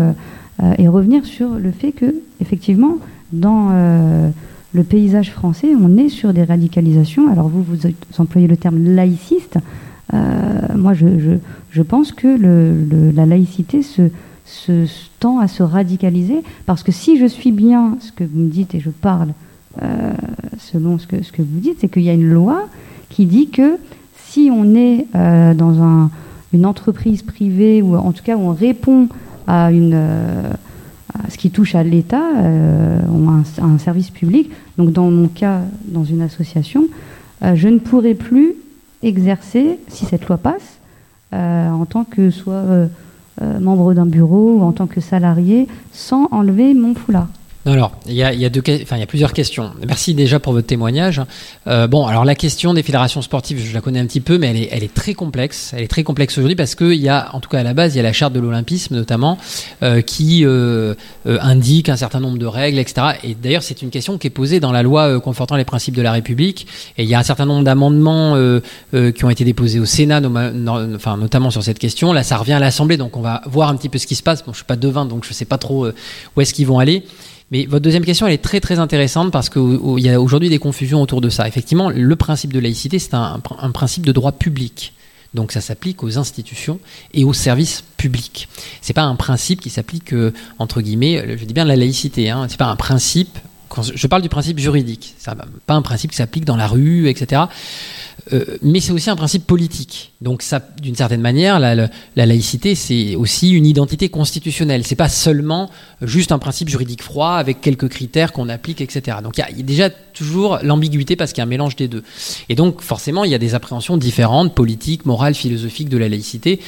et revenir sur le fait que, effectivement, dans le paysage français, on est sur des radicalisations. Alors vous, vous employez le terme laïciste. Moi, je, je pense que la laïcité se, tend à se radicaliser, parce que si je suis bien ce que vous me dites et je parle euh, selon ce que, ce que vous dites, c'est qu'il y a une loi qui dit que si on est euh, dans une entreprise privée, ou en tout cas où on répond à, une, euh, ce qui touche à l'État, ou à un, service public, donc dans mon cas, dans une association, je ne pourrai plus exercer, si cette loi passe, euh, en tant que soit euh, euh, membre d'un bureau ou en tant que salarié sans enlever mon foulard. Alors, il y a, plusieurs questions. Merci déjà pour votre témoignage. Euh, bon, alors la question des fédérations sportives, je la connais un petit peu, mais elle est, très complexe. Elle est très complexe aujourd'hui parce qu'il y a, en tout cas à la base, il y a la charte de l'Olympisme notamment, euh, qui euh, indique un certain nombre de règles, etc. Et d'ailleurs, c'est une question qui est posée dans la loi confortant les principes de la République. Et il y a un certain nombre d'amendements qui ont été déposés au Sénat, notamment sur cette question. Là, ça revient à l'Assemblée, donc on va voir un petit peu ce qui se passe. Bon, je suis pas devin, donc je sais pas trop où est-ce qu'ils vont aller. Mais votre deuxième question, elle est très très intéressante parce qu'il y a aujourd'hui des confusions autour de ça. Effectivement, le principe de laïcité, c'est un, principe de droit public. Donc ça s'applique aux institutions et aux services publics. C'est pas un principe qui s'applique euh, entre guillemets, je dis bien la laïcité. Hein, c'est pas un principe. Je parle du principe juridique. C'est pas un principe qui s'applique dans la rue, etc. Euh, mais c'est aussi un principe politique. Donc, ça, d'une certaine manière, la, laïcité, c'est aussi une identité constitutionnelle. C'est pas seulement juste un principe juridique froid avec quelques critères qu'on applique, etc. Donc, il y, a déjà toujours l'ambiguïté parce qu'il y a un mélange des deux. Et donc, forcément, il y a des appréhensions différentes, politiques, morales, philosophiques de la laïcité.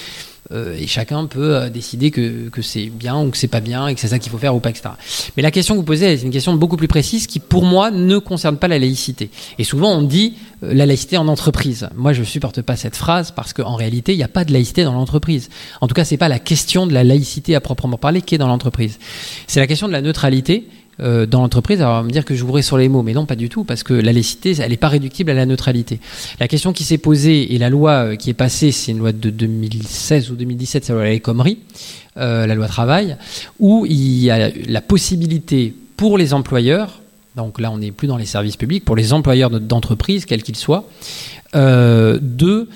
Euh, et chacun peut euh, décider que, que c'est bien ou que c'est pas bien et que c'est ça qu'il faut faire ou pas, etc. Mais la question que vous posez, c'est une question beaucoup plus précise qui, pour moi, ne concerne pas la laïcité. Et souvent, on dit euh, la laïcité en entreprise. Moi, je supporte pas cette phrase parce qu'en réalité, il n'y a pas de laïcité dans l'entreprise. En tout cas, c'est pas la question de la laïcité à proprement parler qui est dans l'entreprise. C'est la question de la neutralité euh, dans l'entreprise, alors on va me dire que j'ouvrais sur les mots, mais non, pas du tout, parce que la laïcité, elle n'est pas réductible à la neutralité. La question qui s'est posée et la loi euh, qui est passée, c'est une loi de 2016 ou 2017, c'est la loi El Khomri, euh, la loi travail, où il y a la possibilité pour les employeurs, donc là on n'est plus dans les services publics, pour les employeurs d'entreprise, quels qu'ils soient, de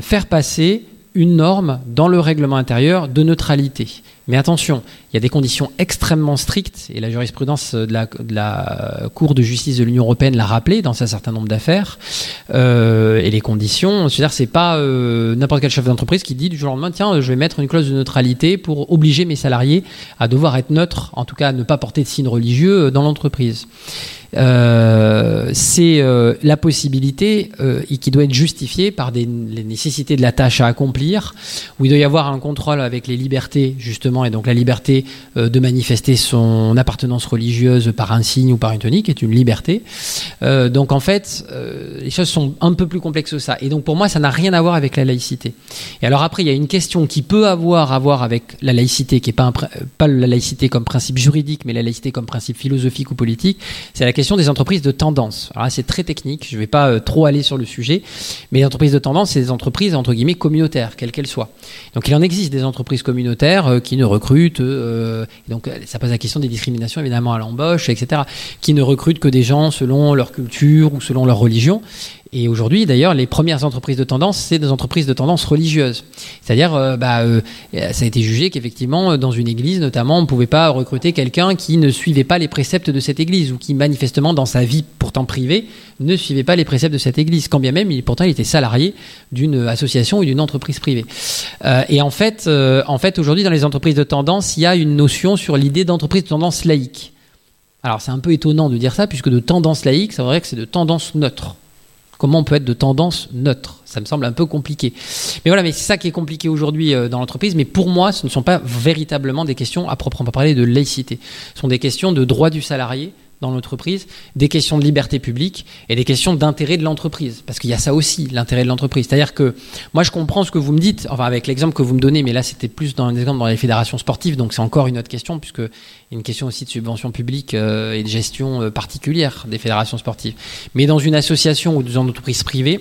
faire passer une norme dans le règlement intérieur de neutralité Mais attention, il y a des conditions extrêmement strictes, et la jurisprudence de la, Cour de justice de l'Union européenne l'a rappelé dans un certain nombre d'affaires. Euh, et les conditions, c'est-à-dire c'est pas euh, n'importe quel chef d'entreprise qui dit du jour au lendemain, tiens, je vais mettre une clause de neutralité pour obliger mes salariés à devoir être neutres, en tout cas à ne pas porter de signes religieux dans l'entreprise. Euh, c'est euh, la possibilité euh, qui doit être justifiée par les nécessités de la tâche à accomplir, où il doit y avoir un contrôle avec les libertés, justement, et donc la liberté de manifester son appartenance religieuse par un signe ou par une tonique est une liberté. donc en fait, les choses sont un peu plus complexes que ça. Et donc pour moi, ça n'a rien à voir avec la laïcité. Et alors après, il y a une question qui peut avoir à voir avec la laïcité, qui n'est pas, pas la laïcité comme principe juridique, mais la laïcité comme principe philosophique ou politique, c'est la question des entreprises de tendance. Alors c'est très technique, je ne vais pas euh, trop aller sur le sujet, mais les entreprises de tendance, c'est des entreprises entre guillemets communautaires, quelles qu'elles soient. Donc il en existe des entreprises communautaires euh, qui ne recrutent, euh, donc ça pose la question des discriminations évidemment à l'embauche, etc., qui ne recrutent que des gens selon leur culture ou selon leur religion. Et aujourd'hui, d'ailleurs, les premières entreprises de tendance, c'est des entreprises de tendance religieuse. C'est-à-dire, euh, bah, euh, ça a été jugé qu'effectivement, dans une église, notamment, on ne pouvait pas recruter quelqu'un qui ne suivait pas les préceptes de cette église ou qui, manifestement, dans sa vie pourtant privée, ne suivait pas les préceptes de cette église, quand bien même, il, pourtant, il était salarié d'une association ou d'une entreprise privée. Euh, et en fait, en fait aujourd'hui, dans les entreprises de tendance, il y a une notion sur l'idée d'entreprise de tendance laïque. Alors, c'est un peu étonnant de dire ça, puisque de tendance laïque, ça veut dire que c'est de tendance neutre. Comment on peut être de tendance neutre? Ça me semble un peu compliqué. Mais voilà, mais c'est ça qui est compliqué aujourd'hui euh, dans l'entreprise. Mais pour moi, ce ne sont pas véritablement des questions à proprement parler de laïcité. Ce sont des questions de droit du salarié, dans l'entreprise, des questions de liberté publique et des questions d'intérêt de l'entreprise. Parce qu'il y a ça aussi, l'intérêt de l'entreprise. C'est-à-dire que moi, je comprends ce que vous me dites, enfin avec l'exemple que vous me donnez, mais là, c'était plus dans l'exemple dans les fédérations sportives, donc c'est encore une autre question, puisque une question aussi de subvention publique euh, et de gestion euh, particulière des fédérations sportives. Mais dans une association ou dans une entreprise privée,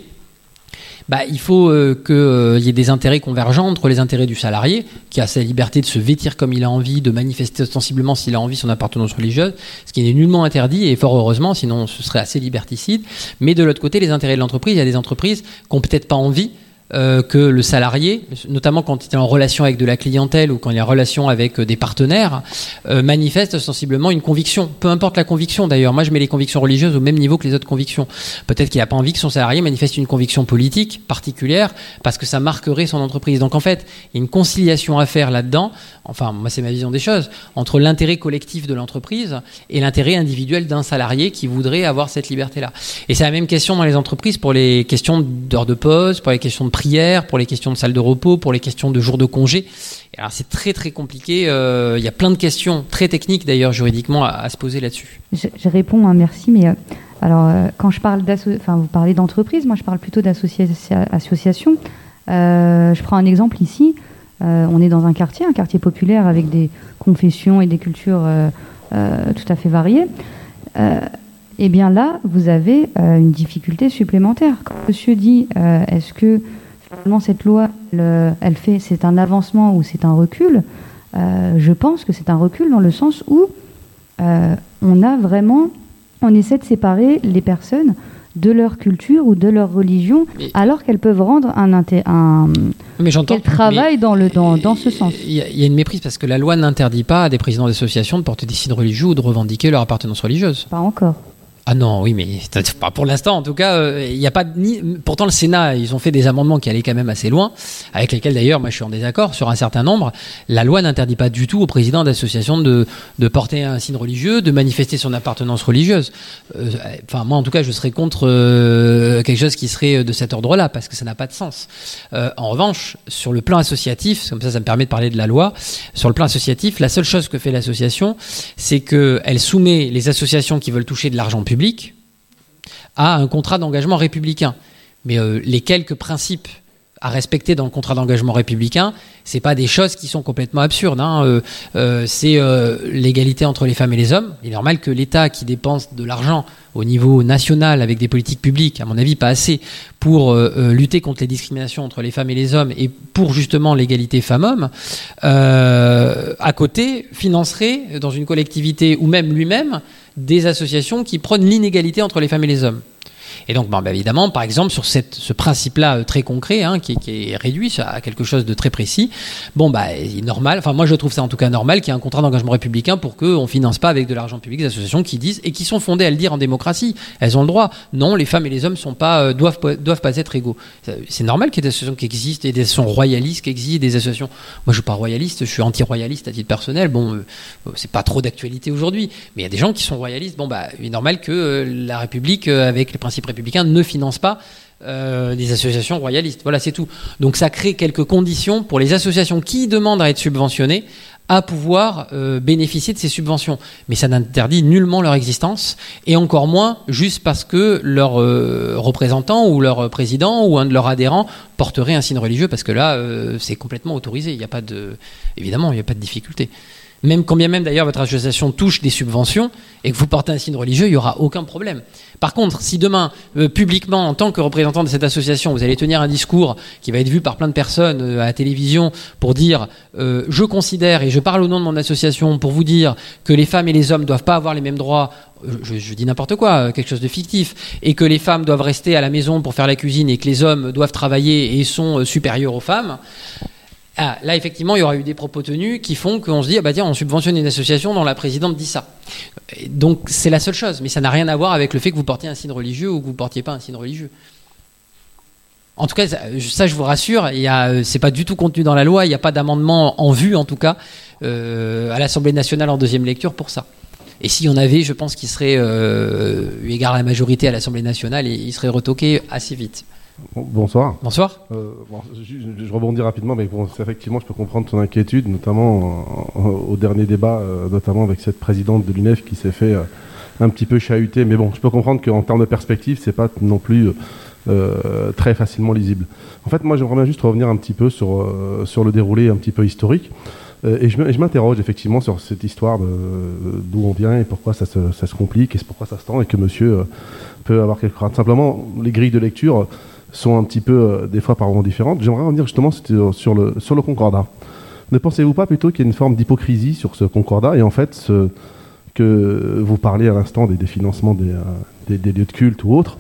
bah, il faut euh, qu'il euh, y ait des intérêts convergents entre les intérêts du salarié, qui a sa liberté de se vêtir comme il a envie, de manifester ostensiblement s'il a envie son appartenance religieuse, ce qui n'est nullement interdit, et fort heureusement, sinon ce serait assez liberticide. Mais de l'autre côté, les intérêts de l'entreprise, il y a des entreprises qui n'ont peut-être pas envie euh, que le salarié, notamment quand il est en relation avec de la clientèle ou quand il est en relation avec euh, des partenaires, euh, manifeste sensiblement une conviction. Peu importe la conviction d'ailleurs. Moi, je mets les convictions religieuses au même niveau que les autres convictions. Peut-être qu'il n'a pas envie que son salarié manifeste une conviction politique particulière parce que ça marquerait son entreprise. Donc en fait, il y a une conciliation à faire là-dedans. Enfin, moi, c'est ma vision des choses entre l'intérêt collectif de l'entreprise et l'intérêt individuel d'un salarié qui voudrait avoir cette liberté-là. Et c'est la même question dans les entreprises pour les questions d'heures de pause, pour les questions de prière, pour les questions de salle de repos, pour les questions de jours de congé. alors c'est très très compliqué. Euh, il y a plein de questions très techniques d'ailleurs juridiquement à, se poser là-dessus. Je, réponds, hein, merci, mais euh, alors euh, quand je parle enfin vous parlez d'entreprise, moi je parle plutôt d'association. je prends un exemple ici. on est dans un quartier, un quartier populaire avec des confessions et des cultures tout à fait variées eh bien là, vous avez une difficulté supplémentaire. Quand monsieur dit, est-ce que finalement cette loi, elle, fait, c'est un avancement ou c'est un recul. Euh, je pense que c'est un recul dans le sens où euh, on a vraiment, on essaie de séparer les personnes de leur culture ou de leur religion, alors qu'elles peuvent rendre un, un mais qu'elles travaillent dans, le, dans, dans ce sens. Il y, a une méprise parce que la loi n'interdit pas à des présidents d'associations de porter des signes religieux ou de revendiquer leur appartenance religieuse. Pas encore. Ah non, oui, mais pas pour l'instant. En tout cas, euh, il n'y a pas ni. Pourtant, le Sénat, ils ont fait des amendements qui allaient quand même assez loin, avec lesquels d'ailleurs, moi, je suis en désaccord sur un certain nombre. La loi n'interdit pas du tout au président d'association de, de porter un signe religieux, de manifester son appartenance religieuse. Euh, enfin, moi, en tout cas, je serais contre euh, quelque chose qui serait de cet ordre-là, parce que ça n'a pas de sens. en revanche, sur le plan associatif, comme ça, ça me permet de parler de la loi. Sur le plan associatif, la seule chose que fait l'association, c'est qu'elle soumet les associations qui veulent toucher de l'argent public public a un contrat d'engagement républicain. Mais euh, les quelques principes à respecter dans le contrat d'engagement républicain, c'est pas des choses qui sont complètement absurdes. Hein. Euh, euh, c'est l'égalité entre les femmes et les hommes. Il est normal que l'État qui dépense de l'argent au niveau national avec des politiques publiques, à mon avis pas assez, pour lutter contre les discriminations entre les femmes et les hommes et pour justement l'égalité femmes-hommes, à côté financerait dans une collectivité ou même lui-même des associations qui prônent l'inégalité entre les femmes et les hommes. Et donc, bah, évidemment, par exemple, sur cette, ce principe-là très concret, hein, qui, qui, est réduit à quelque chose de très précis, bon, bah, est normal, enfin, moi je trouve ça en tout cas normal qu'il y ait un contrat d'engagement républicain pour qu'on ne finance pas avec de l'argent public des associations qui disent, et qui sont fondées à le dire en démocratie, elles ont le droit. Non, les femmes et les hommes sont pas, doivent, doivent pas être égaux. C'est normal qu'il y ait des associations qui existent, et des associations royalistes qui existent, des associations. Moi, je suis pas royaliste, je suis anti-royaliste à titre personnel. Bon, c'est pas trop d'actualité aujourd'hui, mais il y a des gens qui sont royalistes. Bon, bah, il est normal que la République, avec les principes républicains, ne finance pas euh, des associations royalistes. Voilà, c'est tout. Donc ça crée quelques conditions pour les associations qui demandent à être subventionnées à pouvoir euh, bénéficier de ces subventions. Mais ça n'interdit nullement leur existence, et encore moins juste parce que leur euh, représentant ou leur président ou un de leurs adhérents porterait un signe religieux, parce que là, c'est complètement autorisé. Il n'y a pas de, évidemment, il n'y a pas de difficulté. Même quand bien même d'ailleurs votre association touche des subventions et que vous portez un signe religieux, il n'y aura aucun problème. Par contre, si demain, euh, publiquement, en tant que représentant de cette association, vous allez tenir un discours qui va être vu par plein de personnes euh, à la télévision pour dire euh, je considère et je parle au nom de mon association pour vous dire que les femmes et les hommes ne doivent pas avoir les mêmes droits je, je, dis n'importe quoi, quelque chose de fictif, et que les femmes doivent rester à la maison pour faire la cuisine et que les hommes doivent travailler et sont supérieurs aux femmes, ah, là, effectivement, il y aura eu des propos tenus qui font qu'on se dit, ah bah tiens, on subventionne une association dont la présidente dit ça. donc, c'est la seule chose, mais ça n'a rien à voir avec le fait que vous portiez un signe religieux ou que vous ne portiez pas un signe religieux. En tout cas, ça, je vous rassure, il y c'est pas du tout contenu dans la loi, il n'y a pas d'amendement en vue, en tout cas, euh, à l'Assemblée nationale en deuxième lecture pour ça. Et s'il y en avait, je pense qu'il serait, euh, eu égard à la majorité à l'Assemblée nationale, il serait retoqué assez vite. Bonsoir. Bonsoir. Euh, je, rebondis rapidement, mais bon, effectivement, je peux comprendre ton inquiétude, notamment au dernier débat, euh, notamment avec cette présidente de l'UNEF qui s'est fait euh, un petit peu chahuter. Mais bon, je peux comprendre qu'en termes de perspective, c'est pas non plus très facilement lisible. En fait, moi, j'aimerais bien juste revenir un petit peu sur, sur le déroulé un petit peu historique. et je m'interroge effectivement sur cette histoire d'où on vient et pourquoi ça se, ça se complique et pourquoi ça se tend et que monsieur peut avoir quelque chose. Simplement, les grilles de lecture sont un petit peu, euh, des fois, par moments différentes. J'aimerais revenir justement sur le, sur le concordat. Ne pensez-vous pas plutôt qu'il y a une forme d'hypocrisie sur ce concordat et en fait, ce, que vous parlez à l'instant des, financements des, euh, des, lieux de culte ou autres,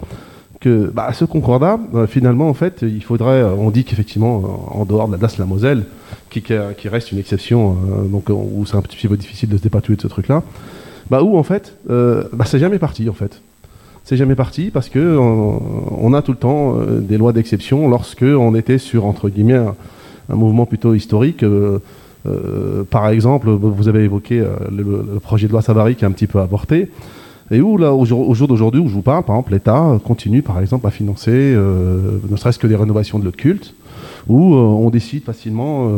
que bah, ce concordat, euh, finalement, en fait, il faudrait, on dit qu'effectivement, en dehors de la DAS, la Moselle, qui, qui reste une exception, donc où c'est un petit peu difficile de se dépatouiller de ce truc-là, bah, où en fait, bah, c'est jamais parti en fait c'est jamais parti parce que on, a tout le temps euh, des lois d'exception lorsque on était sur entre guillemets un, mouvement plutôt historique. Euh, euh, par exemple, vous avez évoqué le, projet de loi Savary qui est un petit peu avorté. Et où, là, au jour, d'aujourd'hui où je vous parle, par exemple, l'État continue, par exemple, à financer ne serait-ce que des rénovations de le culte, où on décide facilement,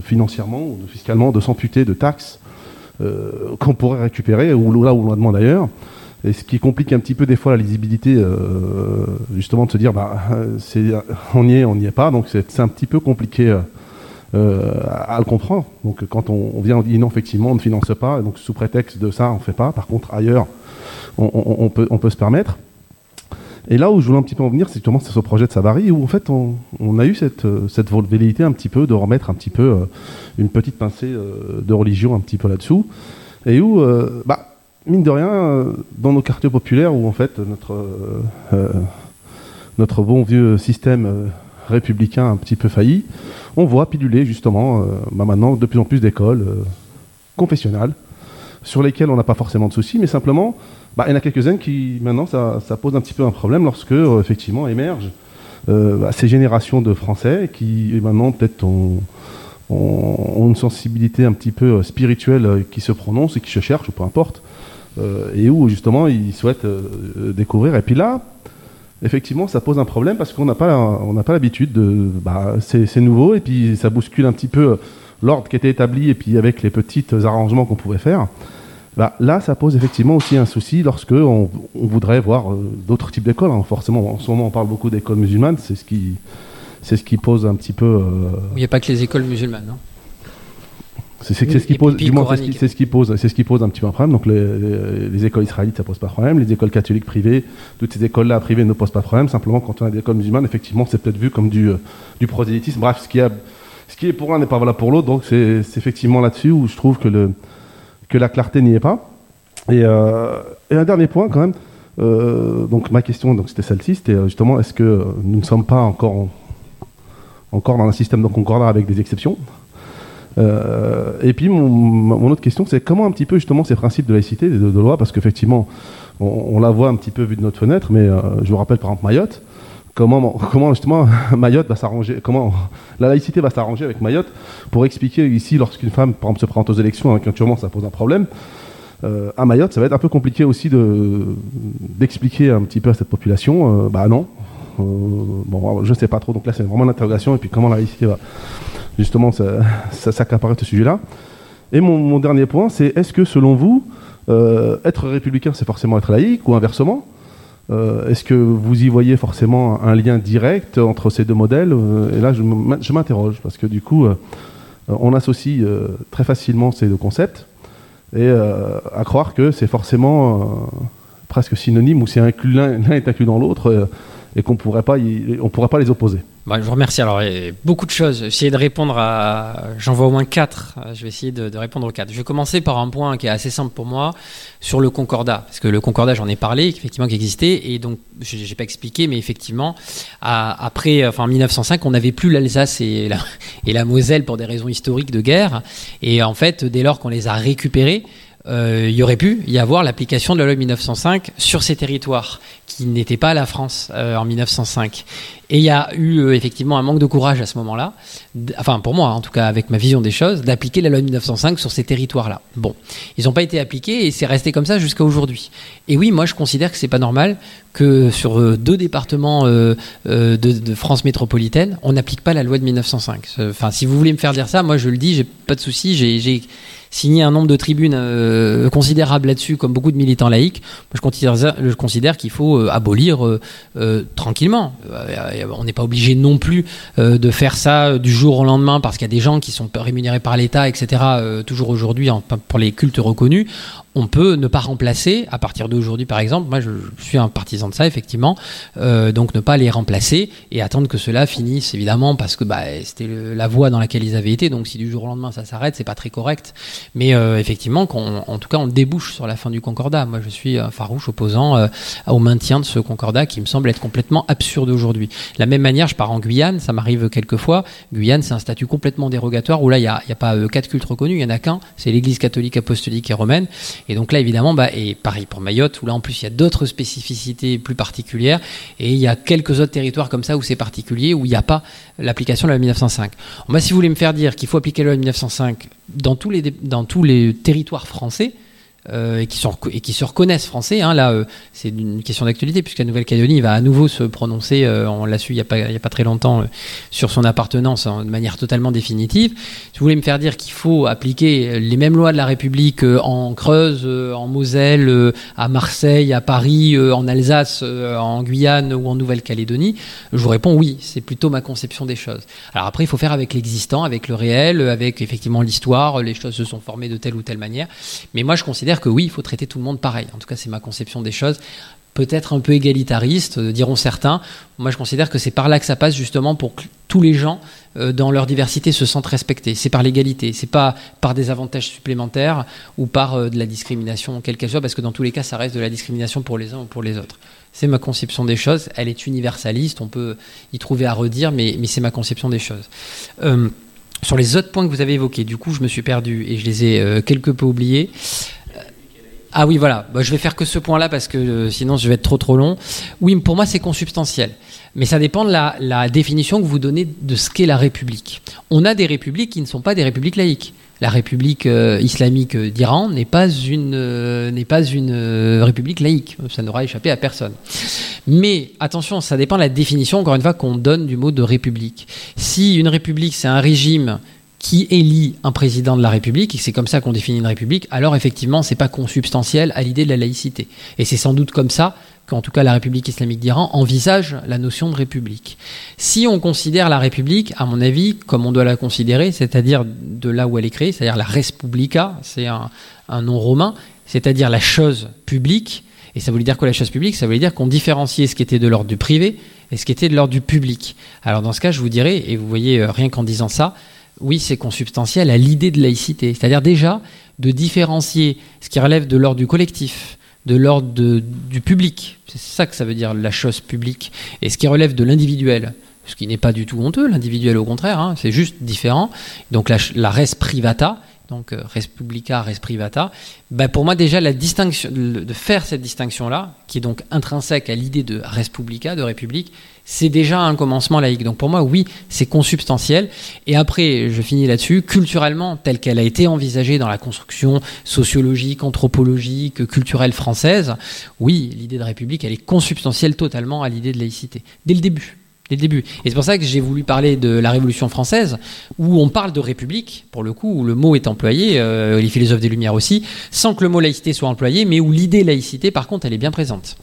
financièrement ou fiscalement, de s'amputer de taxes qu'on pourrait récupérer, ou là où l'on demande d'ailleurs, et ce qui complique un petit peu des fois la lisibilité, euh, justement, de se dire, bah, on y est, on n'y est pas. Donc c'est un petit peu compliqué euh, à, le comprendre. Donc quand on, vient, on dit non, effectivement, on ne finance pas. Donc sous prétexte de ça, on ne fait pas. Par contre, ailleurs, on, peut, on peut se permettre. Et là où je voulais un petit peu en venir, c'est justement ce projet de Savary, où en fait on, a eu cette, cette velléité un petit peu de remettre un petit peu euh, une petite pincée de religion un petit peu là-dessous, et où bah, mine de rien, euh, dans nos quartiers populaires où en fait notre, euh, euh, notre bon vieux système républicain un petit peu failli, on voit piluler justement bah, maintenant de plus en plus d'écoles confessionnelles sur lesquelles on n'a pas forcément de soucis, mais simplement, bah, il y en a quelques-unes qui maintenant ça, pose un petit peu un problème lorsque effectivement émergent bah, ces générations de Français qui maintenant peut-être ont, une sensibilité un petit peu spirituelle qui se prononce et qui se cherche, ou peu importe, et où justement ils souhaitent euh, découvrir. Et puis là, effectivement, ça pose un problème parce qu'on n'a pas, on n'a pas l'habitude de, bah, c'est nouveau et puis ça bouscule un petit peu l'ordre qui était établi et puis avec les petits arrangements qu'on pouvait faire. Bah, là, ça pose effectivement aussi un souci lorsque on, voudrait voir euh, d'autres types d'écoles. Hein. Forcément, en ce moment, on parle beaucoup d'écoles musulmanes. C'est ce qui, c'est ce qui pose un petit peu. Il n'y a pas que les écoles musulmanes. Hein. C'est ce qui pose, c'est ce qui pose, c'est ce qui pose un petit peu un problème. Donc les, écoles israélites, ça pose pas de problème. Les écoles catholiques privées, toutes ces écoles-là privées ne posent pas de problème. Simplement, quand on a des écoles musulmanes, effectivement, c'est peut-être vu comme du, euh, du prosélytisme. Bref, ce qui, a, ce qui est pour un n'est pas valable pour l'autre. Donc c'est effectivement là-dessus où je trouve que, le, que la clarté n'y est pas. Et, euh, et, un dernier point quand même. donc ma question, donc c'était celle-ci, c'était justement est-ce que nous ne sommes pas encore encore dans un système de concordat avec des exceptions? Et puis mon, autre question, c'est comment un petit peu justement ces principes de laïcité, de, loi, parce qu'effectivement, on, la voit un petit peu vu de notre fenêtre, mais je vous rappelle par exemple Mayotte, comment, <laughs> comment justement <laughs> Mayotte va s'arranger, comment <laughs> la laïcité va s'arranger avec Mayotte pour expliquer ici, lorsqu'une femme, par exemple, se présente aux élections un turban, ça pose un problème. Euh, à Mayotte, ça va être un peu compliqué aussi d'expliquer un petit peu à cette population, euh, bah non, euh, bon, je ne sais pas trop, donc là c'est vraiment l'interrogation, et puis comment la laïcité va justement s'accaparer ce sujet-là. Et mon, dernier point, c'est est-ce que selon vous, être républicain, c'est forcément être laïque, ou inversement? Euh, est-ce que vous y voyez forcément un lien direct entre ces deux modèles? Euh, Et là, je m'interroge, parce que du coup, euh, on associe très facilement ces deux concepts, et à croire que c'est forcément presque synonyme, ou c'est l'un est inclus dans l'autre, et qu'on on pourrait pas les opposer. Bah, je vous remercie. Alors, beaucoup de choses. Essayer de répondre à. J'en vois au moins quatre. Je vais essayer de, répondre aux quatre. Je vais commencer par un point qui est assez simple pour moi sur le concordat. Parce que le concordat, j'en ai parlé, effectivement, qui existait. Et donc, je n'ai pas expliqué, mais effectivement, après, enfin, 1905, on n'avait plus l'Alsace et la, et la Moselle pour des raisons historiques de guerre. Et en fait, dès lors qu'on les a récupérés, euh, il y aurait pu y avoir l'application de la loi 1905 sur ces territoires qui n'étaient pas la France euh, en 1905. Et il y a eu euh, effectivement un manque de courage à ce moment-là, enfin pour moi en tout cas avec ma vision des choses, d'appliquer la loi 1905 sur ces territoires-là. Bon, ils n'ont pas été appliqués et c'est resté comme ça jusqu'à aujourd'hui. Et oui, moi je considère que c'est pas normal que sur deux départements de, de, France métropolitaine, on n'applique pas la loi de 1905. Enfin, si vous voulez me faire dire ça, moi je le dis, j'ai pas de souci, j'ai signé un nombre de tribunes euh, considérable là-dessus, comme beaucoup de militants laïcs, je considère, qu'il faut euh, abolir euh, tranquillement. on n'est pas obligé non plus de faire ça du jour au lendemain parce qu'il y a des gens qui sont rémunérés par l'État, etc., toujours aujourd'hui pour les cultes reconnus on peut ne pas remplacer, à partir d'aujourd'hui par exemple, moi je, suis un partisan de ça effectivement, euh, donc ne pas les remplacer et attendre que cela finisse évidemment parce que bah, c'était la voie dans laquelle ils avaient été, donc si du jour au lendemain ça s'arrête, c'est pas très correct. Mais euh, effectivement, en tout cas on débouche sur la fin du concordat. Moi je suis un farouche opposant euh, au maintien de ce concordat qui me semble être complètement absurde aujourd'hui. De la même manière, je pars en Guyane, ça m'arrive quelquefois. Guyane c'est un statut complètement dérogatoire où là il n'y a, a, pas quatre cultes reconnus, il y en a qu'un, c'est l'Église catholique apostolique et romaine. Et donc là, évidemment, bah, et pareil pour Mayotte, où là en plus il y a d'autres spécificités plus particulières, et il y a quelques autres territoires comme ça où c'est particulier, où il n'y a pas l'application de la loi 1905. Moi, si vous voulez me faire dire qu'il faut appliquer la loi 1905 dans tous les, dans tous les territoires français, euh, et, qui se reconnaissent français. Hein, là, euh, c'est une question d'actualité puisque la Nouvelle-Calédonie va à nouveau se prononcer, euh, on l'a su il n'y a pas très longtemps, sur son appartenance hein, de manière totalement définitive. Si vous voulez me faire dire qu'il faut appliquer les mêmes lois de la République en Creuse, en Moselle, à Marseille, à Paris, en Alsace, en Guyane ou en Nouvelle-Calédonie, je vous réponds oui, c'est plutôt ma conception des choses. Alors après, il faut faire avec l'existant, avec le réel, avec effectivement l'histoire, les choses se sont formées de telle ou telle manière. Mais moi, je considère que oui, il faut traiter tout le monde pareil. En tout cas, c'est ma conception des choses. Peut-être un peu égalitariste, euh, diront certains. Moi, je considère que c'est par là que ça passe justement pour que tous les gens, euh, dans leur diversité, se sentent respectés. C'est par l'égalité. C'est pas par des avantages supplémentaires ou par euh, de la discrimination, quelle qu'elle soit, parce que dans tous les cas, ça reste de la discrimination pour les uns ou pour les autres. C'est ma conception des choses. Elle est universaliste. On peut y trouver à redire, mais, mais c'est ma conception des choses. sur les autres points que vous avez évoqués, du coup, je me suis perdu et je les ai quelque peu oubliés. Ah oui, voilà. Bah, je vais faire que ce point-là parce que euh, sinon je vais être trop long. Oui, pour moi c'est consubstantiel. Mais ça dépend de la, définition que vous donnez de ce qu'est la République. On a des républiques qui ne sont pas des républiques laïques. La République euh, islamique d'Iran n'est pas une, euh, n'est pas une république laïque. Ça n'aura échappé à personne. Mais attention, ça dépend de la définition, encore une fois, qu'on donne du mot de république. Si une république, c'est un régime qui élit un président de la République, et c'est comme ça qu'on définit une République, alors effectivement, c'est pas consubstantiel à l'idée de la laïcité. Et c'est sans doute comme ça qu'en tout cas la République islamique d'Iran envisage la notion de République. Si on considère la République, à mon avis, comme on doit la considérer, c'est-à-dire de là où elle est créée, c'est-à-dire la Respublica, c'est un, un nom romain, c'est-à-dire la chose publique, et ça voulait dire quoi la chose publique? Ça voulait dire qu'on différenciait ce qui était de l'ordre du privé et ce qui était de l'ordre du public. Alors dans ce cas, je vous dirais, et vous voyez, euh, rien qu'en disant ça, oui, c'est consubstantiel à l'idée de laïcité. C'est-à-dire déjà de différencier ce qui relève de l'ordre du collectif, de l'ordre du public. C'est ça que ça veut dire la chose publique. Et ce qui relève de l'individuel, ce qui n'est pas du tout honteux, l'individuel au contraire, hein, c'est juste différent. Donc la, la res privata, donc euh, res publica, res privata, ben pour moi déjà la distinction, de faire cette distinction-là, qui est donc intrinsèque à l'idée de res publica, de république, c'est déjà un commencement laïque. Donc pour moi, oui, c'est consubstantiel. Et après, je finis là-dessus, culturellement, telle qu'elle a été envisagée dans la construction sociologique, anthropologique, culturelle française, oui, l'idée de république, elle est consubstantielle totalement à l'idée de laïcité, dès le début. Et c'est pour ça que j'ai voulu parler de la Révolution française, où on parle de république, pour le coup, où le mot est employé, euh, les philosophes des Lumières aussi, sans que le mot laïcité soit employé, mais où l'idée laïcité, par contre, elle est bien présente.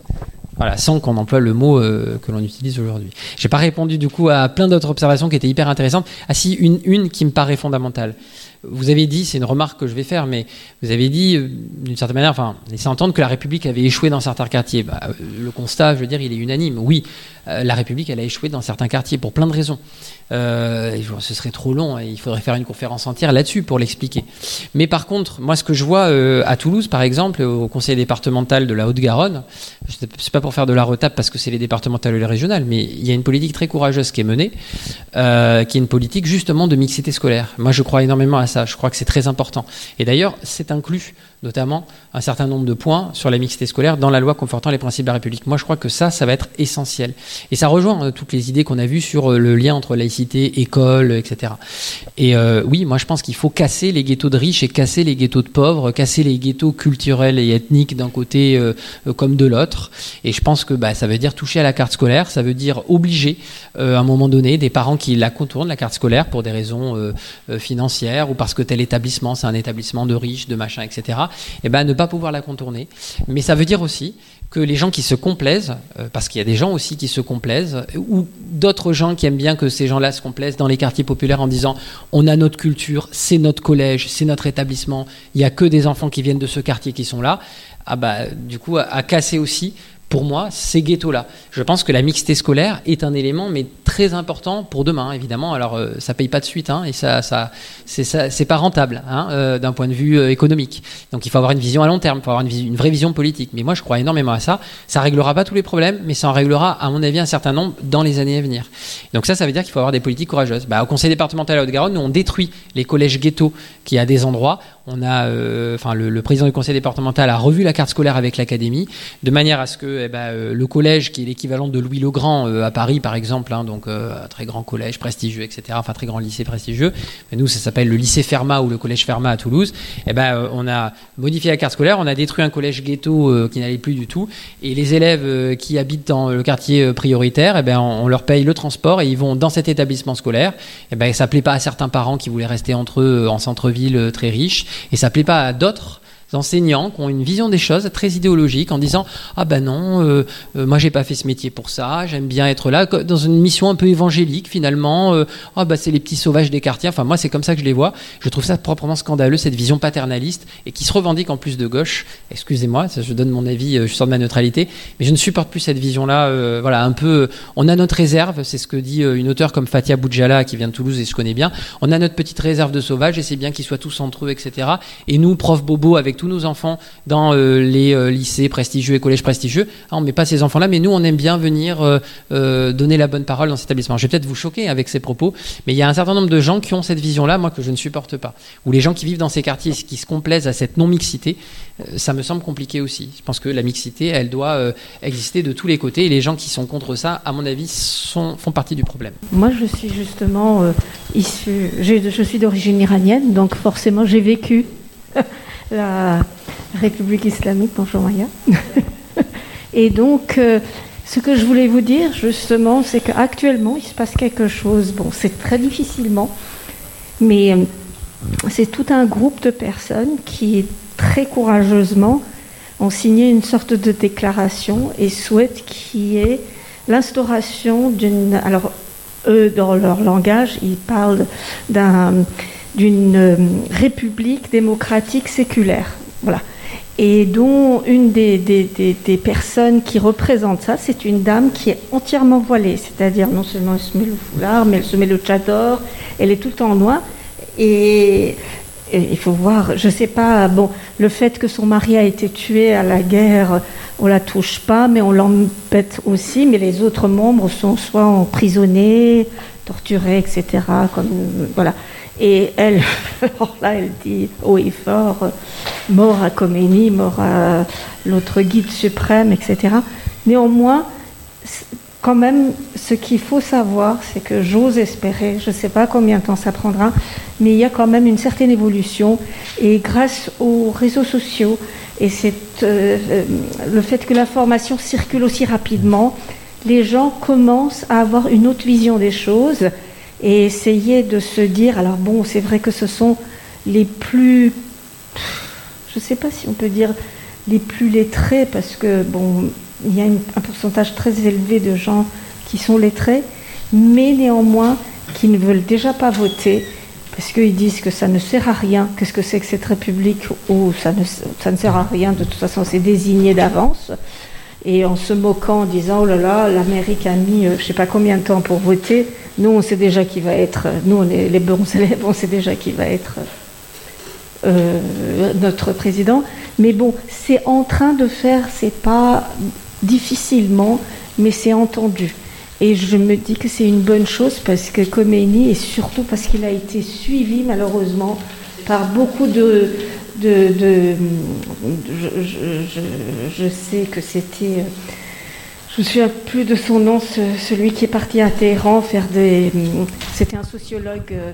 Voilà, sans qu'on emploie le mot euh, que l'on utilise aujourd'hui. J'ai pas répondu du coup à plein d'autres observations qui étaient hyper intéressantes. Ah si, une, une qui me paraît fondamentale. Vous avez dit, c'est une remarque que je vais faire, mais vous avez dit, euh, d'une certaine manière, enfin, laissez entendre que la République avait échoué dans certains quartiers. Bah, le constat, je veux dire, il est unanime. Oui, la République, elle a échoué dans certains quartiers pour plein de raisons. Euh, ce serait trop long et il faudrait faire une conférence entière là-dessus pour l'expliquer. Mais par contre, moi, ce que je vois euh, à Toulouse, par exemple, au conseil départemental de la Haute-Garonne, c'est pas pour faire de la retape parce que c'est les départementales et les régionales, mais il y a une politique très courageuse qui est menée, euh, qui est une politique justement de mixité scolaire. Moi, je crois énormément à ça. Je crois que c'est très important. Et d'ailleurs, c'est inclus notamment un certain nombre de points sur la mixité scolaire dans la loi confortant les principes de la République. Moi, je crois que ça, ça va être essentiel. Et ça rejoint euh, toutes les idées qu'on a vues sur euh, le lien entre laïcité, école, etc. Et euh, oui, moi, je pense qu'il faut casser les ghettos de riches et casser les ghettos de pauvres, casser les ghettos culturels et ethniques d'un côté comme de l'autre. Et je pense que bah, ça veut dire toucher à la carte scolaire, ça veut dire obliger, à un moment donné, des parents qui la contournent, la carte scolaire, pour des raisons financières ou parce que tel établissement, c'est un établissement de riches, de machin, etc eh ben, ne pas pouvoir la contourner. Mais ça veut dire aussi que les gens qui se complaisent, euh, parce qu'il y a des gens aussi qui se complaisent, ou d'autres gens qui aiment bien que ces gens-là se complaisent dans les quartiers populaires en disant on a notre culture, c'est notre collège, c'est notre établissement, il n'y a que des enfants qui viennent de ce quartier qui sont là, ah bah, du coup, à casser aussi pour moi, ces ghettos-là. Je pense que la mixité scolaire est un élément, mais très important pour demain, évidemment. Alors, euh, ça paye pas de suite, hein, et ça, ça, c'est pas rentable hein, euh, d'un point de vue euh, économique. Donc, il faut avoir une vision à long terme, il faut avoir une, une, vraie vision politique. Mais moi, je crois énormément à ça. Ça réglera pas tous les problèmes, mais ça en réglera, à mon avis, un certain nombre dans les années à venir. Donc ça, ça veut dire qu'il faut avoir des politiques courageuses. Bah, au Conseil départemental à Haute-Garonne, nous on détruit les collèges ghettos qui à des endroits. On a, enfin, le, président du Conseil départemental a revu la carte scolaire avec l'académie de manière à ce que eh ben, euh, le collège, qui est l'équivalent de Louis le Grand euh, à Paris, par exemple, hein, donc euh, un très grand collège prestigieux, etc., enfin très grand lycée prestigieux. Mais nous, ça s'appelle le lycée Fermat ou le collège Fermat à Toulouse. Eh ben, on a modifié la carte scolaire, on a détruit un collège ghetto qui n'allait plus du tout. Et les élèves qui habitent dans le quartier prioritaire, eh ben, on, leur paye le transport et ils vont dans cet établissement scolaire. Et ben, ça plaît pas à certains parents qui voulaient rester entre eux en centre-ville très riche, et ça plaît pas à d'autres enseignants qui ont une vision des choses très idéologique en disant ah ben non euh, euh, moi j'ai pas fait ce métier pour ça j'aime bien être là dans une mission un peu évangélique finalement euh, ah ben c'est les petits sauvages des quartiers. Enfin moi c'est comme ça que je les vois. Je trouve ça proprement scandaleux cette vision paternaliste et qui se revendique en plus de gauche. Excusez-moi je donne mon avis je sors de ma neutralité mais je ne supporte plus cette vision là voilà un peu on a notre réserve c'est ce que dit une auteure comme Fatia Boudjala qui vient de Toulouse et je connais bien. On a notre petite réserve de sauvages et c'est bien qu'ils soient tous entre eux etc et nous prof bobo avec tous nos enfants dans euh, les euh, lycées prestigieux et collèges prestigieux. Ah, on ne met pas ces enfants-là, mais nous, on aime bien venir euh, donner la bonne parole dans cet établissement. Je vais peut-être vous choquer avec ces propos, mais il y a un certain nombre de gens qui ont cette vision-là, moi, que je ne supporte pas. Ou les gens qui vivent dans ces quartiers, qui se complaisent à cette non-mixité, ça me semble compliqué aussi. Je pense que la mixité, elle doit exister de tous les côtés, et les gens qui sont contre ça, à mon avis, font partie du problème. Moi, je suis justement issue, je suis d'origine iranienne, donc forcément, j'ai vécu <laughs> la République islamique, bonjour Maya. <laughs> Et donc, euh, ce que je voulais vous dire justement, c'est qu'actuellement, il se passe quelque chose. Bon, c'est très difficilement, mais euh, c'est tout un groupe de personnes qui, très courageusement, ont signé une sorte de déclaration et souhaitent qu'il y ait l'instauration d'une. Alors, eux, dans leur langage, ils parlent d'un d'une euh, république démocratique séculaire. Voilà. Et dont une des, des, personnes qui représente ça, c'est une dame qui est entièrement voilée. C'est-à-dire, non seulement elle se met le foulard, mais elle se met le tchador, elle est tout en noir. Et il faut voir, je sais pas, bon, le fait que son mari a été tué à la guerre, on la touche pas, mais on l'embête aussi. Mais les autres membres sont soit emprisonnés, torturés, etc. Comme voilà. Et elle, <laughs> là, elle dit haut et fort, mort à Khomeini, mort à l'autre guide suprême, etc. Néanmoins, quand même, ce qu'il faut savoir, c'est que j'ose espérer, je ne sais pas combien de temps ça prendra, mais il y a quand même une certaine évolution. Et grâce aux réseaux sociaux et euh, le fait que l'information circule aussi rapidement, les gens commencent à avoir une autre vision des choses et essayer de se dire, alors bon, c'est vrai que ce sont les plus, je ne sais pas si on peut dire les plus lettrés, parce que bon, il y a un pourcentage très élevé de gens qui sont lettrés, mais néanmoins qui ne veulent déjà pas voter parce qu'ils disent que ça ne sert à rien. Qu'est-ce que c'est que cette république où ça ne, ça ne sert à rien, de toute façon c'est désigné d'avance. Et en se moquant, en disant, oh là là, l'Amérique a mis euh, je ne sais pas combien de temps pour voter, nous on sait déjà qui va être, nous on est les bons <laughs> élèves, on sait déjà qui va être euh, notre président. Mais bon, c'est en train de faire, c'est pas difficilement, mais c'est entendu. Et je me dis que c'est une bonne chose parce que Khomeini, et surtout parce qu'il a été suivi malheureusement par beaucoup de... de, je, sais que c'était... Je ne me souviens plus de son nom, celui qui est parti à Téhéran faire des... C'était un sociologue... Euh,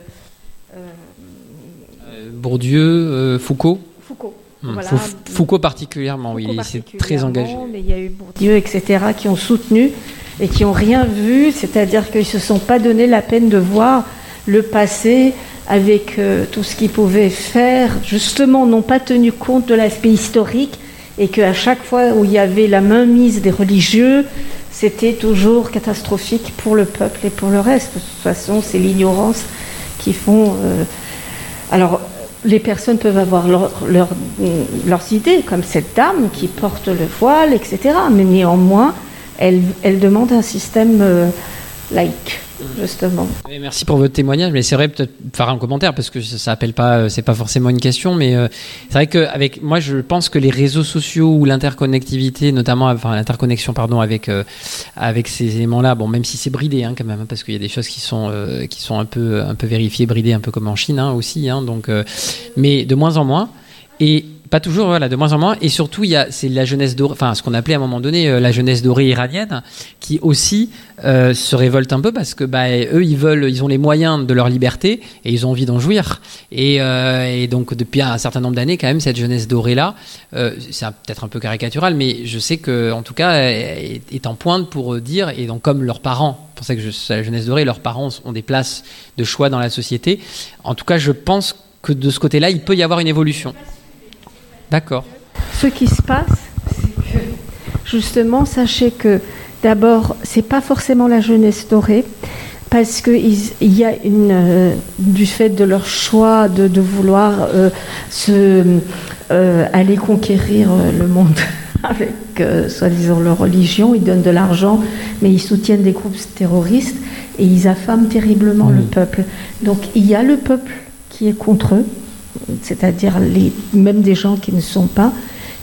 euh, Bourdieu, euh, Foucault Foucault. Hmm. Foucault particulièrement, oui, il s'est très engagé. Mais il y a eu Bourdieu, etc., qui ont soutenu et qui n'ont rien vu, c'est-à-dire qu'ils ne se sont pas donné la peine de voir le passé avec euh, tout ce qu'ils pouvaient faire, justement n'ont pas tenu compte de l'aspect historique et qu'à chaque fois où il y avait la main mise des religieux, c'était toujours catastrophique pour le peuple et pour le reste. De toute façon, c'est l'ignorance qui font... Euh, alors, les personnes peuvent avoir leurs idées, comme cette dame qui porte le voile, etc. Mais néanmoins, elle, elle demande un système euh, laïque justement. merci pour votre témoignage, mais c'est vrai peut-être faire un commentaire parce que ça, appelle pas, euh, c'est pas forcément une question, mais euh, c'est vrai que avec moi je pense que les réseaux sociaux ou l'interconnectivité, notamment, enfin l'interconnexion pardon avec avec ces éléments-là, bon même si c'est bridé hein, quand même, hein, parce qu'il y a des choses qui sont qui sont un peu un peu vérifiées, bridées, un peu comme en Chine hein, aussi, donc mais de moins en moins et pas toujours, voilà, de moins en moins. Et surtout, il y a, c'est la jeunesse dorée, enfin, ce qu'on appelait à un moment donné euh, la jeunesse dorée iranienne, qui aussi euh, se révolte un peu parce que, bah, eux, ils veulent, ils ont les moyens de leur liberté et ils ont envie d'en jouir. Et, euh, donc, depuis un certain nombre d'années, quand même, cette jeunesse dorée-là, c'est peut-être un peu caricatural, mais je sais que, en tout cas, est, est en pointe pour dire, et donc, comme leurs parents, pour ça que je, la jeunesse dorée, leurs parents ont des places de choix dans la société. En tout cas, je pense que de ce côté-là, il peut y avoir une évolution. D'accord. Ce qui se passe, c'est que justement, sachez que d'abord, c'est pas forcément la jeunesse dorée, parce qu'il y a une, euh, du fait de leur choix de, vouloir euh, se, euh, aller conquérir le monde <laughs> avec soi-disant leur religion, ils donnent de l'argent, mais ils soutiennent des groupes terroristes et ils affament terriblement le peuple. Donc il y a le peuple qui est contre eux, c'est-à-dire les, même des gens qui ne sont pas,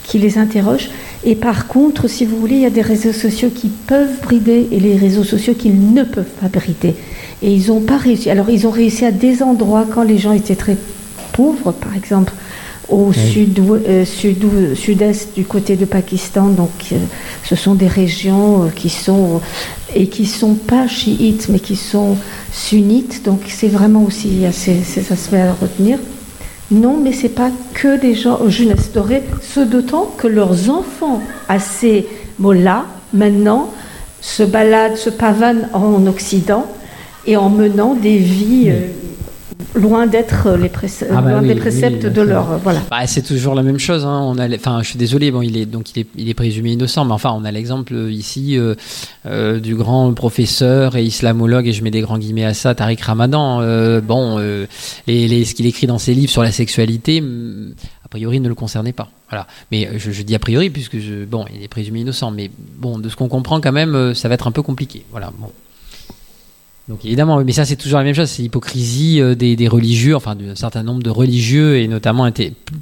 qui les interrogent. Et par contre, si vous voulez, il y a des réseaux sociaux qui peuvent brider et les réseaux sociaux qui ne peuvent pas brider. Et ils n'ont pas réussi. Alors, ils ont réussi à des endroits quand les gens étaient très pauvres, par exemple au sud, euh, sud, sud-est du côté de Pakistan. Donc, euh, ce sont des régions euh, qui sont et qui sont pas chiites, mais qui sont sunnites. Donc, c'est vraiment aussi ces, ces aspects à retenir. Non, mais ce n'est pas que des gens jeunesse dorée, ce d'autant que leurs enfants, à ces mots-là, maintenant, se baladent, se pavanent en Occident et en menant des vies euh, loin d'être les ah bah des préceptes de leur voilà. Bah, c'est toujours la même chose. Hein. On a, enfin, je suis désolé. Bon, il est donc il est, il est présumé innocent, mais enfin, on a l'exemple ici euh, euh, du grand professeur et islamologue et je mets des grands guillemets à ça, Tariq Ramadan. Euh, bon, les, ce qu'il écrit dans ses livres sur la sexualité, mm, a priori, ne le concernait pas. Voilà. Mais je, je dis a priori puisque je, bon, il est présumé innocent, mais bon, de ce qu'on comprend quand même, ça va être un peu compliqué. Voilà. Bon. Donc évidemment, mais ça c'est toujours la même chose, c'est l'hypocrisie euh, des, des, religieux, enfin d'un certain nombre de religieux et notamment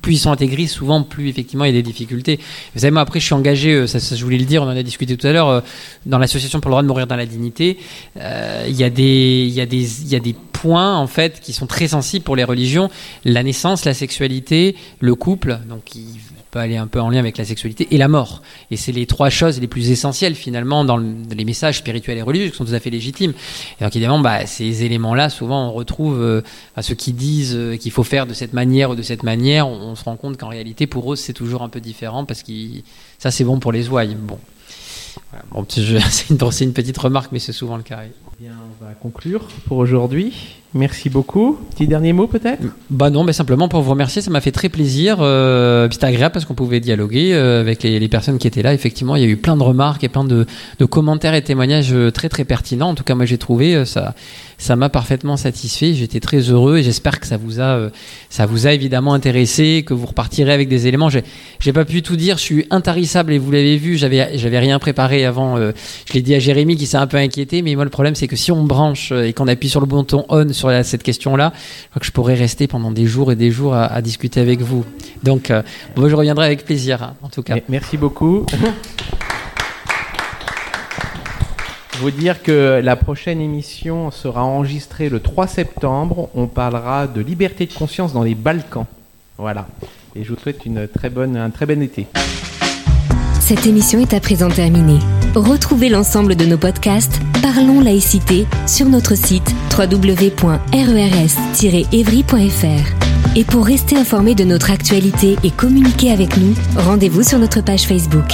plus ils sont intégrés, souvent plus effectivement il y a des difficultés. Vous savez, moi après je suis engagé, euh, ça, je voulais le dire, on en a discuté tout à l'heure, euh, dans l'association pour le droit de mourir dans la dignité. Il y a des, il y a des, il y a des points en fait qui sont très sensibles pour les religions, la naissance, la sexualité, le couple, donc qui peut aller un peu en lien avec la sexualité et la mort. Et c'est les trois choses les plus essentielles finalement dans les messages spirituels et religieux qui sont tout à fait légitimes. Et donc évidemment, bah, ces éléments-là, souvent on retrouve euh, ceux qui disent euh, qu'il faut faire de cette manière ou de cette manière, on, se rend compte qu'en réalité pour eux c'est toujours un peu différent parce que ça c'est bon pour les ouailles. Bon. bon <laughs> c'est une, petite remarque, mais c'est souvent le cas. Bien, on va conclure pour aujourd'hui. Merci beaucoup. Petit dernier mot peut-être? Bah non, mais simplement pour vous remercier, ça m'a fait très plaisir. Euh, C'était agréable parce qu'on pouvait dialoguer euh, avec les, personnes qui étaient là. Effectivement, il y a eu plein de remarques et plein de, commentaires et témoignages euh, très très pertinents. En tout cas, moi j'ai trouvé ça, ça m'a parfaitement satisfait. J'étais très heureux et j'espère que ça vous a, ça vous a évidemment intéressé, que vous repartirez avec des éléments. J'ai pas pu tout dire, je suis intarissable et vous l'avez vu. J'avais, j'avais rien préparé avant. je l'ai dit à Jérémy qui s'est un peu inquiété, mais moi le problème c'est que si on branche et qu'on appuie sur le bouton on sur cette question-là, je crois que je pourrais rester pendant des jours et des jours à, discuter avec vous. Donc, euh, moi, je reviendrai avec plaisir, hein, en tout cas. Merci beaucoup. vous dire que la prochaine émission sera enregistrée le 3 septembre. On parlera de liberté de conscience dans les Balkans. Voilà. Et je vous souhaite une très bonne, un très bon été. Cette émission est à présent terminée. Retrouvez l'ensemble de nos podcasts Parlons laïcité sur notre site www.res-evry.fr. Et pour rester informé de notre actualité et communiquer avec nous, rendez-vous sur notre page Facebook.